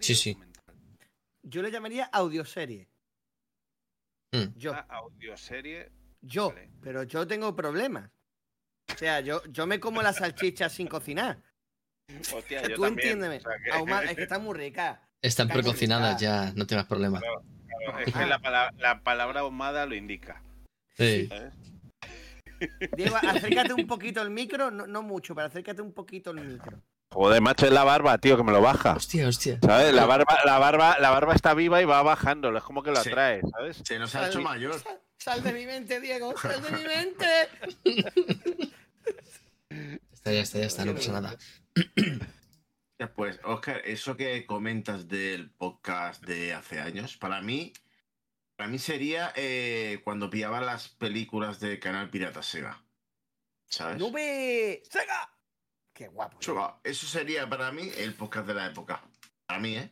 Sí, sí. Yo le llamaría audioserie. Mm. Yo. Una audioserie. Yo. Pero yo tengo problemas. O sea, yo, yo me como las salchichas sin cocinar. Hostia, Tú yo también, entiéndeme. o sea que- Ahumar- es que está muy rica. Están precocinadas ya, no tengas problema. Claro, es que la, pala- la palabra ahumada lo indica. Sí. ¿sabes? Diego, acércate un poquito el micro, no, no mucho, pero acércate un poquito el micro. Joder, macho, es la barba, tío, que me lo baja. Hostia, hostia. ¿Sabes? La barba, la barba, la barba está viva y va bajándolo, es como que lo Sí. atrae, ¿sabes? Se nos ha hecho mayor. Sal, sal de mi mente, Diego, sal de mi mente. Está, ya está, ya está, no pasa nada. Pues, Oscar, eso que comentas del podcast de hace años, para mí, para mí sería eh, cuando pillaba las películas de Canal Pirata Sega. ¿Sabes? ¡Nube! ¡Sega! ¡Qué guapo! Eso sería para mí el podcast de la época. Para mí, ¿eh?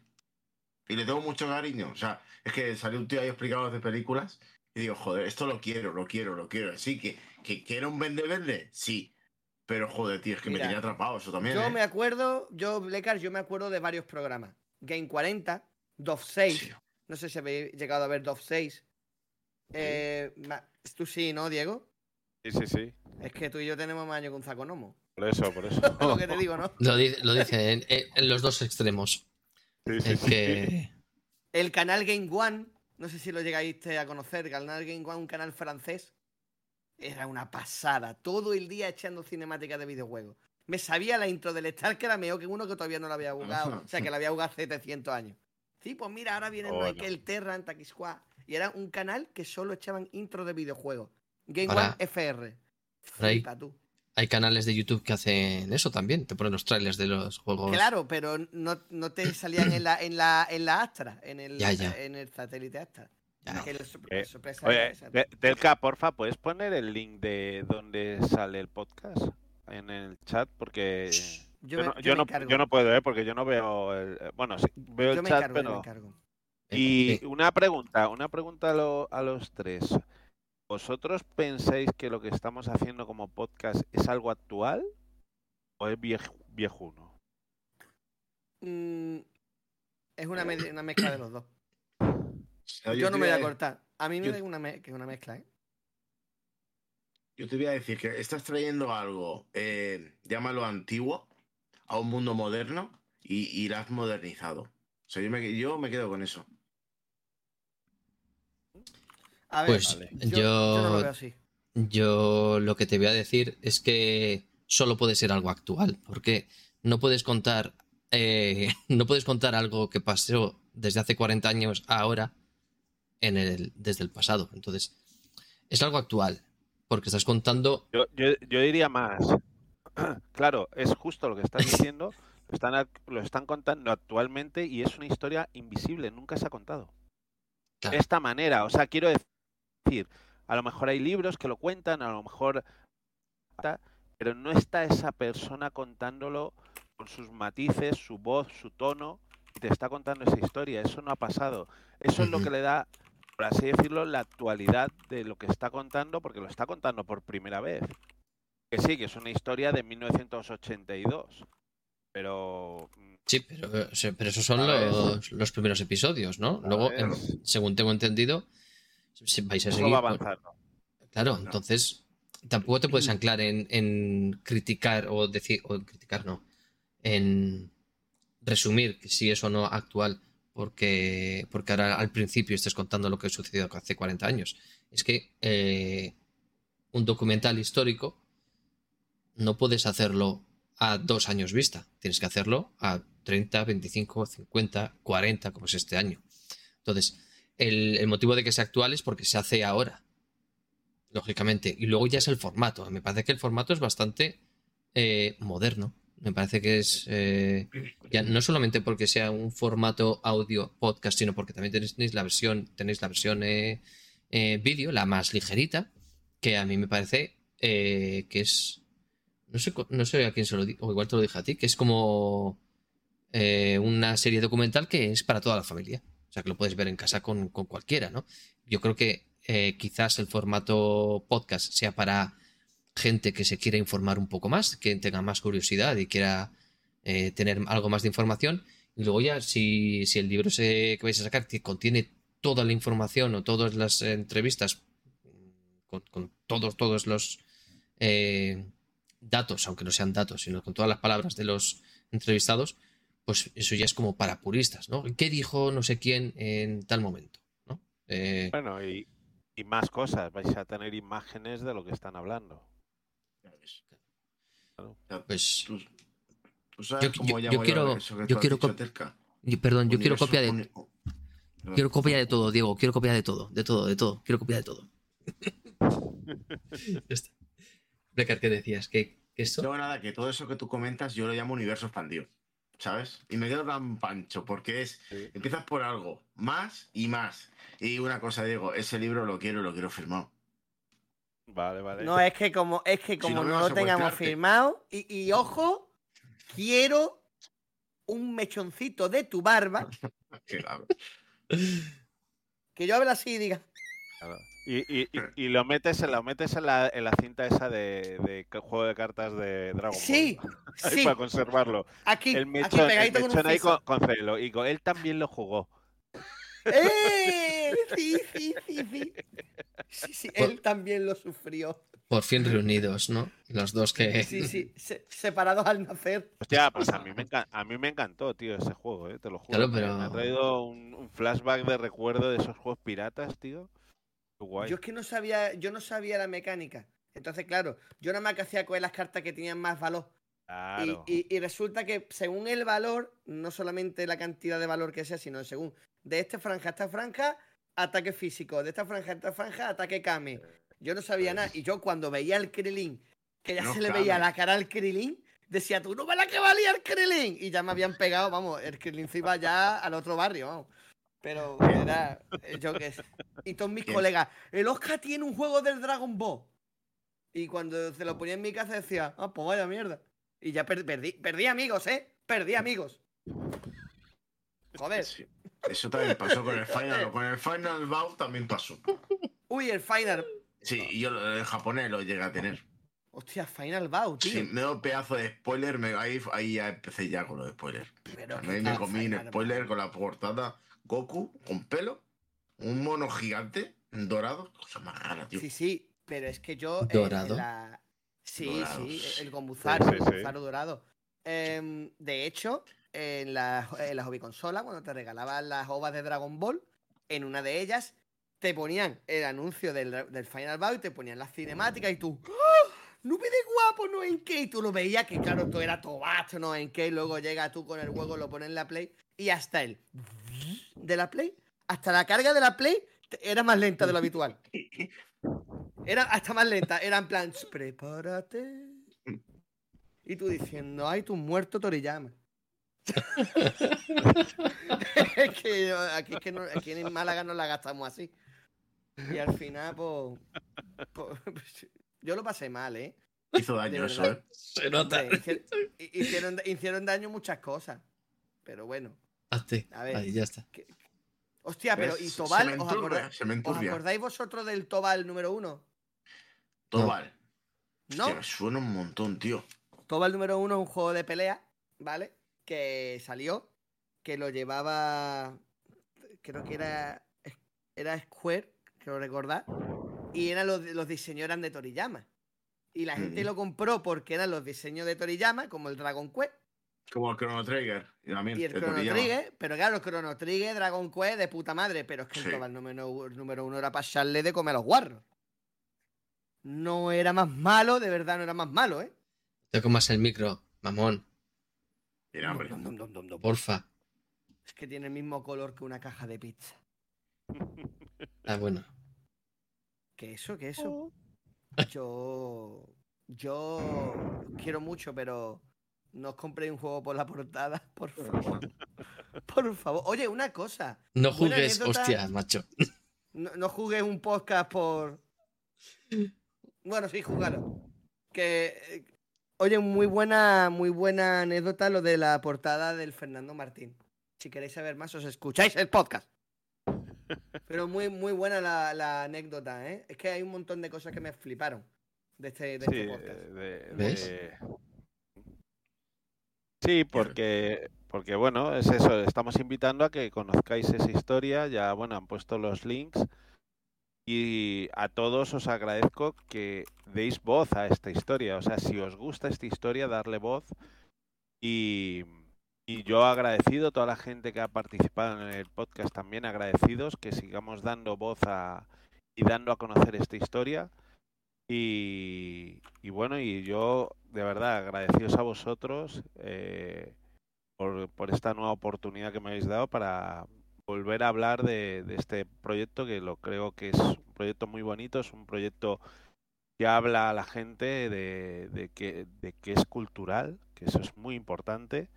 Y le tengo mucho cariño. O sea, es que salió un tío ahí explicando de películas y digo, joder, esto lo quiero, lo quiero, lo quiero. Sí, que, que, que era un vende-vende, sí. Pero joder, tío, es que Mira, me tenía atrapado eso también. Yo ¿eh? me acuerdo, yo, Blecar, yo me acuerdo de varios programas. Game 40, DOF 6. No sé si habéis llegado a ver DOF 6. Eh, tú sí, ¿no, Diego? Sí, sí, sí. Es que tú y yo tenemos más años que un zaconomo. Por eso, por eso. Es lo que te digo, ¿no? Lo dice, lo dice en, en- en los dos extremos. Sí, sí, Es sí. que... El canal Game One, no sé si lo llegáis a conocer, el canal Game One, un canal francés. Era una pasada. Todo el día echando cinemáticas de videojuegos. Me sabía la intro del Star que era mejor que uno que todavía no lo había jugado. O sea, que lo había jugado hace 700 años. Sí, pues mira, ahora viene Bueno. que el Terra en. Y era un canal que solo echaban intro de videojuegos. Game Ahora- One FR. Hay, tú. hay canales de YouTube que hacen eso también. Te ponen los trailers de los juegos. Claro, pero no, no te salían en la, en la, en la Astra, en el, Ya, ya. En el satélite Astra. Que la sor- Eh, sorpresa oye, esa. Porfa, ¿puedes poner el link de donde sale el podcast en el chat? Porque Yo yo, me- no, yo yo yo puedo, ¿eh? Porque yo no veo el... eh, Bueno, sí, veo Yo el me chat, encargo, yo me pero... encargo. Y una pregunta, una pregunta a, lo- a los tres. ¿Vosotros pensáis que lo que estamos haciendo como podcast es algo actual o es viej- viejuno? Mm, es una, me- una mezcla de los dos. Yo yo no me voy a a- cortar. A mí me da una, me- que es una mezcla, ¿eh? Yo te voy a decir que estás trayendo algo, eh, llámalo antiguo, a un mundo moderno y, y lo has modernizado. O sea, yo me, yo me quedo con eso. A ver, Pues Vale. yo, yo- yo no lo veo así. yo lo que te voy a decir es que solo puede ser algo actual, porque no puedes contar, eh, no puedes contar algo que pasó desde hace 40 años a ahora en el, desde el pasado. Entonces, es algo actual, porque estás contando Yo, yo, yo diría más. Claro, es justo lo que estás diciendo. Lo están, lo están contando actualmente y es una historia invisible, nunca se ha contado. De esta manera, o sea, quiero decir, a lo mejor hay libros que lo cuentan, a lo mejor, pero no está esa persona contándolo con sus matices, su voz, su tono, y te está contando esa historia. Eso no ha pasado. Eso es lo que le da, por así decirlo, la actualidad de lo que está contando, porque lo está contando por primera vez. Que sí, que es una historia de 1982, pero mm, Sí, pero, sea, pero esos son A los, los primeros episodios, ¿no? Luego, en- según tengo entendido, si vais a seguir. va con- avanzando. Claro, entonces tampoco te puedes anclar en, en criticar o decir, o en criticar no, en resumir que si es o no actual, porque, porque ahora al principio estés contando lo que sucedió hace 40 años. Es que eh, un documental histórico no puedes hacerlo a dos años vista, tienes que hacerlo a 30, 25, 50, 40, como es este año. Entonces, el, motivo de que sea actual es porque se hace ahora lógicamente. Y luego ya es el formato. Me parece que el formato es bastante eh, moderno. Me parece que es eh, ya no solamente porque sea un formato audio podcast, sino porque también tenéis la versión, tenéis la versión eh, eh, vídeo, la más ligerita, que a mí me parece que es no sé, no sé a quién se lo digo, o igual te lo dije a ti, que es como una serie documental que es para toda la familia. O sea, que lo puedes ver en casa con, con cualquiera, ¿no? Yo creo que quizás el formato podcast sea para gente que se quiera informar un poco más, que tenga más curiosidad y quiera eh, tener algo más de información. Y luego ya, si, si el libro que vais a sacar que contiene toda la información o todas las entrevistas con, con todos, todos los eh, datos, aunque no sean datos, sino con todas las palabras de los entrevistados, pues eso ya es como para puristas, ¿no? ¿Qué dijo no sé quién en tal momento? ¿no? Eh, Bueno, y, y más cosas. Vais a tener imágenes de lo que están hablando. Claro. Pues ¿Tú sabes yo, cómo yo- llamo yo quiero, eso que yo tú has quiero, perdón, yo quiero copia de, quiero copia de todo, Diego, quiero copia de todo, de todo, de todo, quiero copia de todo. Ya está. Blecar, ¿qué decías? ¿Que, que esto? No, nada, que todo eso que tú comentas yo lo llamo universo expandido. ¿Sabes? Y me quedo tan pancho porque es. Empiezas por algo, más y más. Y una cosa, Diego, ese libro lo quiero, lo quiero firmado. Vale, vale. No, es que como, es que como no lo tengamos firmado, y, y ojo, quiero un mechoncito de tu barba, que yo hable así y diga, Claro. Y, y, y, y lo metes, lo metes en, la, en la cinta esa de, de juego de cartas de Dragon Sí, Ball. Sí. Para conservarlo. Aquí, el aquí mechón, el con un ahí con, con celo. Y con él también lo jugó. ¡Eh! Sí, sí, sí, sí. Sí, sí, él también lo sufrió. Por fin reunidos, ¿no? Los dos que... Sí, sí, se- separados al nacer. Hostia, pues a mí me, enca- a mí me encantó, tío, ese juego, ¿eh? te lo juro. Claro, me- pero- Me ha traído un, un flashback de recuerdo de esos juegos piratas, tío. Guay. Yo es que no sabía, yo no sabía la mecánica. Entonces, claro, yo nada más que hacía coger las cartas que tenían más valor. Y, Claro. y- y resulta que según el valor, no solamente la cantidad de valor que sea, sino según de esta franja a esta franja, ataque físico, de esta franja a esta franja, ataque Kame. Yo no sabía nada. Y yo cuando veía al Krillin, que ya No se le veía la cara al Krillin, decía, tú no ves la que valía el Krillin. Y ya me habían pegado, vamos, el Krillin se iba ya al otro barrio, vamos. Pero era, eh, yo qué sé. Y todos mis colegas, el Oscar tiene un juego del Dragon Ball. Y cuando se lo ponía en mi casa decía, ah, pues vaya mierda. Y ya per- perdí, perdí amigos, ¿eh? Perdí amigos. Joder. Sí. Eso también pasó con el Final. Con el Final Bout también pasó. Uy, el Final. Sí, y yo el japonés lo llegué a tener. Hostia, Final Bout, tío. Sí, me dio pedazo de spoiler. me- ahí, ahí ya empecé ya con los spoilers. Pero Ahí me comí un spoiler con la portada Goku con pelo, un mono gigante dorado. Cosa más rara, tío. Sí, sí, pero es que yo. eh, ¿Dorado? la- Sí, Dorado. sí, el Gombuzaro, Sí, sí, el sí. Gombuzaro dorado. Em, de hecho, en la, en la hobby consola, cuando te regalaban las ovas de Dragon Ball, en una de ellas te ponían el anuncio del, del Final Bout y te ponían las cinemáticas y tú. ¡Ah! ¡Nube de guapo, no en qué! Y tú lo veías que, claro, todo era tobacho, no en qué. Y luego llega tú con el juego, lo pones en la Play y hasta el. de la Play, hasta la carga de la Play era más lenta de lo habitual. Era hasta más lenta. Era en plan, prepárate. Y tú diciendo, ay, tú muerto Toriyama. es que yo- aquí, es que no- aquí en Málaga no la gastamos así. Y al final, pues, pues, yo lo pasé mal, ¿eh? Hizo daño eso. ¿eh? Se nota. Hicieron, hicieron daño muchas cosas. Pero bueno. Hazte. A ver. Ahí ya está. Hostia, pero. ¿y Se Tobal? me ¿Os enturbia, acordáis, se me os enturbia. acordáis vosotros del Tobal número uno? Tobal. ¿No? Hostia, me suena un montón, tío. Tobal número uno es un juego de pelea, ¿vale? Que salió, que lo llevaba, creo que era, era Square, creo recordar, y eran los, los diseños eran de Toriyama. Y la gente Mm. lo compró porque eran los diseños de Toriyama, como el Dragon Quest Como el Chrono Trigger. Y, también, y el Chrono Toriyama. Trigger, pero claro, el Chrono Trigger, Dragon Quest, de puta madre, pero es que Sí. el número, número uno era para echarle de comer a los guarros. No era más malo, de verdad no era más malo, ¿eh? Te comas el micro, mamón. Porfa. Es que tiene el mismo color que una caja de pizza. Ah, bueno. ¿Qué eso? ¿Qué eso? Yo. Yo quiero mucho, pero no os compréis un juego por la portada, por favor. Por favor. Oye, una cosa. No jugues, anécdota. hostia, macho. No, no jugues un podcast por. Bueno, sí, júgalo. Que. Oye, muy buena, muy buena anécdota lo de la portada del Fernando Martín. Si queréis saber más, os escucháis el podcast. Pero muy, muy buena la, la anécdota, ¿eh? Es que hay un montón de cosas que me fliparon de este, de Sí, este podcast. de- ¿Ves? de- Sí, porque, porque bueno, es eso, estamos invitando a que conozcáis esa historia, ya bueno, han puesto los links y a todos os agradezco que deis voz a esta historia, o sea, si os gusta esta historia, darle voz y, y yo agradecido, toda la gente que ha participado en el podcast también agradecidos, que sigamos dando voz a, y dando a conocer esta historia. Y, y bueno, y yo de verdad agradecidos a vosotros eh, por, por esta nueva oportunidad que me habéis dado para volver a hablar de, de este proyecto que lo creo que es un proyecto muy bonito, es un proyecto que habla a la gente de, de que, de que es cultural, que eso es muy importante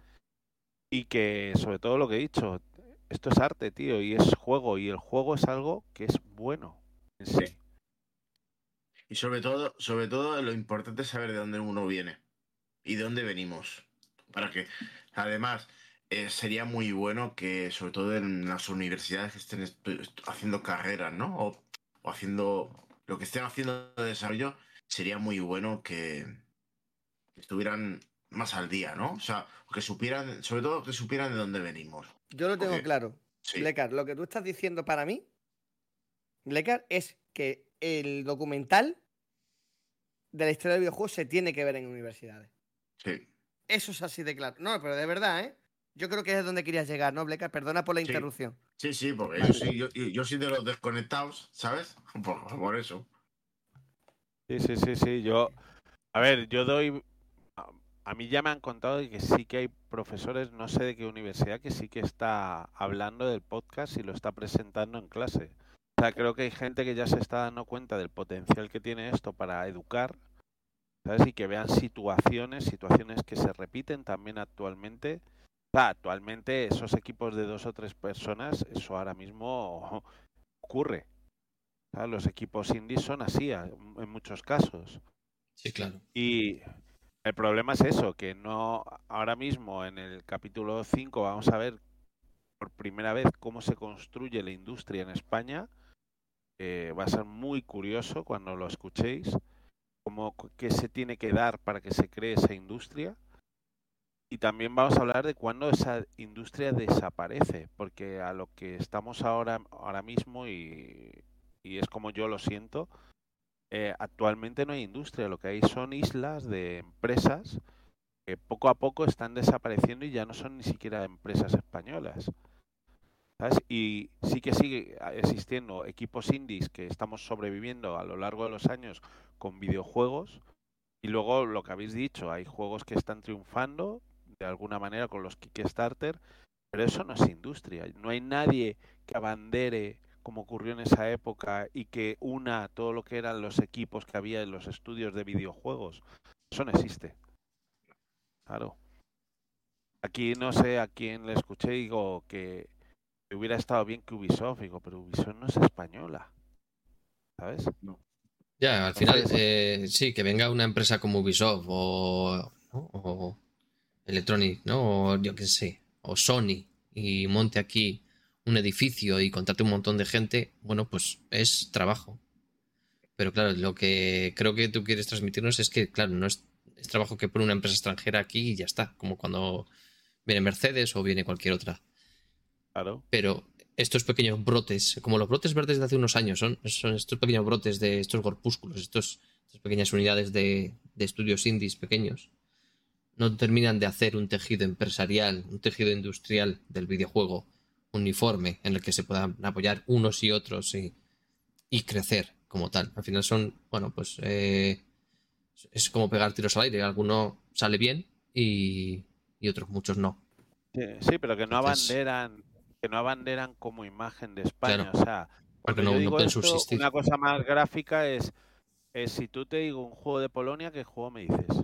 y que sobre todo lo que he dicho, esto es arte, tío, y es juego y el juego es algo que es bueno en sí. Y sobre todo, sobre todo lo importante es saber de dónde uno viene y de dónde venimos. Para que, además, eh, sería muy bueno que, sobre todo en las universidades que estén haciendo carreras, ¿no? O, o haciendo lo que estén haciendo de desarrollo, sería muy bueno que estuvieran más al día, ¿no? O sea, que supieran, sobre todo que supieran de dónde venimos. Yo lo tengo Porque- claro. Sí. Lecar, lo que tú estás diciendo para mí, Lecar, es que el documental de la historia del videojuego se tiene que ver en universidades. Sí. Eso es así de claro. No, pero de verdad, ¿eh? Yo creo que es donde querías llegar, ¿no, Bleca? Perdona por la Sí. interrupción. Sí, sí, porque Vale. yo, sí, yo, yo soy de los desconectados, ¿sabes? Por, por eso. Sí, sí, sí, sí. Yo, a ver, yo doy. A, mí ya me han contado de que sí que hay profesores, no sé de qué universidad, que sí que está hablando del podcast y lo está presentando en clase. O sea, creo que hay gente que ya se está dando cuenta del potencial que tiene esto para educar, ¿sabes? Y que vean situaciones, situaciones que se repiten también actualmente. Actualmente esos equipos de dos o tres personas, eso ahora mismo ocurre. Los equipos indies son así en muchos casos. Sí, claro. Y el problema es eso, que no ahora mismo en el capítulo 5 vamos a ver por primera vez cómo se construye la industria en España. Eh, va a ser muy curioso cuando lo escuchéis, cómo, qué se tiene que dar para que se cree esa industria. Y también vamos a hablar de cuándo esa industria desaparece, porque a lo que estamos ahora, ahora mismo, y, es como yo lo siento, eh, actualmente no hay industria, lo que hay son islas de empresas que poco a poco están desapareciendo y ya no son ni siquiera empresas españolas. Y sí que sigue existiendo equipos indies que estamos sobreviviendo a lo largo de los años con videojuegos. Y luego lo que habéis dicho, hay juegos que están triunfando de alguna manera con los Kickstarter, pero eso no es industria. No hay nadie que abandere como ocurrió en esa época y que una todo lo que eran los equipos que había en los estudios de videojuegos. Eso no existe. Claro. Aquí no sé a quién le escuché y digo que hubiera estado bien que Ubisoft, digo, pero Ubisoft no es española. ¿Sabes? No. Ya, al final, eh, sí, que venga una empresa como Ubisoft o, ¿no? o Electronic, ¿no? O yo qué sé, o Sony y monte aquí un edificio y contrate un montón de gente, bueno, pues es trabajo. Pero claro, lo que creo que tú quieres transmitirnos es que, claro, no es, es trabajo que pone una empresa extranjera aquí y ya está, como cuando viene Mercedes o viene cualquier otra. Claro. Pero estos pequeños brotes, como los brotes verdes de hace unos años, son, son estos pequeños brotes de estos corpúsculos, estos, estas pequeñas unidades de, de estudios indies pequeños, no terminan de hacer un tejido empresarial, un tejido industrial del videojuego uniforme en el que se puedan apoyar unos y otros y, y crecer como tal. Al final son, bueno, pues eh, es como pegar tiros al aire. Alguno sale bien y, y otros muchos no. Sí, sí, pero que no Entonces- abanderan, que no abanderan como imagen de España. Claro. O sea, Porque no- yo digo esto, subsistir. una cosa más gráfica es, es si tú te digo un juego de Polonia, ¿qué juego me dices?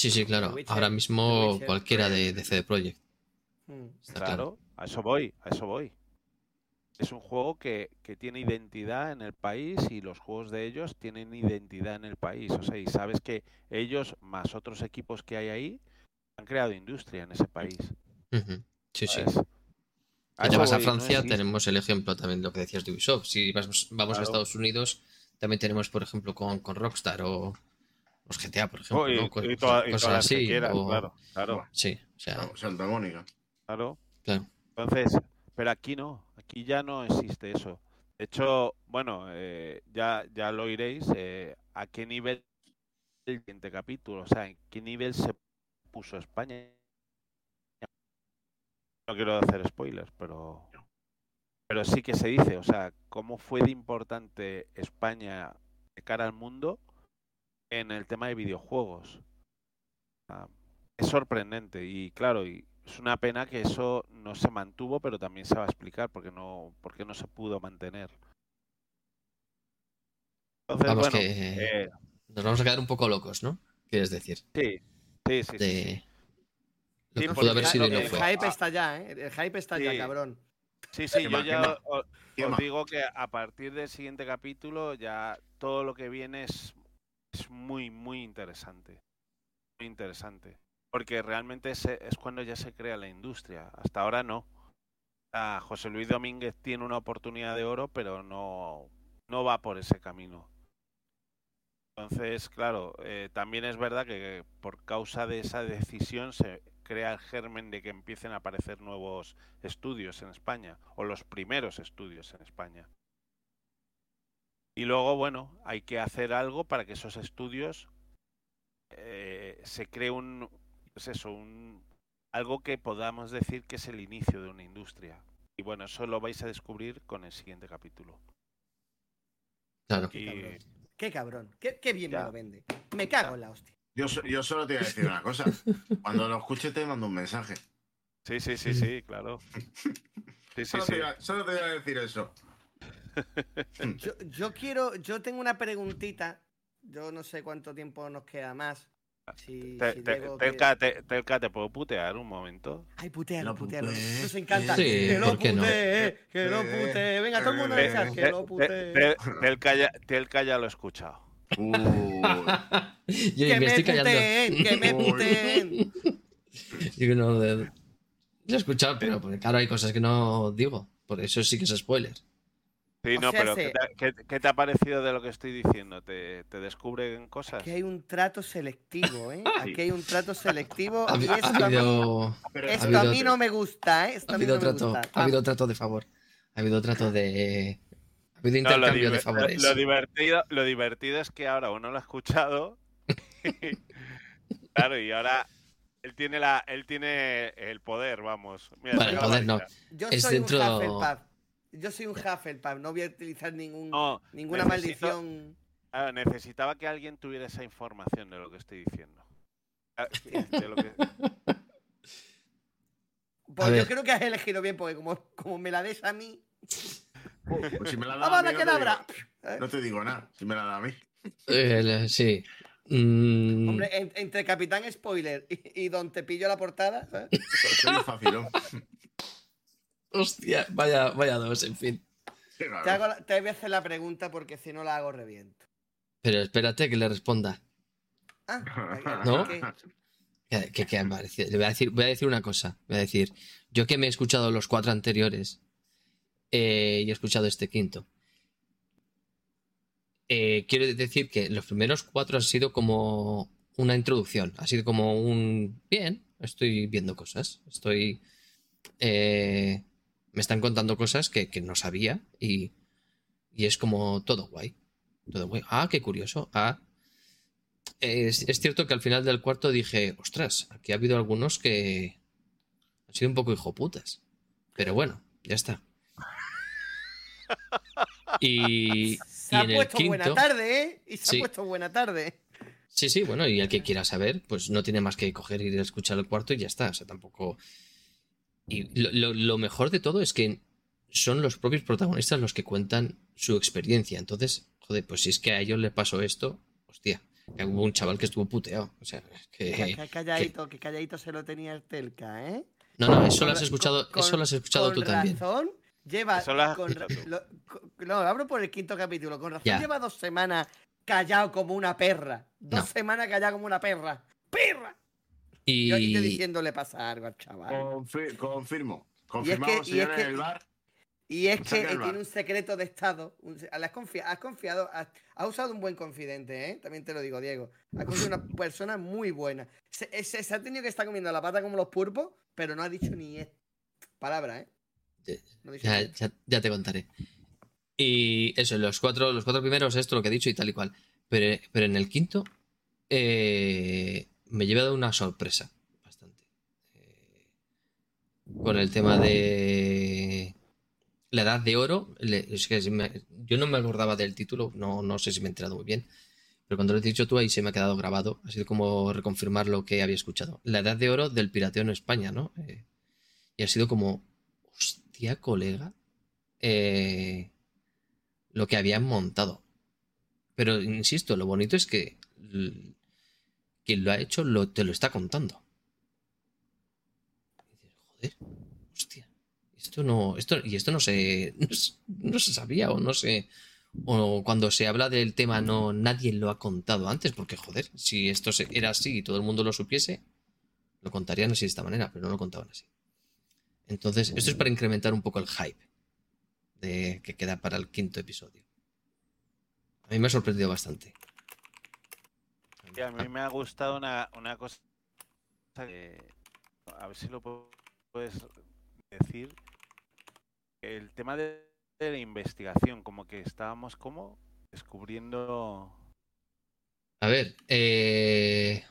Sí, sí, claro. Ahora mismo cualquiera de, de CD Projekt. Mm. Está claro. Claro, a eso voy, a eso voy. Es un juego que, que tiene identidad en el país y los juegos de ellos tienen identidad en el país. O sea, y sabes que ellos, más otros equipos que hay ahí, han creado industria en ese país. Sí, sí. eso vas a voy, Francia, tenemos el ejemplo también lo que decías de Ubisoft. Si vas- vamos a. Estados Unidos, también tenemos, por ejemplo, con, con Rockstar o los GTA, por ejemplo. Oh, y, ¿no? Co- y toda- y cosas todas las que así. quieras, o- claro, claro, Sí, o sea, No, Santa Mónica. claro. claro. Entonces, pero aquí no, aquí ya no existe eso. De hecho, bueno, eh, ya, ya lo oiréis, eh, a qué nivel el siguiente capítulo, o sea, en qué nivel se puso España. No quiero hacer spoilers, pero, pero sí que se dice, o sea, cómo fue de importante España de cara al mundo en el tema de videojuegos. Ah, es sorprendente y claro, y es una pena que eso no se mantuvo, pero también se va a explicar porque no, porque no se pudo mantener. Entonces, Vamos bueno, que eh, nos vamos a quedar un poco locos, ¿no? Quieres decir. sí, sí, sí, sí, De sí. lo Sí, que porque pudo haber ya sido y lo no fue. El hype está ya, ¿eh? El hype está ya, Sí. cabrón. Sí, sí, ¿Qué yo ya os, digo que a partir del siguiente capítulo ya todo lo que viene es, es muy, muy interesante. Muy interesante. Porque realmente es, es cuando ya se crea la industria. Hasta ahora no. Ah, José Luis Domínguez tiene una oportunidad de oro, pero no, no va por ese camino. Entonces, claro, eh, también es verdad que por causa de esa decisión se crea el germen de que empiecen a aparecer nuevos estudios en España, o los primeros estudios en España. Y luego, bueno, hay que hacer algo para que esos estudios eh, se cree un, pues eso, un, algo que podamos decir que es el inicio de una industria. Y bueno, eso lo vais a descubrir con el siguiente capítulo. Claro. Y- Qué cabrón. Qué, qué bien Ya. me lo vende. Me cago en la hostia. Yo, yo solo te voy a decir una cosa. Cuando lo escuche te mando un mensaje. Sí, sí, sí, sí, claro. Sí, sí, Solo, sí. Te, voy a, solo te voy a decir eso. Yo, yo quiero, yo tengo una preguntita. Yo no sé cuánto tiempo nos queda más. Si, Te- si te- Telka, te, Telka, ¿te puedo putear un momento? Ay, putealo, putealo. Nos encanta. Sí, que lo putee, que lo putee. Venga, todo el mundo a que lo te- putee. te- Telka ya, Telka ya lo he escuchado. Uy. Yo Que me me estoy callando. puteen, que me puteen. Yo que no, de- lo he escuchado, pero porque, claro, hay cosas que no digo. Por eso sí que es spoiler. Sí, O no, sea, pero se- ¿qué te, qué- qué te ha parecido de lo que estoy diciendo? ¿Te, te descubren cosas? Aquí hay un trato selectivo, ¿eh? Aquí hay un trato selectivo. Ha, y ha esto, a mí- habido, Pero ha esto habido- a mí no me gusta, ¿eh? Esto ha a mí habido no me trato, gusta. ha habido trato de favor. Ha habido trato de. Ha habido No, lo, intercambio de favores. lo divertido, lo divertido es que ahora uno lo ha escuchado. claro, y ahora él tiene la, él tiene el poder, vamos. Mira, Bueno, la poder no. Yo Es soy dentro- un Hufflepuff. Yo soy un Hufflepuff. No voy a utilizar ningún, No, ninguna necesito- maldición. Ah, necesitaba que alguien tuviera esa información de lo que estoy diciendo. Ah, de lo que- Pues A yo ver. creo que has elegido bien, porque como, como me la des a mí. Pues si me la da a ¡Vamos mí, a no te digo- No te digo nada. Si me la da a mí. Eh, sí. Mm, Hombre, en- entre Capitán Spoiler y, y Don Te pillo la portada, ¿sabes? Soy un facilón. Hostia, vaya, vaya dos, en fin. Sí, claro. Te, hago la- te voy a hacer la pregunta porque si no la hago reviento. Pero espérate que le responda. Ah, ¿No? ¿qué? Que, que- que me parece- Le voy a, decir, voy a decir una cosa. Voy a decir, yo que me he escuchado los cuatro anteriores eh, y he escuchado este quinto. eh, quiero decir que los primeros cuatro han sido como una introducción. Ha sido como un. Bien, estoy viendo cosas. Estoy. eh, me están contando cosas que, que no sabía y, y es como todo guay. Todo guay. Ah, qué curioso. Ah, es, es cierto que al final del cuarto dije, ostras, aquí ha habido algunos que han sido un poco hijoputas. Pero bueno, ya está. Y, Se y ha en el puesto buena quinto. tarde, ¿eh? Y se Sí. ha puesto buena tarde. Sí, sí, bueno, y el que quiera saber, pues no tiene más que coger y ir a escuchar el cuarto y ya está. O sea, tampoco. Y lo, lo- lo mejor de todo es que son los propios protagonistas los que cuentan su experiencia. Entonces, joder, pues si es que a ellos les pasó esto, hostia, que hubo un chaval que estuvo puteado. O sea, es que. Que, que calladito, que calladito se lo tenía el Telca, ¿eh? No, no, eso lo has escuchado, con- eso lo has escuchado con tú también. razón, lleva. Eso lo has con lo- no, hablo por el quinto capítulo. Con razón, Ya. lleva dos semanas callado como una perra. Dos No. semanas callado como una perra. ¡Perra! Yo aquí te Y. diciendo le pasa algo al chaval. Confi- confirmo. Y es Confirmado, que- y es señores, que- en el bar. Y es que tiene bar. un secreto de Estado. has, confia- has confiado, has, has usado un buen confidente, ¿eh? También te lo digo, Diego. Has confiado una persona muy buena. Se, se- se ha tenido que estar comiendo la pata como los pulpos, pero no ha dicho ni es- palabra, ¿eh? No ha dicho Ya, ni- ya- ya te contaré. Y eso, los cuatro, los cuatro primeros, esto lo que he dicho y tal y cual. Pero, pero en el quinto eh, me he llevado una sorpresa bastante. Eh, con el tema de la edad de oro. yo no me acordaba del título, no, no sé si me he enterado muy bien. Pero cuando lo has dicho tú, ahí se me ha quedado grabado. Ha sido como reconfirmar lo que había escuchado. La edad de oro del pirateo en España, ¿no? Eh, y ha sido como, hostia, colega, eh, lo que habían montado. Pero insisto, lo bonito es que quien lo ha hecho lo, te lo está contando. Y dices, Joder, hostia, esto no, esto, y esto no se, no, no se sabía o no se, o cuando se habla del tema no, nadie lo ha contado antes, porque joder, si esto era así y todo el mundo lo supiese, lo contarían así de esta manera, pero no lo contaban así. Entonces, esto es para incrementar un poco el hype de, que queda para el quinto episodio. A mí me ha sorprendido bastante. A mí me ha gustado una, una cosa que, a ver si lo pu- puedes decir, el tema de, de la investigación, como que estábamos como descubriendo... A ver, eh,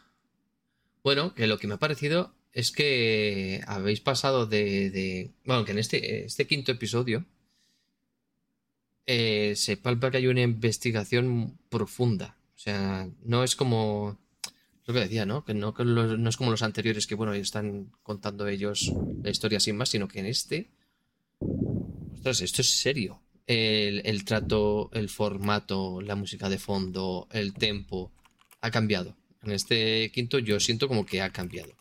bueno, que lo que me ha parecido es que habéis pasado de, de- Bueno, que en este, este quinto episodio eh, se palpa que hay una investigación profunda. O sea, no es como. Lo que decía, ¿no? Que no, que los- no es como los anteriores que, bueno, están contando ellos la historia sin más, sino que en este. Ostras, esto es serio. El, el trato, el formato, la música de fondo, el tempo, ha cambiado. En este quinto yo siento como que ha cambiado.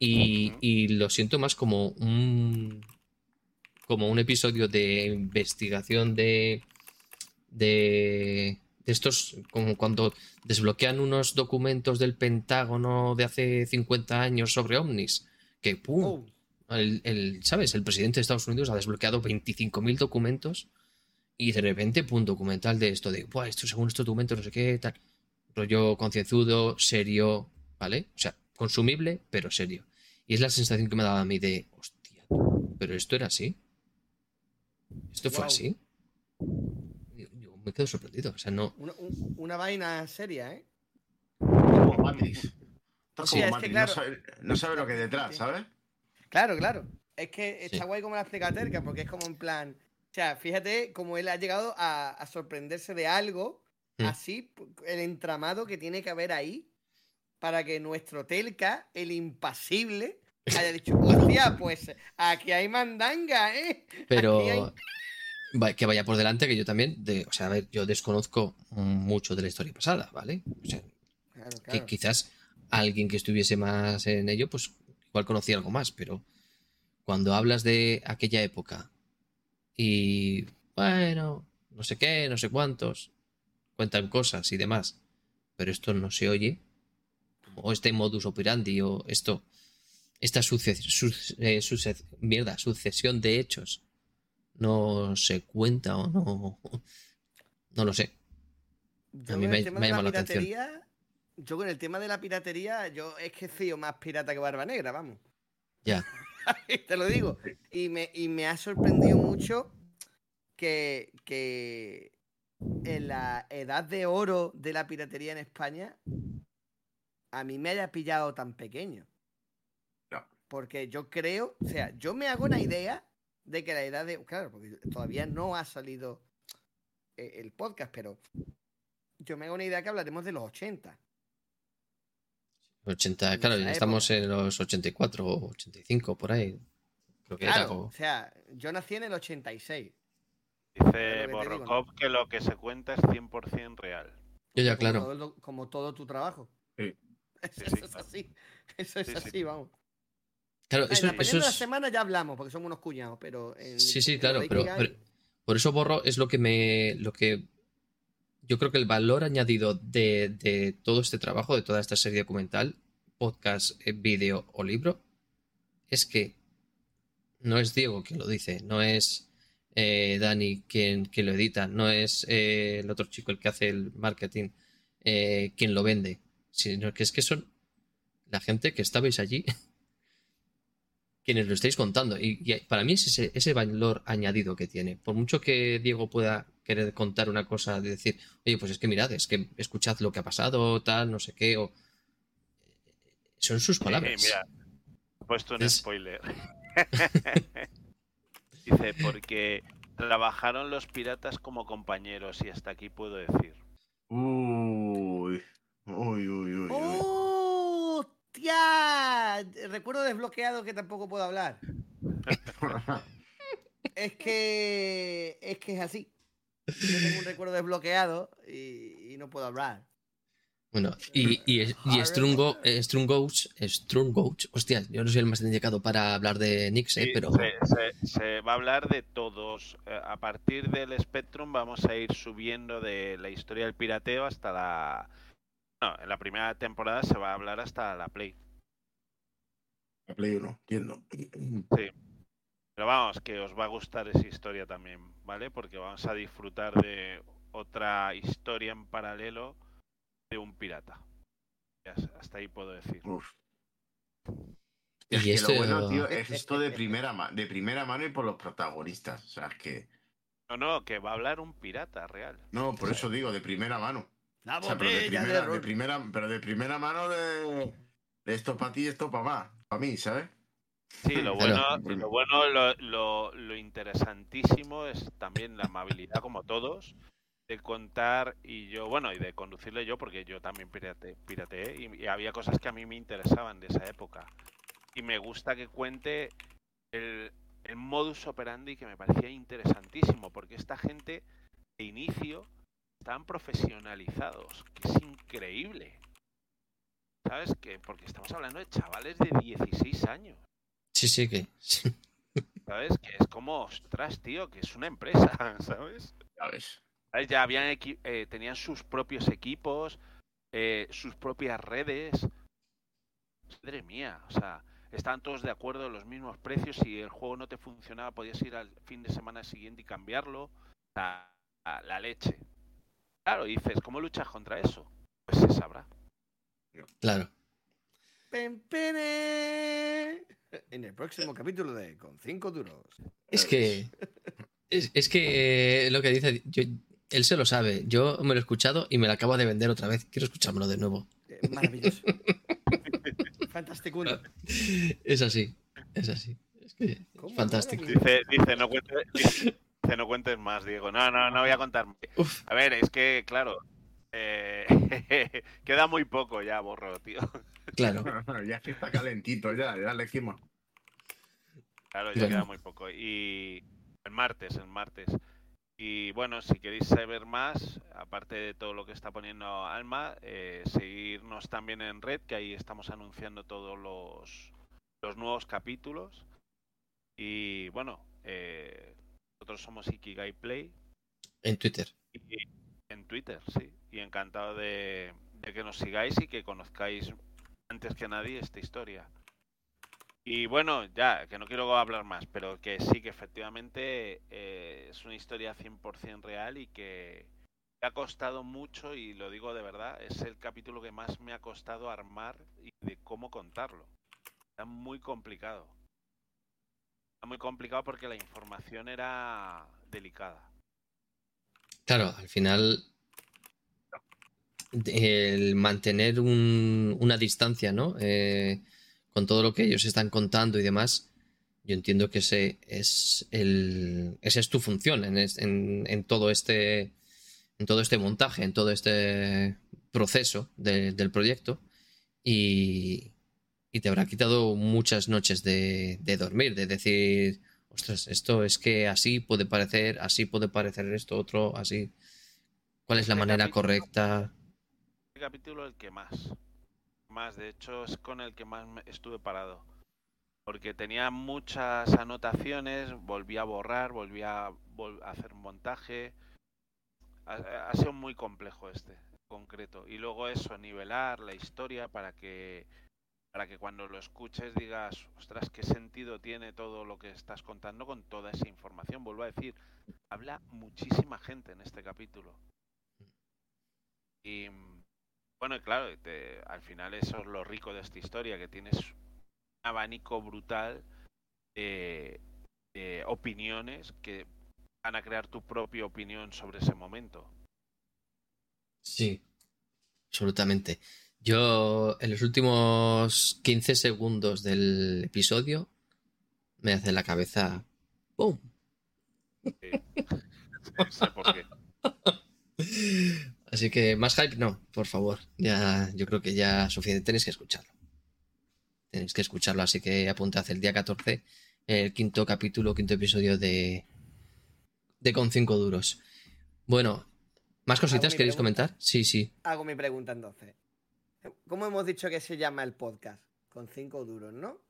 Y, y lo siento más como un como un episodio de investigación de de, de estos como cuando desbloquean unos documentos del Pentágono de hace 50 años sobre ovnis que pum el, el, sabes el presidente de Estados Unidos ha desbloqueado 25.000 documentos y de repente pum documental de esto de Buah, esto según estos documentos no sé qué tal rollo concienzudo serio vale o sea consumible pero serio. Y es la sensación que me daba a mí de hostia pero esto era así. Esto fue así me quedo sorprendido o sea no Una, un- una vaina seria, ¿eh? Como Matrix. Sí, como es que claro- no, sabe, no sabe lo que hay detrás, ¿sabes? Claro, claro. Es que está Sí. guay como la explica Terca, porque es como en plan. O sea, fíjate cómo él ha llegado a, a sorprenderse de algo Mm. así, el entramado que tiene que haber ahí para que nuestro Telca, el impasible, haya dicho, hostia, pues aquí hay mandanga, ¿eh? Pero Aquí hay- que vaya por delante que yo también, de, o sea, a ver, yo desconozco mucho de la historia pasada, ¿vale? O sea, Claro, que quizás alguien que estuviese más en ello, pues igual conocía algo más, pero cuando hablas de aquella época y, bueno, no sé qué, no sé cuántos, cuentan cosas y demás, pero esto no se oye, o este modus operandi, o esto, esta suce- su- eh, suce- mierda, sucesión de hechos, no se cuenta o no, no lo sé. Yo a mí con me- el tema me ha de la llamado la atención. piratería, yo con el tema de la piratería, yo es que he sido más pirata que Barba Negra, vamos. Ya. Te lo digo. Y me, y me ha sorprendido mucho que, que en la edad de oro de la piratería en España, a mí me haya pillado tan pequeño. Porque yo creo, o sea, yo me hago una idea de que la edad de. Claro, porque todavía no ha salido eh, el podcast, pero yo me hago una idea que hablaremos de los 80. 80, claro, ya estamos en los 84 o 85 por ahí. Creo que era Claro, o- o sea, yo nací en el 86. Dice. Borrokov que lo que se cuenta es 100% real. Yo ya, Como claro. todo lo- como todo tu trabajo. Sí. Eso, Sí, sí, es claro. así. Eso es Sí, sí. así, vamos. Claro, En eso, la eso opinión de la es. semana ya hablamos, porque somos unos cuñados, pero. en- Sí, sí, en claro, pero por eso borro es lo que me. lo que. Yo creo que el valor añadido de, de todo este trabajo, de toda esta serie documental, podcast, eh, vídeo o libro, es que no es Diego quien lo dice, no es eh, Dani quien, quien lo edita, no es eh, el otro chico el que hace el marketing eh, quien lo vende, sino que es que son la gente que estabais allí quienes lo estáis contando. Y, y para mí es ese, ese valor añadido que tiene. Por mucho que Diego pueda querer contar una cosa de decir, oye, pues es que mirad, es que escuchad lo que ha pasado, tal, no sé qué, o... Son sus palabras. Eh, mira, he puesto un Es- spoiler. Dice, porque trabajaron los piratas como compañeros y hasta aquí puedo decir. Uy. Uy, uy, uy. uy. ¡Oh! ¡Hostia! Recuerdo desbloqueado que tampoco puedo hablar. Es que. Es que es así. Yo tengo un recuerdo desbloqueado y, y no puedo hablar. Bueno, y, y, y Strungo, eh, Strungouch, Strungouch, hostia, yo no soy el más indicado para hablar de Nix, eh, pero se, se- se va a hablar de todos. Eh, A partir del Spectrum vamos a ir subiendo de la historia del pirateo hasta la... No, en la primera temporada se va a hablar hasta la Play. La Play 1, entiendo. Sí. Pero vamos, que os va a gustar esa historia también, ¿vale? Porque vamos a disfrutar de otra historia en paralelo de un pirata. Hasta ahí puedo decir. Uf. Y Es que esto- lo bueno, tío, es esto de primera, de primera mano y por los protagonistas. O sea, es que. No, no, que va a hablar un pirata real. No, por eso digo, de primera mano. La O sea, pero de primera, de primera, pero de primera mano de, de esto para ti y esto para más. para mí, ¿sabes? Sí, lo bueno, lo, bueno lo, lo- lo interesantísimo es también la amabilidad, como todos, de contar y yo, bueno, y de conducirle yo, porque yo también pirate, pirateé y, y había cosas que a mí me interesaban de esa época. Y me gusta que cuente el, el modus operandi que me parecía interesantísimo, porque esta gente de inicio están profesionalizados, que es increíble. ¿Sabes? que Porque estamos hablando de chavales de 16 años. Sí, sí, que. sí. ¿Sabes? Que es como, ostras, tío, que es una empresa, ¿sabes? Ya ves. ¿Sabes? Ya habían eh, tenían sus propios equipos, eh, sus propias redes. Madre mía, o sea, estaban todos de acuerdo en los mismos precios. Si el juego no te funcionaba, podías ir al fin de semana siguiente y cambiarlo. O sea, a la leche. Claro, dices, ¿cómo luchas contra eso? Pues se sabrá. Claro. Pen, pene. En el próximo capítulo de Con 5 duros. Es que. Es, es que eh, lo que dice. yo- él se lo sabe. Yo me lo he escuchado y me lo acabo de vender otra vez. Quiero escuchármelo de nuevo. Eh, Maravilloso. Fantástico. Es así. Es así. Es que fantástico. Dice, dice, no cuentes, dice, no cuentes más, Diego. No, no, no voy a contar. A ver, es que, claro, eh, queda muy poco ya, borro, tío. Claro. ya que está calentito, ya, ya le decimos. Claro, ya queda muy poco. Y el martes, el martes. Y bueno, si queréis saber más, aparte de todo lo que está poniendo Alma, eh, seguirnos también en red, que ahí estamos anunciando todos los, los nuevos capítulos. Y bueno, eh, nosotros somos Ikigai Play En Twitter. y en Twitter, sí. Y encantado de, de que nos sigáis y que conozcáis antes que nadie esta historia. Y bueno, ya, que no quiero hablar más, pero que sí, que efectivamente eh, es una historia 100% real y que ha costado mucho, y lo digo de verdad, es el capítulo que más me ha costado armar y de cómo contarlo. Está muy complicado. Muy complicado porque la información era delicada. Claro, al final. El mantener un- una distancia, ¿no? Eh, con todo lo que ellos están contando y demás. Yo entiendo que ese es el. Esa es tu función en- en todo este. En todo este montaje, en todo este proceso de- del proyecto. Y, y te habrá quitado muchas noches de, de dormir, de decir, ostras, esto es que así puede parecer, así puede parecer esto, otro, así. ¿Cuál es la manera capítulo- correcta? Capítulo el que más. Más, de hecho, es con el que más estuve parado. Porque tenía muchas anotaciones, volví a borrar, volví a, vol- a hacer montaje. Ha, ha sido muy complejo este, en concreto. Y luego eso, nivelar la historia para que para que cuando lo escuches digas, ostras, qué sentido tiene todo lo que estás contando con toda esa información. Vuelvo a decir, habla muchísima gente en este capítulo. Y bueno, claro, te- al final eso es lo rico de esta historia, que tienes un abanico brutal de, de opiniones que van a crear tu propia opinión sobre ese momento. Sí, absolutamente. Yo en los últimos 15 segundos del episodio me hace la cabeza ¡Pum! No sé por qué. Así que más hype no, por favor. Ya, yo creo que ya suficiente. Tenéis que escucharlo. Tenéis que escucharlo, así que apuntad el día 14, el quinto capítulo, quinto episodio de, de Con 5 Duros. Bueno, ¿más cositas queréis pregunta? comentar? Sí, sí. Hago mi pregunta entonces. ¿Cómo hemos dicho que se llama el podcast? Con cinco duros, ¿no?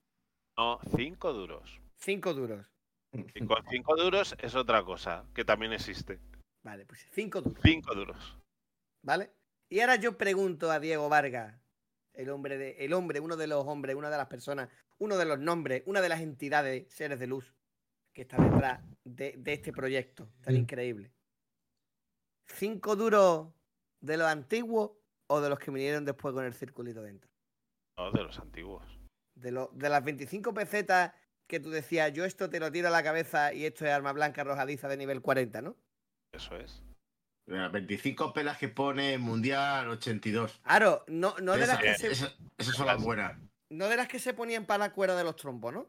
No, cinco duros. Cinco duros. Y con cinco duros es otra cosa, que también existe. Vale, pues cinco duros. Cinco duros. ¿Vale? Y ahora yo pregunto a Diego Vargas, el hombre, de, el hombre, uno de los hombres, una de las personas, uno de los nombres, una de las entidades, seres de luz, que está detrás de, de este proyecto tan increíble. ¿Cinco duros de los antiguos o de los que vinieron después con el circulito dentro? No, de los antiguos. De, lo- de las 25 pesetas que tú decías, yo esto te lo tiro a la cabeza y esto es arma blanca arrojadiza de nivel 40, ¿no? Eso es. Mira, 25 pelas que pone Mundial 82. Claro, no, no de las Esa- que se... esa- Esas son las buenas. No de las que se ponían para la cuerda de los trompos, ¿no?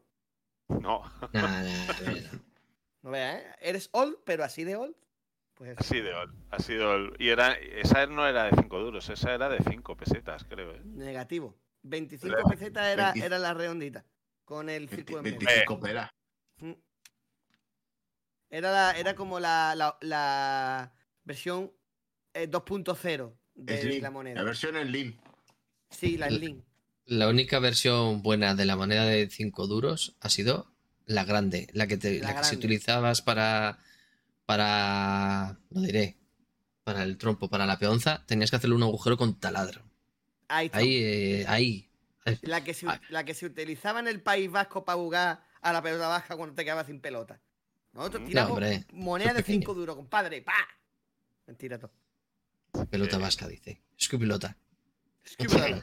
No, Nah, nah, nah. No veas, ¿eh? Eres old, pero así de old. Pues eso. así de ol, así de ol. Y era, esa no era de 5 duros, esa era de 5 pesetas, creo. ¿eh? negativo. 25 Pero- pesetas era, 20 era la redondita. Con el 20 círculo en medio. 25 pelas. Mm. Era, la- era como la, la- la versión eh, 2.0 de Slim, la moneda. La versión en Lean. Sí, la Slim. La única versión buena de la moneda de 5 duros ha sido la grande, la que, te, La la que si grande. utilizabas para, para, no diré, para el trompo, para la peonza, tenías que hacerle un agujero con taladro. Ahí está. Ahí, eh, ahí. La que, se, Ah. la que se utilizaba en el País Vasco para jugar a la pelota baja cuando te quedabas sin pelota. Nosotros No, tiramos moneda de es pequeño. 5 duros, compadre. ¡Pa! Mentira todo. Pelota Eh. vasca, dice. Es que pelota. Escúpele,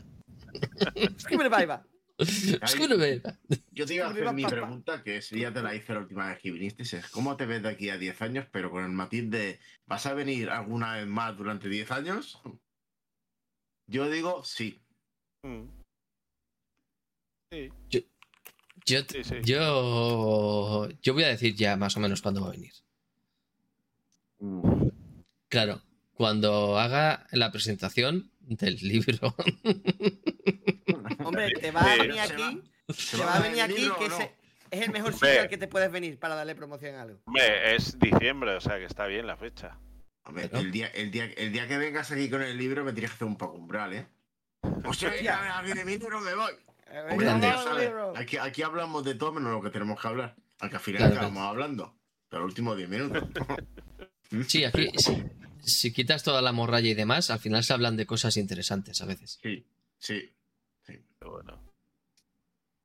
paiva. Escúpele. Yo te iba a hacer mi pregunta, que es, ya te la hice la última vez que viniste, es ¿cómo te ves de aquí a 10 años? Pero con el matiz de, ¿vas a venir alguna vez más durante 10 años? Yo digo sí. Mm. Sí, Yo, sí, sí. yo, yo voy a decir ya más o menos cuándo va a venir. Claro, cuando haga la presentación del libro. Hombre, te va a venir aquí. ¿Se Te va a a venir aquí libro que no? es el mejor sitio al que te puedes venir para darle promoción a algo. Hombre, es diciembre, o sea que está bien la fecha. Hombre, el, día, el, día, el día que vengas aquí con el libro me tienes que hacer un poco umbral, ¿eh? O sea, Hostia. ya, aquí de mí no me voy. Hombre, libro. aquí, aquí hablamos de todo menos lo que tenemos que hablar. Aunque al final Claro, acabamos hablando. Pero los últimos 10 minutos. Sí, aquí, si, si quitas toda la morralla y demás, al final se hablan de cosas interesantes a veces. Sí, sí. Pero bueno.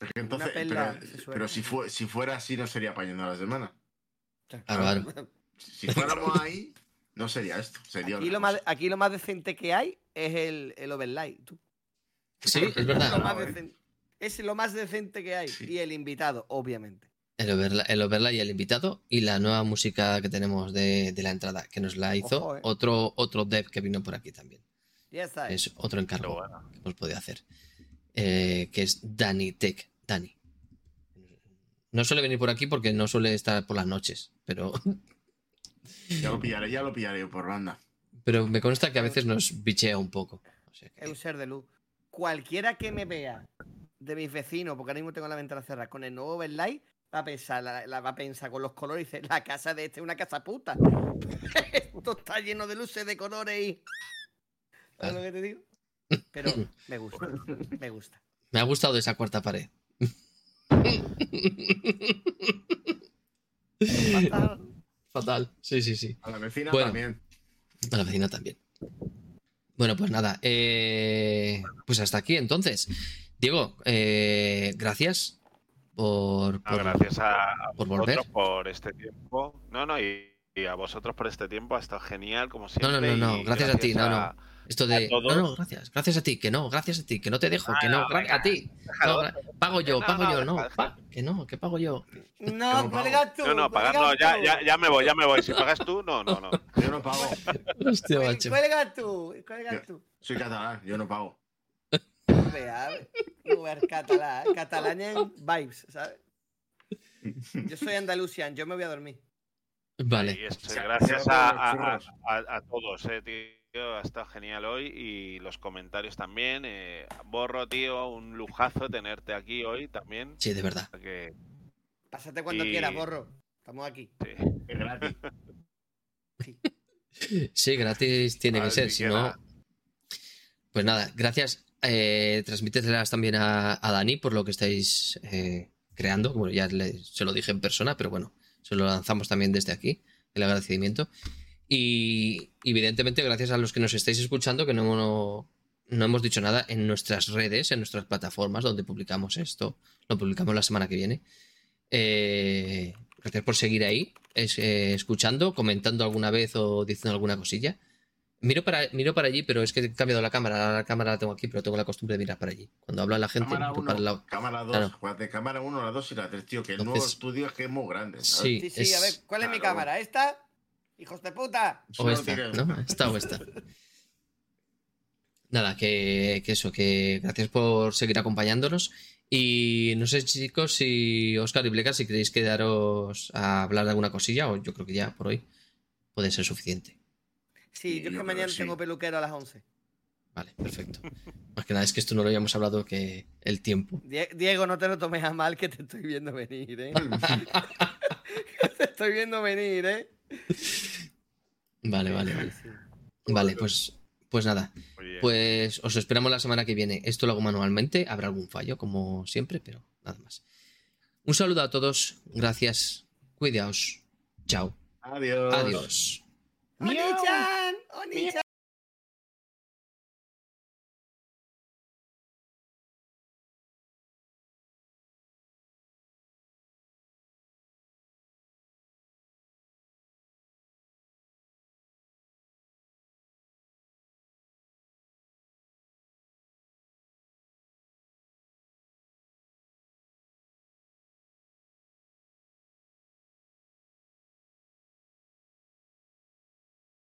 Es que entonces, pero, pero si, fue, si fuera así, no sería apañando a la semana. Claro, claro. Si fuéramos ahí, no sería esto. Sería Aquí lo, más, aquí lo más decente que hay es el, el overlay. tú. Sí, es Lo verdad. más Ah, decen- es lo más decente que hay. Sí. Y el invitado, obviamente. El overlay, el overlay y el invitado y la nueva música que tenemos de, de la entrada, que nos la hizo Ojo, eh. otro, otro dev que vino por aquí también. Ya está. Es otro encargo bueno. que hemos podido hacer. Eh, que es Dani Tech. Dani. No suele venir por aquí porque no suele estar por las noches, pero, Ya lo pillaré, ya lo pillaré por banda. pero me consta que a veces nos bichea un poco. O sea que- Es un ser de luz. Cualquiera que me vea de mis vecinos, porque ahora mismo tengo la ventana cerrada, con el nuevo overlay, va a pensar, la, la va a pensar con los colores y dice, la casa de este es una casa puta. Esto está lleno de luces, de colores y. ¿Sabes lo que te digo? Pero me gusta, me gusta. Me ha gustado esa cuarta pared. Fatal. Fatal. Sí, sí, sí. A la vecina Bueno. también. A la vecina también. Bueno, pues nada. eh, pues hasta aquí entonces. Diego, eh, gracias por, No, por- gracias a, a por vosotros volver. por este tiempo. No, no, y, y a vosotros por este tiempo. Ha estado genial, como No, siempre. no, no, no. y Gracias a ti. No, no. Esto de. No, no, gracias. Gracias a ti. Que no, gracias a ti. Que no te dejo. Ah, Que no, no, gra- venga, a ti. No, déjalo. gra- pago yo, pago no, yo. No, pa- que no, que pago yo. No, no cuelga tú. No, no, ya, ya, ya me voy, ya me voy. Si pagas tú, no, no, no. Yo no pago. Hostia, macho. Cuelga tú, cuelga tú. Soy catalán, yo no pago. Vea, lugar catalán, catalán vibes, ¿sabes? Yo soy andalusian, yo me voy a dormir. Vale. gracias a, a, a- a todos, eh, tío. Ha estado genial hoy. Y los comentarios también. eh, Borro, tío, un lujazo tenerte aquí hoy también. Sí, de verdad. Que, Pásate cuando Y- quieras, borro. Estamos aquí. sí. Es gratis. Sí, gratis tiene que ser, si no. Pues nada, gracias. Eh, transmíteselas también a, a Dani por lo que estáis eh, creando. Bueno, ya le- se lo dije en persona, pero bueno, se lo lanzamos también desde aquí, el agradecimiento. Y evidentemente, gracias a los que nos estáis escuchando, que no, no, no hemos dicho nada en nuestras redes, en nuestras plataformas donde publicamos esto. Lo publicamos la semana que viene. Eh, gracias por seguir ahí, es- eh, escuchando, comentando alguna vez o diciendo alguna cosilla. Miro para, miro para allí, pero es que he cambiado la cámara. La cámara la tengo aquí, pero tengo la costumbre de mirar para allí. Cuando habla la gente, Cámara miro 1, para el lado. cámara 2, Claro. acuérdate, cámara 1, la 2 y la 3, tío, que el nuevo estudio es que es muy grande. ¿sabes? Sí, Sí, sí, es- a ver, ¿cuál es mi Claro. cámara? ¿Esta? ¡Hijos de puta! O no esta, ¿no? Esta o esta. nada, que, que eso, que gracias por seguir acompañándonos. Y no sé, chicos, si Oscar y Bleca, si queréis quedaros a hablar de alguna cosilla, o yo creo que ya por hoy puede ser suficiente. Sí, yo es que mañana tengo peluquero a las 11. Vale, perfecto. Más que nada, es que esto no lo habíamos hablado que el tiempo. Die- Diego, no te lo tomes a mal que te estoy viendo venir, ¿eh? te estoy viendo venir, ¿eh? Vale, vale, vale. Vale, pues, pues nada. Pues os esperamos la semana que viene. Esto lo hago manualmente. Habrá algún fallo, como siempre, pero nada más. Un saludo a todos. Gracias. Cuidaos. Chao. Adiós. Adiós. ¡Oni-chan! ¡Oni-chan!